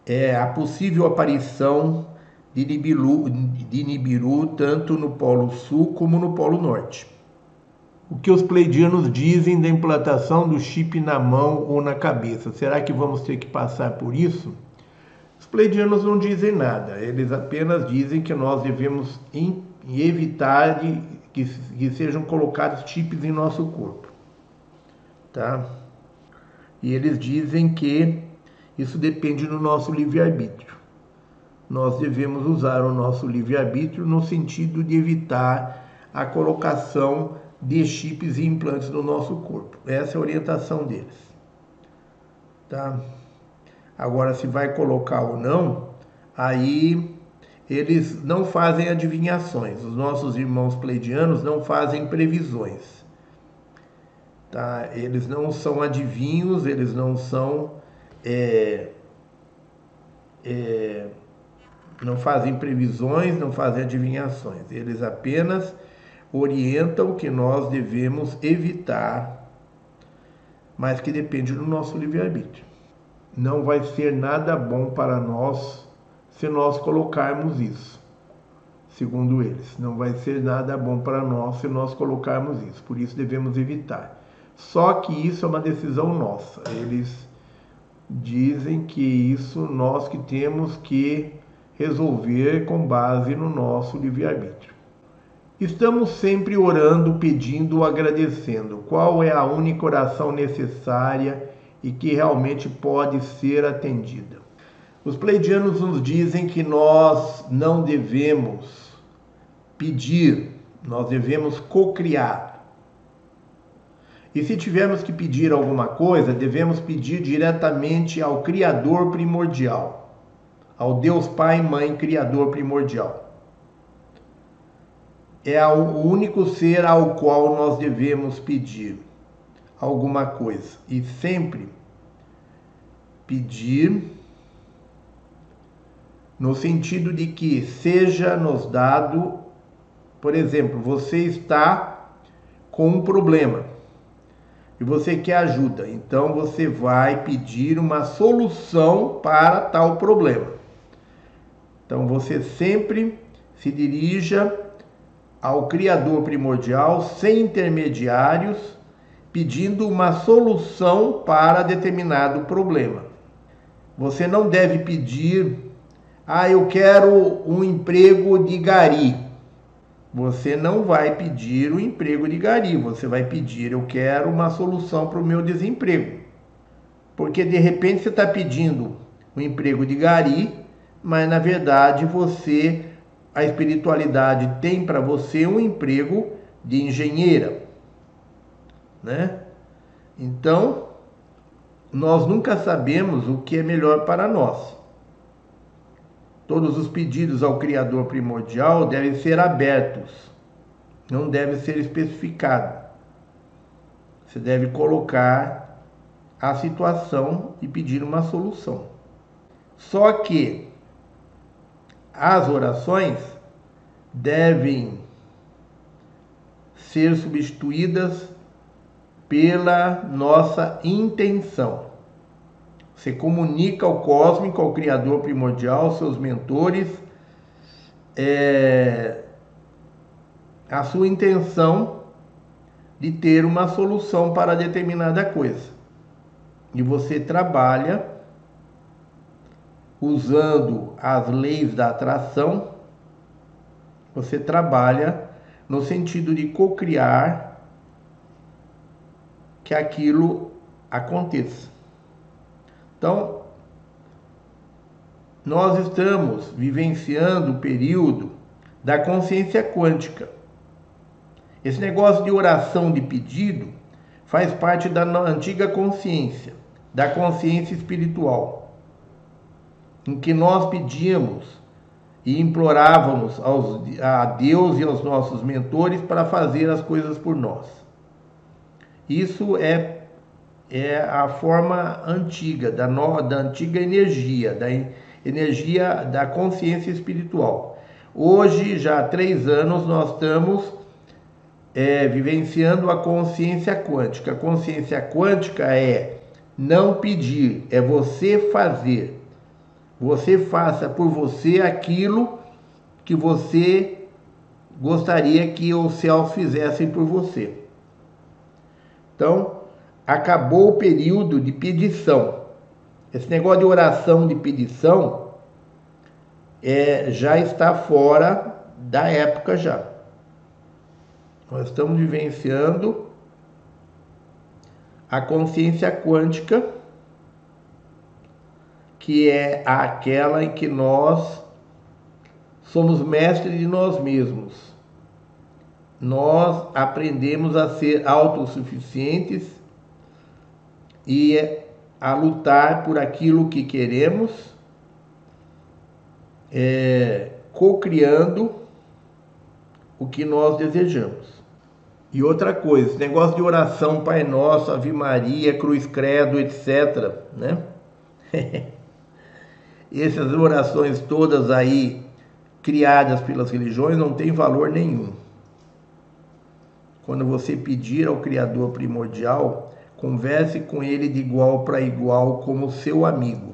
Speaker 1: é, a possível aparição de Nibiru, de Nibiru tanto no Polo Sul como no Polo Norte. O que os pleidianos dizem da implantação do chip na mão ou na cabeça? Será que vamos ter que passar por isso? Os pleidianos não dizem nada, eles apenas dizem que nós devemos evitar de, que, que sejam colocados chips em nosso corpo. Tá? E eles dizem que isso depende do nosso livre-arbítrio. Nós devemos usar o nosso livre-arbítrio no sentido de evitar a colocação de chips e implantes no nosso corpo. Essa é a orientação deles. Tá? Agora, se vai colocar ou não, aí eles não fazem adivinhações. Os nossos irmãos pleidianos não fazem previsões. Tá? Eles não são adivinhos, eles não são. É, é, não fazem previsões, não fazem adivinhações. Eles apenas orientam que nós devemos evitar, mas que depende do nosso livre-arbítrio. Não vai ser nada bom para nós se nós colocarmos isso. Segundo eles, não vai ser nada bom para nós se nós colocarmos isso. Por isso devemos evitar. Só que isso é uma decisão nossa. Eles dizem que isso nós que temos que resolver com base no nosso livre-arbítrio. Estamos sempre orando, pedindo, agradecendo. Qual é a única oração necessária e que realmente pode ser atendida? Os pleidianos nos dizem que nós não devemos pedir, nós devemos cocriar. E se tivermos que pedir alguma coisa, devemos pedir diretamente ao Criador primordial, ao Deus Pai Mãe Criador primordial. É o único ser ao qual nós devemos pedir alguma coisa. E sempre pedir no sentido de que seja nos dado, por exemplo, você está com um problema e você quer ajuda, então você vai pedir uma solução para tal problema. Então você sempre se dirija ao Criador primordial, sem intermediários, pedindo uma solução para determinado problema. Você não deve pedir ah, eu quero um emprego de gari. Você não vai pedir o emprego de gari, você vai pedir, eu quero uma solução para o meu desemprego. Porque de repente você está pedindo um emprego de gari, mas na verdade você, a espiritualidade tem para você um emprego de engenheira, né? Então, nós nunca sabemos o que é melhor para nós. Todos os pedidos ao Criador primordial devem ser abertos, não deve ser especificado. Você deve colocar a situação e pedir uma solução. Só que as orações devem ser substituídas pela nossa intenção. Você comunica ao cósmico, ao Criador primordial, seus mentores, é, a sua intenção de ter uma solução para determinada coisa. E você trabalha usando as leis da atração, você trabalha no sentido de cocriar que aquilo aconteça. Então, nós estamos vivenciando o período da consciência quântica. Esse negócio de oração de pedido faz parte da antiga consciência, da consciência espiritual, em que nós pedíamos e implorávamos aos, a Deus e aos nossos mentores para fazer as coisas por nós. Isso é é a forma antiga, da, no, da antiga energia, da energia da consciência espiritual. Hoje, já há três anos, nós estamos é, vivenciando a consciência quântica. A consciência quântica é não pedir, é você fazer. Você faça por você aquilo que você gostaria que os céus fizessem por você. Então, acabou o período de pedição. Esse negócio de oração de pedição é, já está fora da época já. Nós estamos vivenciando a consciência quântica, que é aquela em que nós somos mestres de nós mesmos. nós aprendemos a ser autossuficientes e a lutar por aquilo que queremos, é, co-criando o que nós desejamos. E outra coisa, esse negócio de oração, Pai Nosso, Ave Maria, Cruz Credo, etc., né? <laughs> Essas orações todas aí criadas pelas religiões não têm valor nenhum. Quando você pedir ao Criador primordial, converse com ele de igual para igual como seu amigo.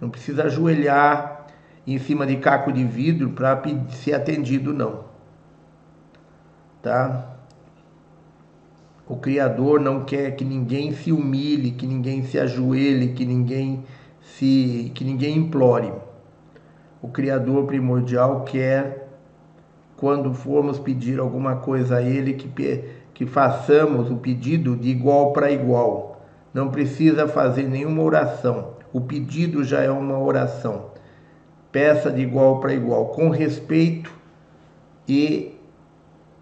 Speaker 1: Não precisa ajoelhar em cima de caco de vidro para ser atendido, não. Tá? O Criador não quer que ninguém se humilhe, que ninguém se ajoelhe, que ninguém se que ninguém implore. O Criador primordial quer quando formos pedir alguma coisa a ele que que façamos o pedido de igual para igual. Não precisa fazer nenhuma oração. O pedido já é uma oração. Peça de igual para igual, com respeito e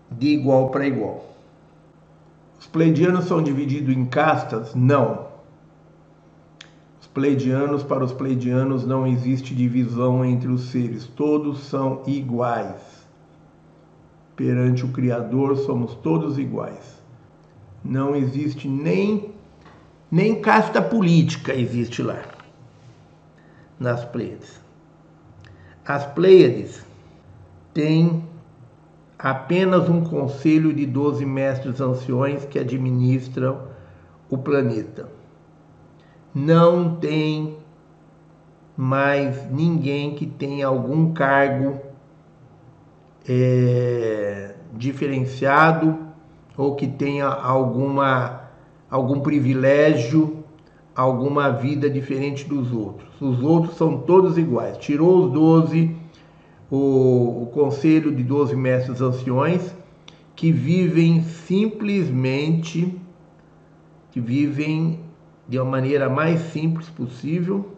Speaker 1: de igual para igual. Os pleidianos são divididos em castas? Não. Os pleidianos, para os pleidianos, não existe divisão entre os seres, todos são iguais. Perante o Criador, somos todos iguais. Não existe nem, nem casta política existe lá, nas Pleiades. As Pleiades têm apenas um conselho de doze mestres anciões que administram o planeta. Não tem mais ninguém que tenha algum cargo é, diferenciado ou que tenha alguma, algum privilégio, alguma vida diferente dos outros. Os outros são todos iguais. Tirou os doze o, o conselho de 12 mestres anciões que vivem simplesmente, que vivem de uma maneira mais simples possível.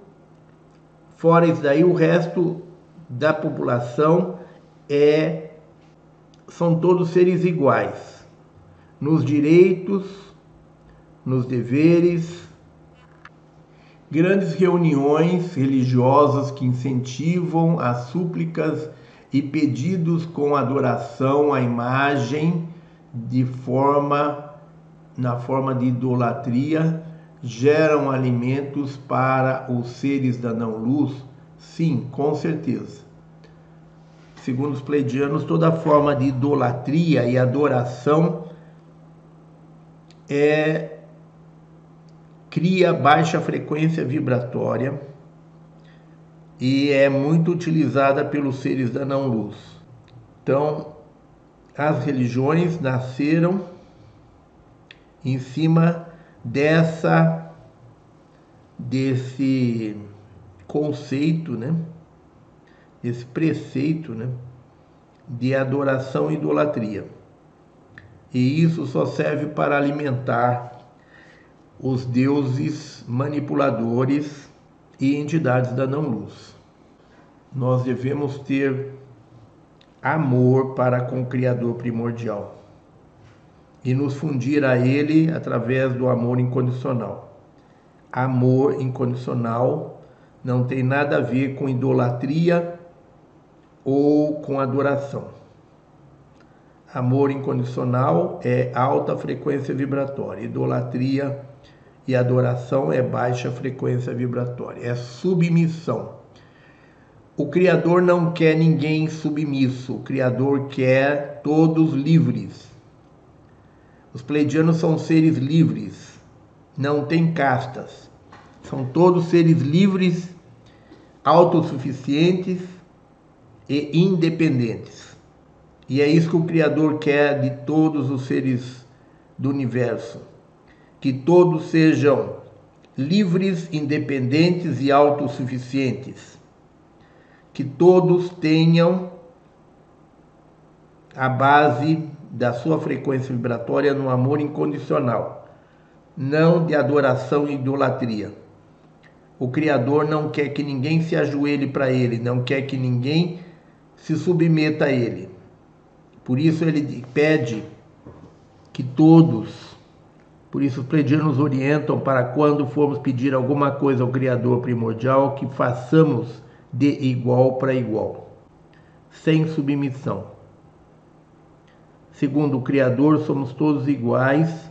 Speaker 1: Fora isso daí, o resto da população é são todos seres iguais nos direitos, nos deveres, grandes reuniões religiosas que incentivam as súplicas e pedidos com adoração à imagem de forma na forma de idolatria geram alimentos para os seres da não luz? Sim, com certeza. Segundo os pleidianos, toda forma de idolatria e adoração é cria baixa frequência vibratória e é muito utilizada pelos seres da não-luz. Então, as religiões nasceram em cima dessa desse conceito, né? Esse preceito, né? De adoração e idolatria. E isso só serve para alimentar os deuses manipuladores e entidades da não-luz. Nós devemos ter amor para com o Criador primordial e nos fundir a Ele através do amor incondicional. Amor incondicional não tem nada a ver com idolatria ou com adoração. Amor incondicional é alta frequência vibratória, idolatria e adoração é baixa frequência vibratória, é submissão. O Criador não quer ninguém submisso, o Criador quer todos livres. Os pleidianos são seres livres, não tem castas. São todos seres livres, autossuficientes e independentes. E é isso que o Criador quer de todos os seres do universo que todos sejam livres, independentes e autossuficientes. Que todos tenham a base da sua frequência vibratória no amor incondicional, não de adoração e idolatria. O Criador não quer que ninguém se ajoelhe para Ele, não quer que ninguém se submeta a Ele. Por isso ele pede que todos, por isso os pleidianos nos orientam para quando formos pedir alguma coisa ao Criador primordial, que façamos de igual para igual, sem submissão. Segundo o Criador, somos todos iguais,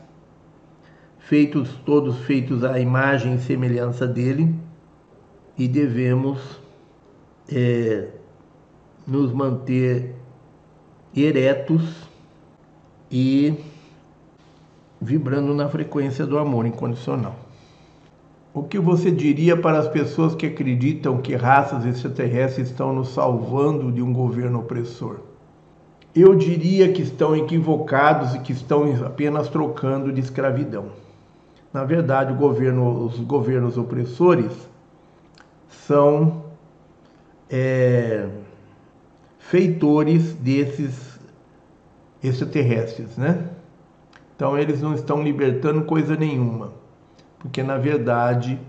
Speaker 1: feitos todos feitos à imagem e semelhança dele, e devemos é, nos manter eretos e vibrando na frequência do amor incondicional. O que você diria para as pessoas que acreditam que raças extraterrestres estão nos salvando de um governo opressor? Eu diria que estão equivocados e que estão apenas trocando de escravidão. Na verdade, governo, os governos opressores são é, feitores desses extraterrestres, né? Então eles não estão libertando coisa nenhuma, porque na verdade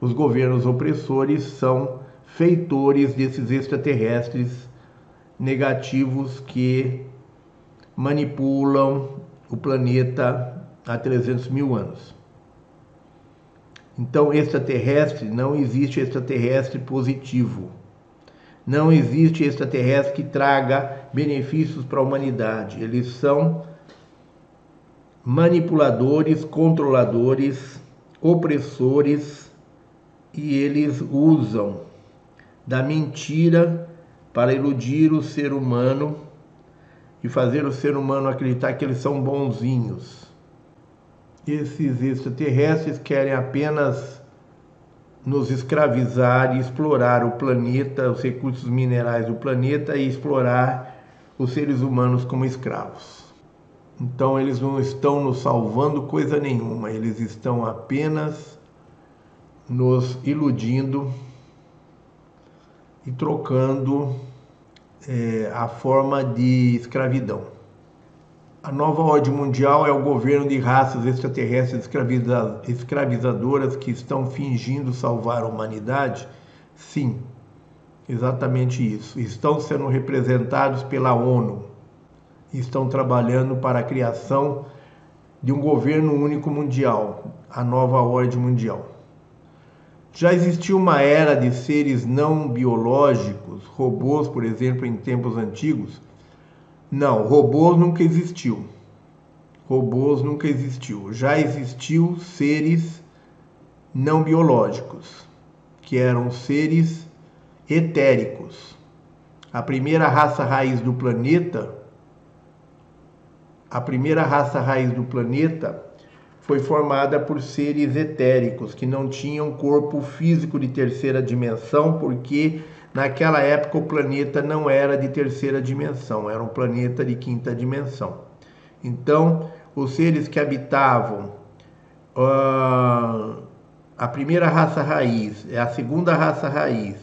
Speaker 1: os governos opressores são feitores desses extraterrestres negativos que manipulam o planeta há 300 mil anos. Então, extraterrestre, não existe extraterrestre positivo. Não existe extraterrestre que traga benefícios para a humanidade. Eles são manipuladores, controladores, opressores e eles usam da mentira para iludir o ser humano e fazer o ser humano acreditar que eles são bonzinhos. Esses extraterrestres querem apenas nos escravizar e explorar o planeta, os recursos minerais do planeta e explorar os seres humanos como escravos. Então eles não estão nos salvando coisa nenhuma, eles estão apenas nos iludindo e trocando é, a forma de escravidão. A nova ordem mundial é o governo de raças extraterrestres escraviza escravizadoras que estão fingindo salvar a humanidade? Sim, exatamente isso. Estão sendo representados pela ONU. Estão trabalhando para a criação de um governo único mundial, a nova ordem mundial. Já existiu uma era de seres não biológicos, robôs, por exemplo, em tempos antigos? Não, robôs nunca existiu. Robôs nunca existiu. Já existiu seres não biológicos, que eram seres etéricos. A primeira raça raiz do planeta, a primeira raça raiz do planeta foi formada por seres etéricos que não tinham corpo físico de terceira dimensão, porque naquela época o planeta não era de terceira dimensão, era um planeta de quinta dimensão. Então, os seres que habitavam uh, a primeira raça raiz, a segunda raça raiz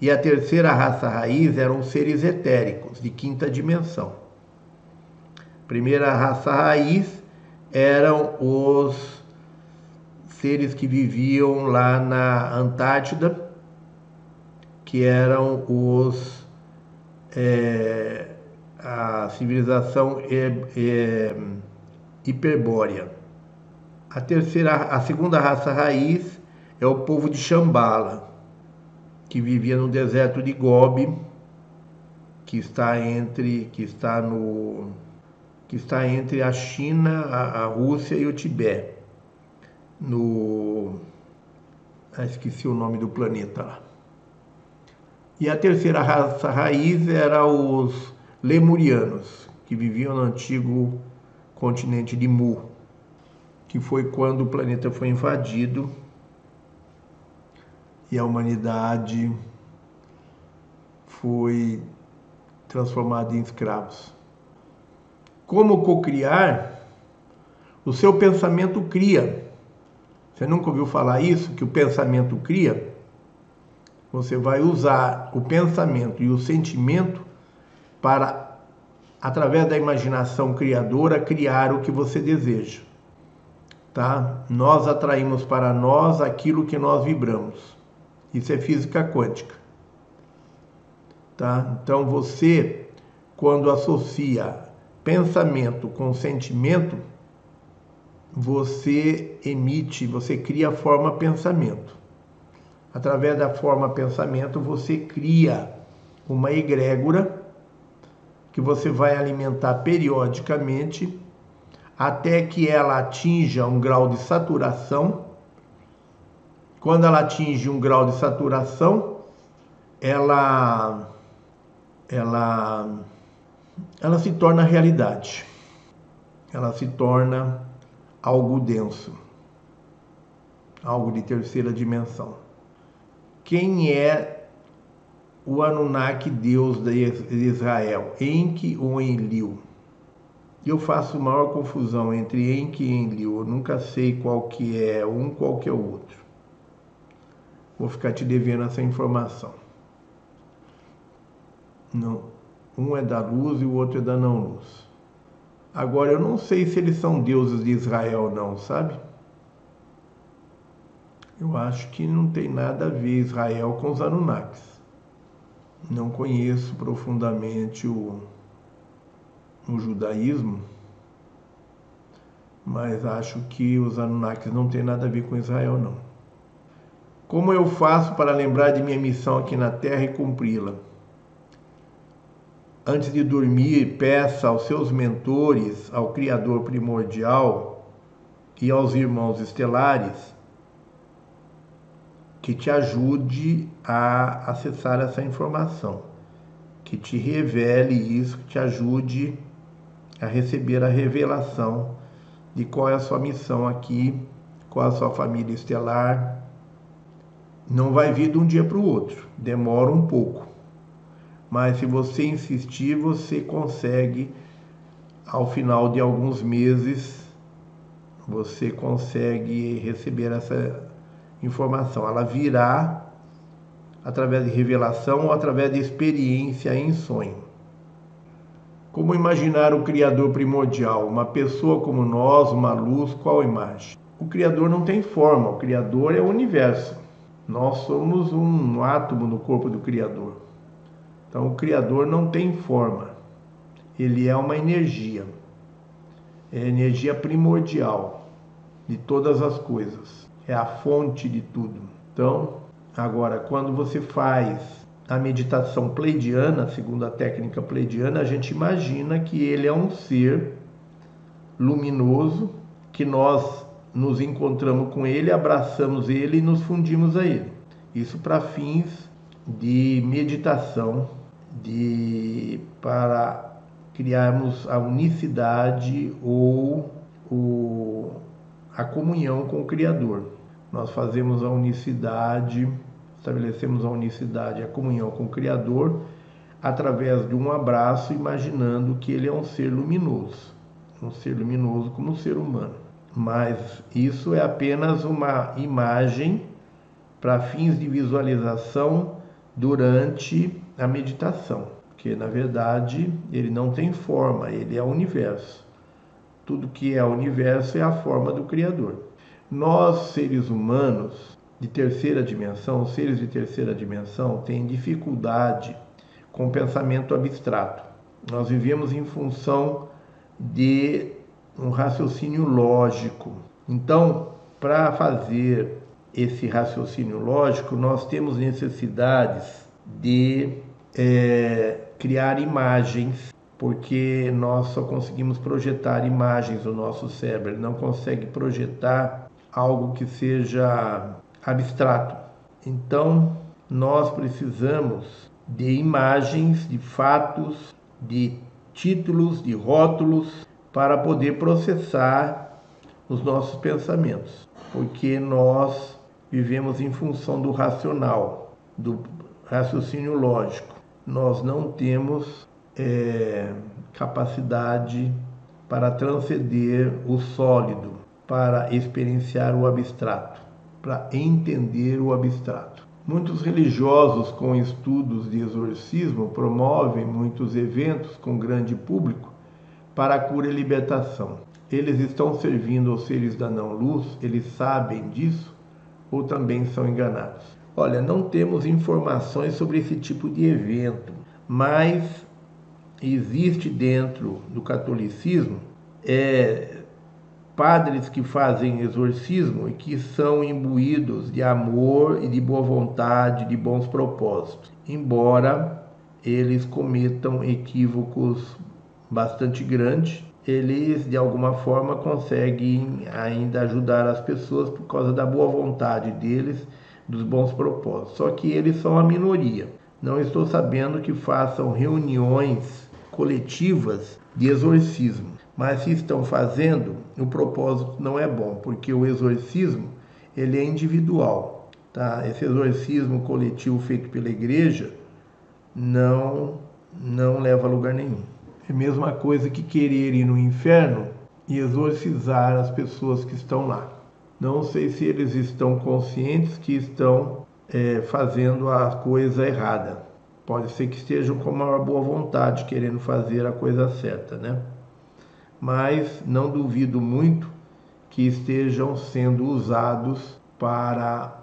Speaker 1: e a terceira raça raiz eram seres etéricos de quinta dimensão. Primeira raça raiz eram os seres que viviam lá na Antártida, que eram os é, a civilização é, hiperbórea. A terceira, a segunda raça raiz é o povo de Shambhala, que vivia no deserto de Gobi, que está entre, que está no que está entre a China, a, a Rússia e o Tibete. No. Ah, esqueci o nome do planeta lá. E a terceira raça raiz era os lemurianos, que viviam no antigo continente de Mu, que foi quando o planeta foi invadido e a humanidade foi transformada em escravos. Como cocriar? O seu pensamento cria. Você nunca ouviu falar isso? Que o pensamento cria? Você vai usar o pensamento e o sentimento para, através da imaginação criadora, criar o que você deseja. Tá? Nós atraímos para nós aquilo que nós vibramos. Isso é física quântica. Tá? Então você quando associa pensamento com sentimento, você emite, você cria a forma pensamento. Através da forma pensamento, você cria uma egrégora que você vai alimentar periodicamente até que ela atinja um grau de saturação. Quando ela atinge um grau de saturação, ela ela ela se torna realidade. Ela se torna algo denso, algo de terceira dimensão. Quem é o Anunnaki, Deus de Israel? Enki ou Enlil? Eu faço maior confusão entre Enki e Enlil. Eu nunca sei qual que é um, qual que é o outro. Vou ficar te devendo essa informação. Não, um é da luz e o outro é da não luz. Agora eu não sei se eles são deuses de Israel não, sabe? Eu acho que não tem nada a ver Israel com os Anunnakis. Não conheço profundamente o no judaísmo, mas acho que os Anunnakis não tem nada a ver com Israel, não. Como eu faço para lembrar de minha missão aqui na Terra e cumpri-la? Antes de dormir, peça aos seus mentores, ao Criador primordial e aos irmãos estelares que te ajude a acessar essa informação, que te revele isso, que te ajude a receber a revelação de qual é a sua missão aqui, qual a sua família estelar. Não vai vir de um dia para o outro, demora um pouco. Mas se você insistir, você consegue, ao final de alguns meses, você consegue receber essa informação. Ela virá através de revelação ou através de experiência em sonho. Como imaginar o Criador primordial? Uma pessoa como nós, uma luz, qual imagem? O Criador não tem forma, o Criador é o universo. Nós somos um átomo no corpo do Criador. Então, o Criador não tem forma, ele é uma energia, é a energia primordial de todas as coisas, é a fonte de tudo. Então, agora, quando você faz a meditação pleidiana, segundo a técnica pleidiana, a gente imagina que ele é um ser luminoso, que nós nos encontramos com ele, abraçamos ele e nos fundimos a ele. Isso para fins de meditação, de para criarmos a unicidade ou o, a comunhão com o Criador. Nós fazemos a unicidade estabelecemos a unicidade, a comunhão com o Criador através de um abraço, imaginando que ele é um ser luminoso, um ser luminoso como um ser humano. Mas isso é apenas uma imagem para fins de visualização durante a meditação, porque na verdade ele não tem forma, ele é o universo. Tudo que é o universo é a forma do Criador. Nós, seres humanos, de terceira dimensão, seres de terceira dimensão têm dificuldade com o pensamento abstrato. Nós vivemos em função de um raciocínio lógico. Então, para fazer esse raciocínio lógico, nós temos necessidades de é, criar imagens, porque nós só conseguimos projetar imagens no nosso cérebro, não consegue projetar algo que seja abstrato. Então, nós precisamos de imagens, de fatos, de títulos, de rótulos para poder processar os nossos pensamentos, porque nós vivemos em função do racional, do raciocínio lógico. Nós não temos é, capacidade para transcender o sólido, para experienciar o abstrato para entender o abstrato. Muitos religiosos com estudos de exorcismo promovem muitos eventos com grande público para a cura e libertação. Eles estão servindo aos seres da não-luz? Eles sabem disso? Ou também são enganados? Olha, não temos informações sobre esse tipo de evento, mas existe dentro do catolicismo é, padres que fazem exorcismo e que são imbuídos de amor e de boa vontade, de bons propósitos, embora eles cometam equívocos bastante grandes, eles de alguma forma conseguem ainda ajudar as pessoas por causa da boa vontade deles, dos bons propósitos. Só que eles são a minoria. Não estou sabendo que façam reuniões coletivas de exorcismo. Mas se estão fazendo, o propósito não é bom, porque o exorcismo ele é individual, tá? Esse exorcismo coletivo feito pela igreja não não leva a lugar nenhum. É a mesma coisa que querer ir no inferno e exorcizar as pessoas que estão lá. Não sei se eles estão conscientes que estão é, fazendo a coisa errada. Pode ser que estejam com uma boa vontade, querendo fazer a coisa certa, né? Mas não duvido muito que estejam sendo usados para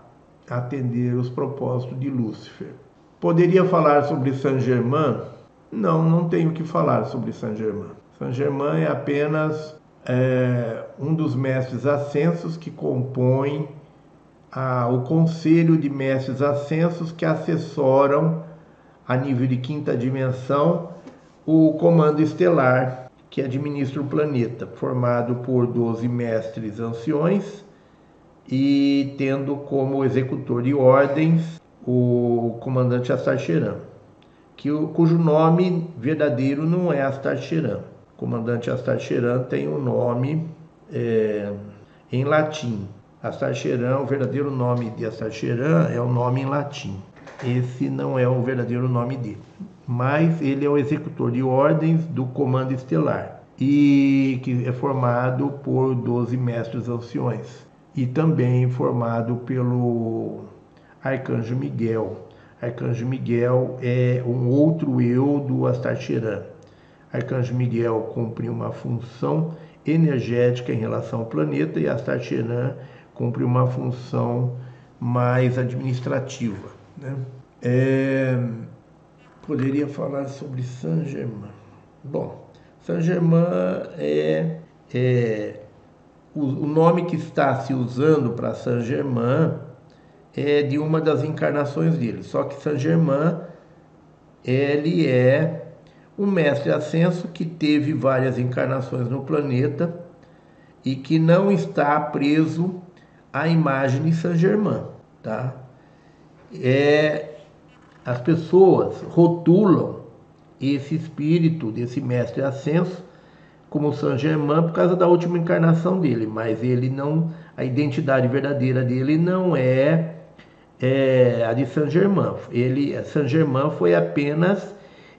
Speaker 1: atender os propósitos de Lúcifer. Poderia falar sobre Saint Germain? Não, não tenho que falar sobre Saint Germain. Saint Germain é apenas é, um dos mestres ascensos que compõe a, o conselho de mestres ascensos que assessoram a nível de quinta dimensão o comando estelar que administra o planeta, formado por 12 mestres anciões e tendo como executor de ordens o comandante Astarcheran, que, cujo nome verdadeiro não é Astarcheran. O comandante Astarcheran tem um nome é, em latim. Astarcheran, o verdadeiro nome de Astarcheran é o nome em latim. Esse não é o verdadeiro nome dele mas ele é o executor de ordens do comando estelar e que é formado por 12 mestres anciões e também formado pelo Arcanjo Miguel. Arcanjo Miguel é um outro eu do Astarcheran. Arcanjo Miguel cumpre uma função energética em relação ao planeta e Astarcheran cumpre uma função mais administrativa. Né? É poderia falar sobre Saint-Germain. Bom, Saint-Germain é, é o, o, nome que está se usando para Saint-Germain é de uma das encarnações dele. Só que Saint-Germain ele é um mestre ascenso que teve várias encarnações no planeta e que não está preso à imagem de Saint-Germain, tá? É as pessoas rotulam esse espírito desse mestre ascenso como Saint Germain por causa da última encarnação dele, mas ele não, a identidade verdadeira dele não é, é a de Saint Germain. Ele, Saint Germain foi apenas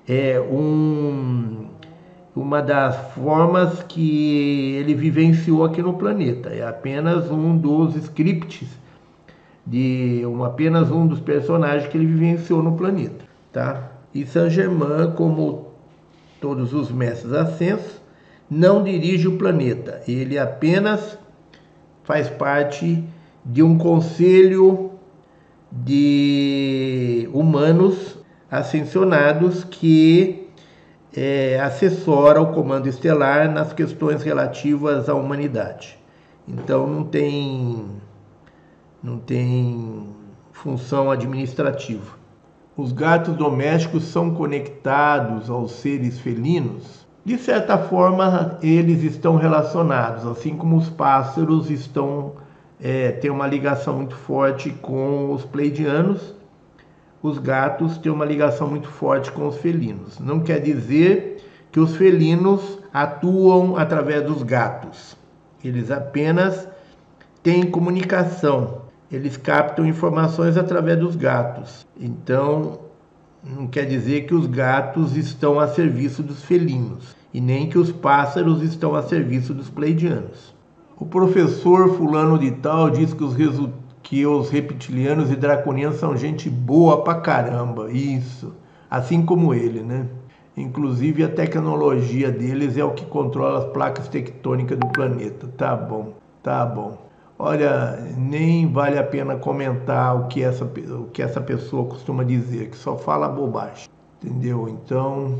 Speaker 1: é, um, uma das formas que ele vivenciou aqui no planeta. É apenas um dos scripts de um, apenas um dos personagens que ele vivenciou no planeta, tá? E Saint Germain, como todos os mestres ascensos, não dirige o planeta. Ele apenas faz parte de um conselho de humanos ascensionados que é, assessora o comando estelar nas questões relativas à humanidade. Então não tem não tem função administrativa. Os gatos domésticos são conectados aos seres felinos. De certa forma, eles estão relacionados, assim como os pássaros estão é, têm uma ligação muito forte com os pleidianos. Os gatos têm uma ligação muito forte com os felinos. Não quer dizer que os felinos atuam através dos gatos. Eles apenas têm comunicação eles captam informações através dos gatos. Então, não quer dizer que os gatos estão a serviço dos felinos e nem que os pássaros estão a serviço dos pleidianos. O professor fulano de tal diz que os, que os reptilianos e draconianos são gente boa pra caramba, isso, assim como ele, né? Inclusive a tecnologia deles é o que controla as placas tectônicas do planeta. Tá bom, tá bom olha, nem vale a pena comentar o que essa, o que essa pessoa costuma dizer, que só fala bobagem, entendeu? Então,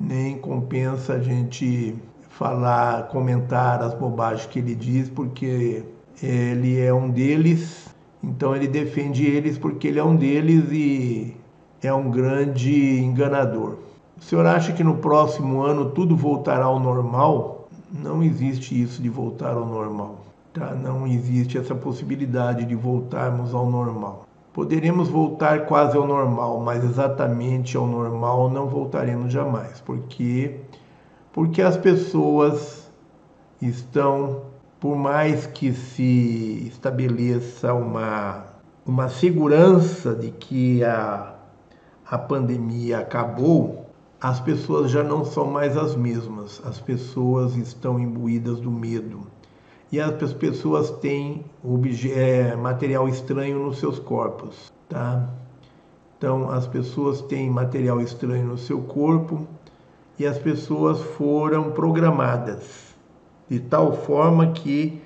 Speaker 1: nem compensa a gente falar, comentar as bobagens que ele diz, porque ele é um deles, então ele defende eles porque ele é um deles e é um grande enganador. O senhor acha que no próximo ano tudo voltará ao normal? Não existe isso de voltar ao normal. Tá? Não existe essa possibilidade de voltarmos ao normal. Poderemos voltar quase ao normal, mas exatamente ao normal não voltaremos jamais, porque porque as pessoas estão, por mais que se estabeleça uma uma segurança de que a, a pandemia acabou, as pessoas já não são mais as mesmas. As pessoas estão imbuídas do medo e as pessoas têm é, material estranho nos seus corpos, tá? Então as pessoas têm material estranho no seu corpo e as pessoas foram programadas de tal forma que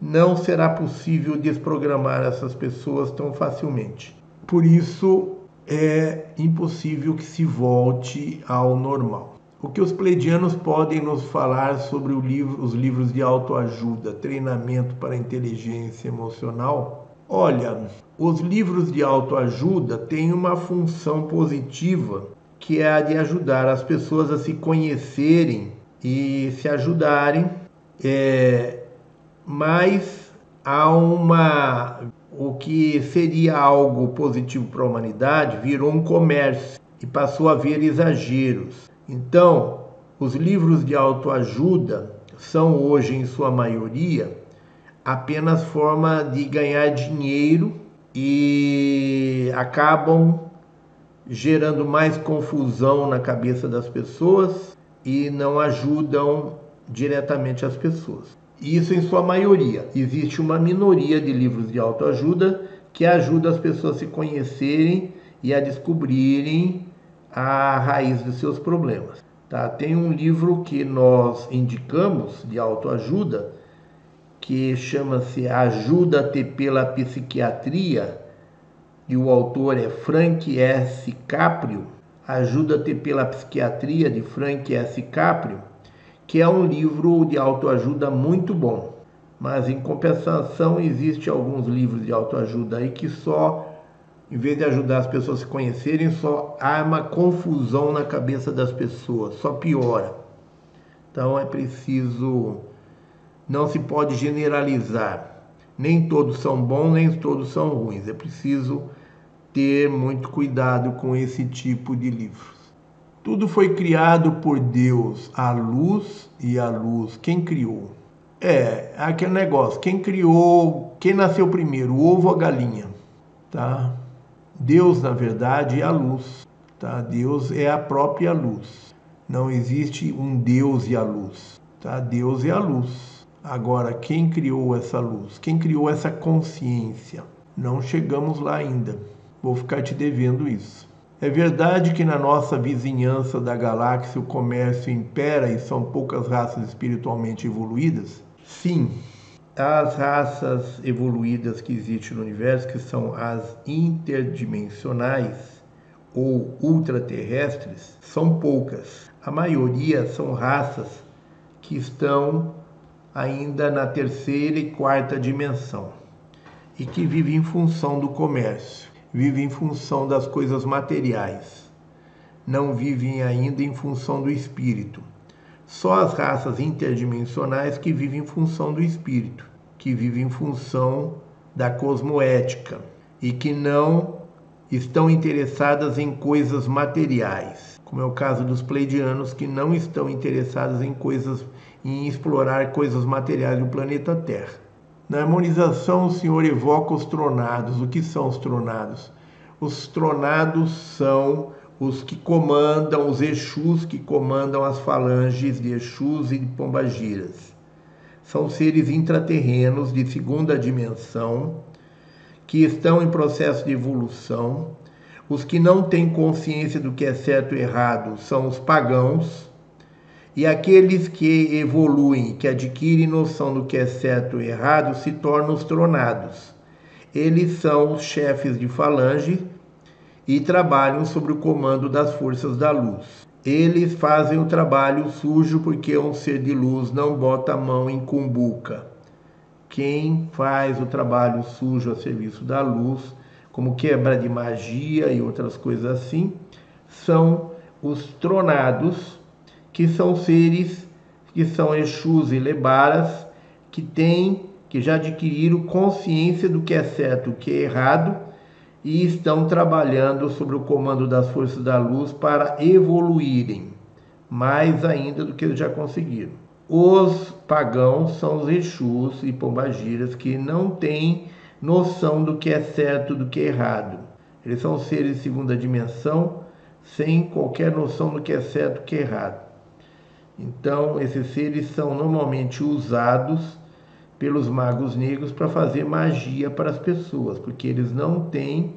Speaker 1: não será possível desprogramar essas pessoas tão facilmente. Por isso é impossível que se volte ao normal. O que os pleidianos podem nos falar sobre livro, os livros de autoajuda, treinamento para inteligência emocional? Olha, os livros de autoajuda têm uma função positiva, que é a de ajudar as pessoas a se conhecerem e se ajudarem, é, mas há uma o que seria algo positivo para a humanidade virou um comércio e passou a haver exageros. Então, os livros de autoajuda são hoje, em sua maioria, apenas forma de ganhar dinheiro e acabam gerando mais confusão na cabeça das pessoas e não ajudam diretamente as pessoas. Isso em sua maioria. Existe uma minoria de livros de autoajuda que ajuda as pessoas a se conhecerem e a descobrirem a raiz dos seus problemas. Tá? Tem um livro que nós indicamos de autoajuda que chama-se Ajuda-te pela Psiquiatria e o autor é Frank S. Caprio. Ajuda-te pela Psiquiatria de Frank S. Caprio, que é um livro de autoajuda muito bom. Mas em compensação existe alguns livros de autoajuda aí que só em vez de ajudar as pessoas a se conhecerem, só arma confusão na cabeça das pessoas, só piora. Então é preciso, não se pode generalizar. Nem todos são bons, nem todos são ruins. É preciso ter muito cuidado com esse tipo de livros. Tudo foi criado por Deus, a luz e a luz. Quem criou? É, aquele negócio. Quem criou, quem nasceu primeiro, o ovo ou a galinha? Tá? Deus, na verdade, é a luz. Tá? Deus é a própria luz. Não existe um Deus e a luz. Tá? Deus é a luz. Agora, quem criou essa luz? Quem criou essa consciência? Não chegamos lá ainda. Vou ficar te devendo isso. É verdade que na nossa vizinhança da galáxia o comércio impera e são poucas raças espiritualmente evoluídas? Sim, as raças evoluídas que existem no universo, que são as interdimensionais ou ultraterrestres, são poucas. A maioria são raças que estão ainda na terceira e quarta dimensão e que vivem em função do comércio, vivem em função das coisas materiais, não vivem ainda em função do espírito. Só as raças interdimensionais que vivem em função do espírito, que vivem em função da cosmoética e que não estão interessadas em coisas materiais, como é o caso dos pleidianos que não estão interessados em coisas em explorar coisas materiais do planeta Terra. Na harmonização, o Senhor evoca os tronados. O que são os tronados? Os tronados são os que comandam, os Exus que comandam as falanges de Exus e de Pombagiras. São seres intraterrenos de segunda dimensão que estão em processo de evolução. Os que não têm consciência do que é certo e errado são os pagãos. E aqueles que evoluem, que adquirem noção do que é certo e errado, se tornam os tronados. Eles são os chefes de falange e trabalham sob o comando das forças da luz. Eles fazem o trabalho sujo porque um ser de luz não bota a mão em cumbuca. Quem faz o trabalho sujo a serviço da luz, como quebra de magia e outras coisas assim, são os tronados, que são seres que são Exus e Lebaras, que têm, que já adquiriram consciência do que é certo o que é errado e estão trabalhando sob o comando das forças da luz para evoluírem mais ainda do que eles já conseguiram. Os pagãos são os Exus e Pombagiras que não têm noção do que é certo do que é errado. Eles são seres de segunda dimensão sem qualquer noção do que é certo e do que é errado. Então, esses seres são normalmente usados pelos magos negros para fazer magia para as pessoas, porque eles não têm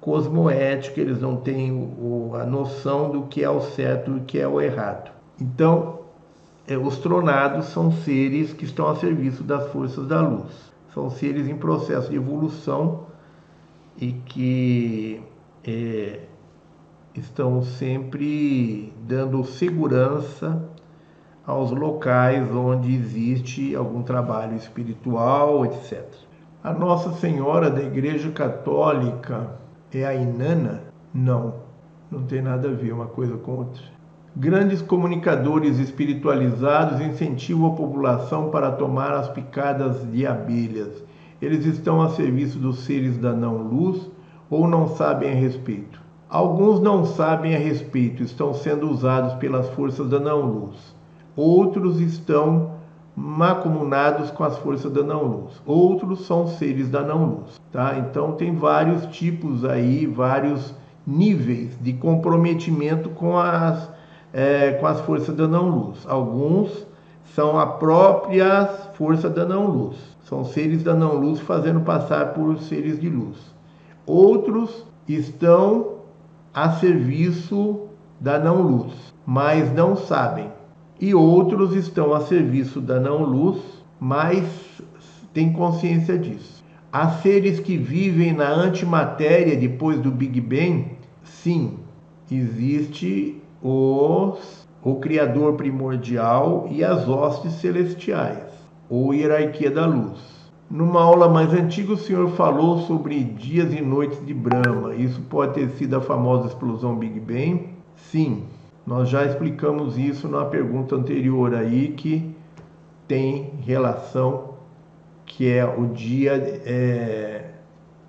Speaker 1: cosmoética, eles não têm o, a noção do que é o certo e o que é o errado. Então, é, os tronados são seres que estão a serviço das forças da luz. São seres em processo de evolução e que é, estão sempre dando segurança aos locais onde existe algum trabalho espiritual, etc. A Nossa Senhora da Igreja Católica é a Inanna? Não, não tem nada a ver uma coisa com outra. Grandes comunicadores espiritualizados incentivam a população para tomar as picadas de abelhas. Eles estão a serviço dos seres da não-luz ou não sabem a respeito? Alguns não sabem a respeito, estão sendo usados pelas forças da não-luz. Outros estão macomunados com as forças da não-luz. Outros são seres da não-luz, tá? Então tem vários tipos aí, vários níveis de comprometimento com as, é, com as forças da não-luz. Alguns são a própria força da não-luz. São seres da não-luz fazendo passar por seres de luz. Outros estão a serviço da não-luz, mas não sabem. E outros estão a serviço da não-luz, mas têm consciência disso. Há seres que vivem na antimatéria depois do Big Bang? Sim, existe os, o Criador primordial e as hostes celestiais, ou hierarquia da luz. Numa aula mais antiga, o senhor falou sobre dias e noites de Brahma. Isso pode ter sido a famosa explosão Big Bang? Sim, nós já explicamos isso na pergunta anterior aí, que tem relação, que é o dia, é,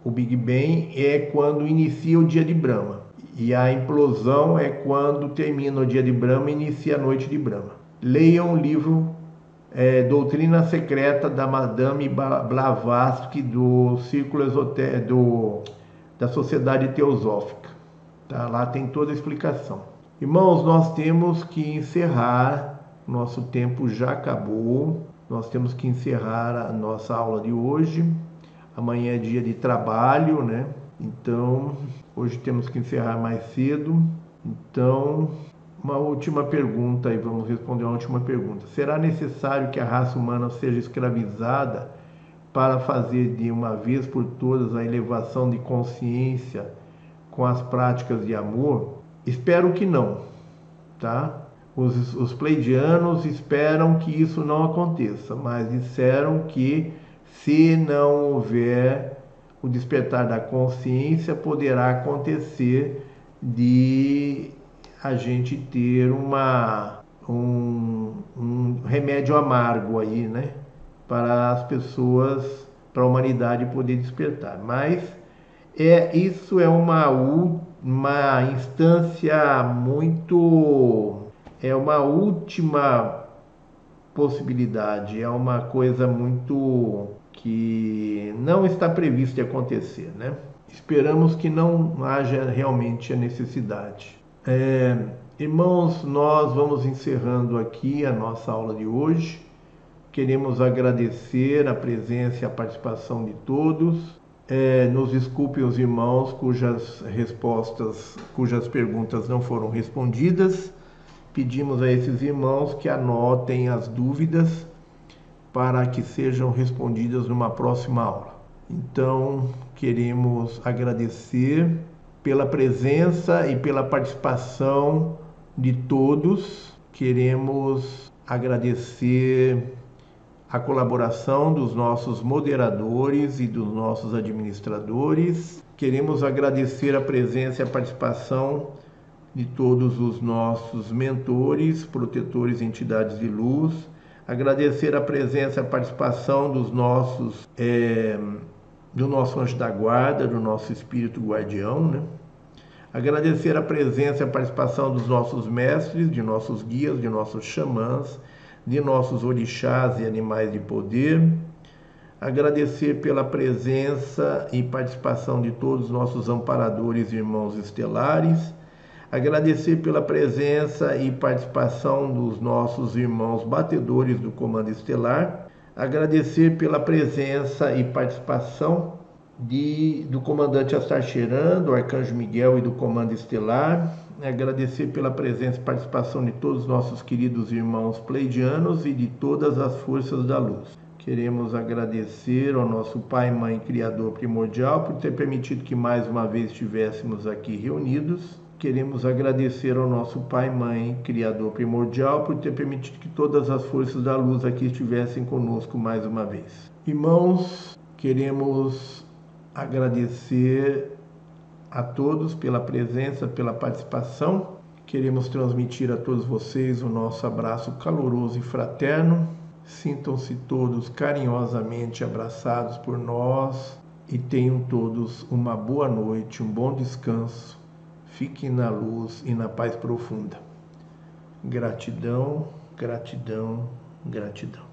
Speaker 1: o Big Bang é quando inicia o dia de Brahma. E a implosão é quando termina o dia de Brahma e inicia a noite de Brahma. Leiam o livro é, Doutrina Secreta da Madame Blavatsky do Círculo Esotérico do, da Sociedade Teosófica. Tá? Lá tem toda a explicação. Irmãos, nós temos que encerrar, nosso tempo já acabou, nós temos que encerrar a nossa aula de hoje. Amanhã é dia de trabalho, né? Então, hoje temos que encerrar mais cedo. Então, uma última pergunta e vamos responder a última pergunta. Será necessário que a raça humana seja escravizada para fazer de uma vez por todas a elevação de consciência com as práticas de amor? Espero que não, tá? Os, os pleidianos esperam que isso não aconteça, mas disseram que se não houver o despertar da consciência, poderá acontecer de a gente ter uma, um, um remédio amargo aí, né? Para as pessoas, para a humanidade poder despertar. Mas é, isso é uma, uma instância muito. É uma última possibilidade, é uma coisa muito que não está previsto de acontecer, né? Esperamos que não haja realmente a necessidade. É, irmãos, nós vamos encerrando aqui a nossa aula de hoje. Queremos agradecer a presença e a participação de todos. É, nos desculpem os irmãos cujas respostas, cujas perguntas não foram respondidas. Pedimos a esses irmãos que anotem as dúvidas para que sejam respondidas numa próxima aula. Então, queremos agradecer pela presença e pela participação de todos. Queremos agradecer a colaboração dos nossos moderadores e dos nossos administradores. Queremos agradecer a presença e a participação de todos os nossos mentores, protetores e entidades de luz. Agradecer a presença e a participação dos nossos, é, do nosso anjo da guarda, do nosso espírito guardião, né? Agradecer a presença e a participação dos nossos mestres, de nossos guias, de nossos xamãs, de nossos orixás e animais de poder. Agradecer pela presença e participação de todos os nossos amparadores e irmãos estelares. Agradecer pela presença e participação dos nossos irmãos batedores do Comando Estelar. Agradecer pela presença e participação de, do comandante Astarcheran, do Arcanjo Miguel e do Comando Estelar. Agradecer pela presença e participação de todos os nossos queridos irmãos pleidianos e de todas as forças da luz. Queremos agradecer ao nosso Pai, Mãe, Criador primordial por ter permitido que mais uma vez estivéssemos aqui reunidos. Queremos agradecer ao nosso Pai, Mãe, Criador primordial por ter permitido que todas as forças da luz aqui estivessem conosco mais uma vez. Irmãos, queremos agradecer a todos pela presença, pela participação. Queremos transmitir a todos vocês o nosso abraço caloroso e fraterno. Sintam-se todos carinhosamente abraçados por nós e tenham todos uma boa noite, um bom descanso. Fiquem na luz e na paz profunda. Gratidão, gratidão, gratidão.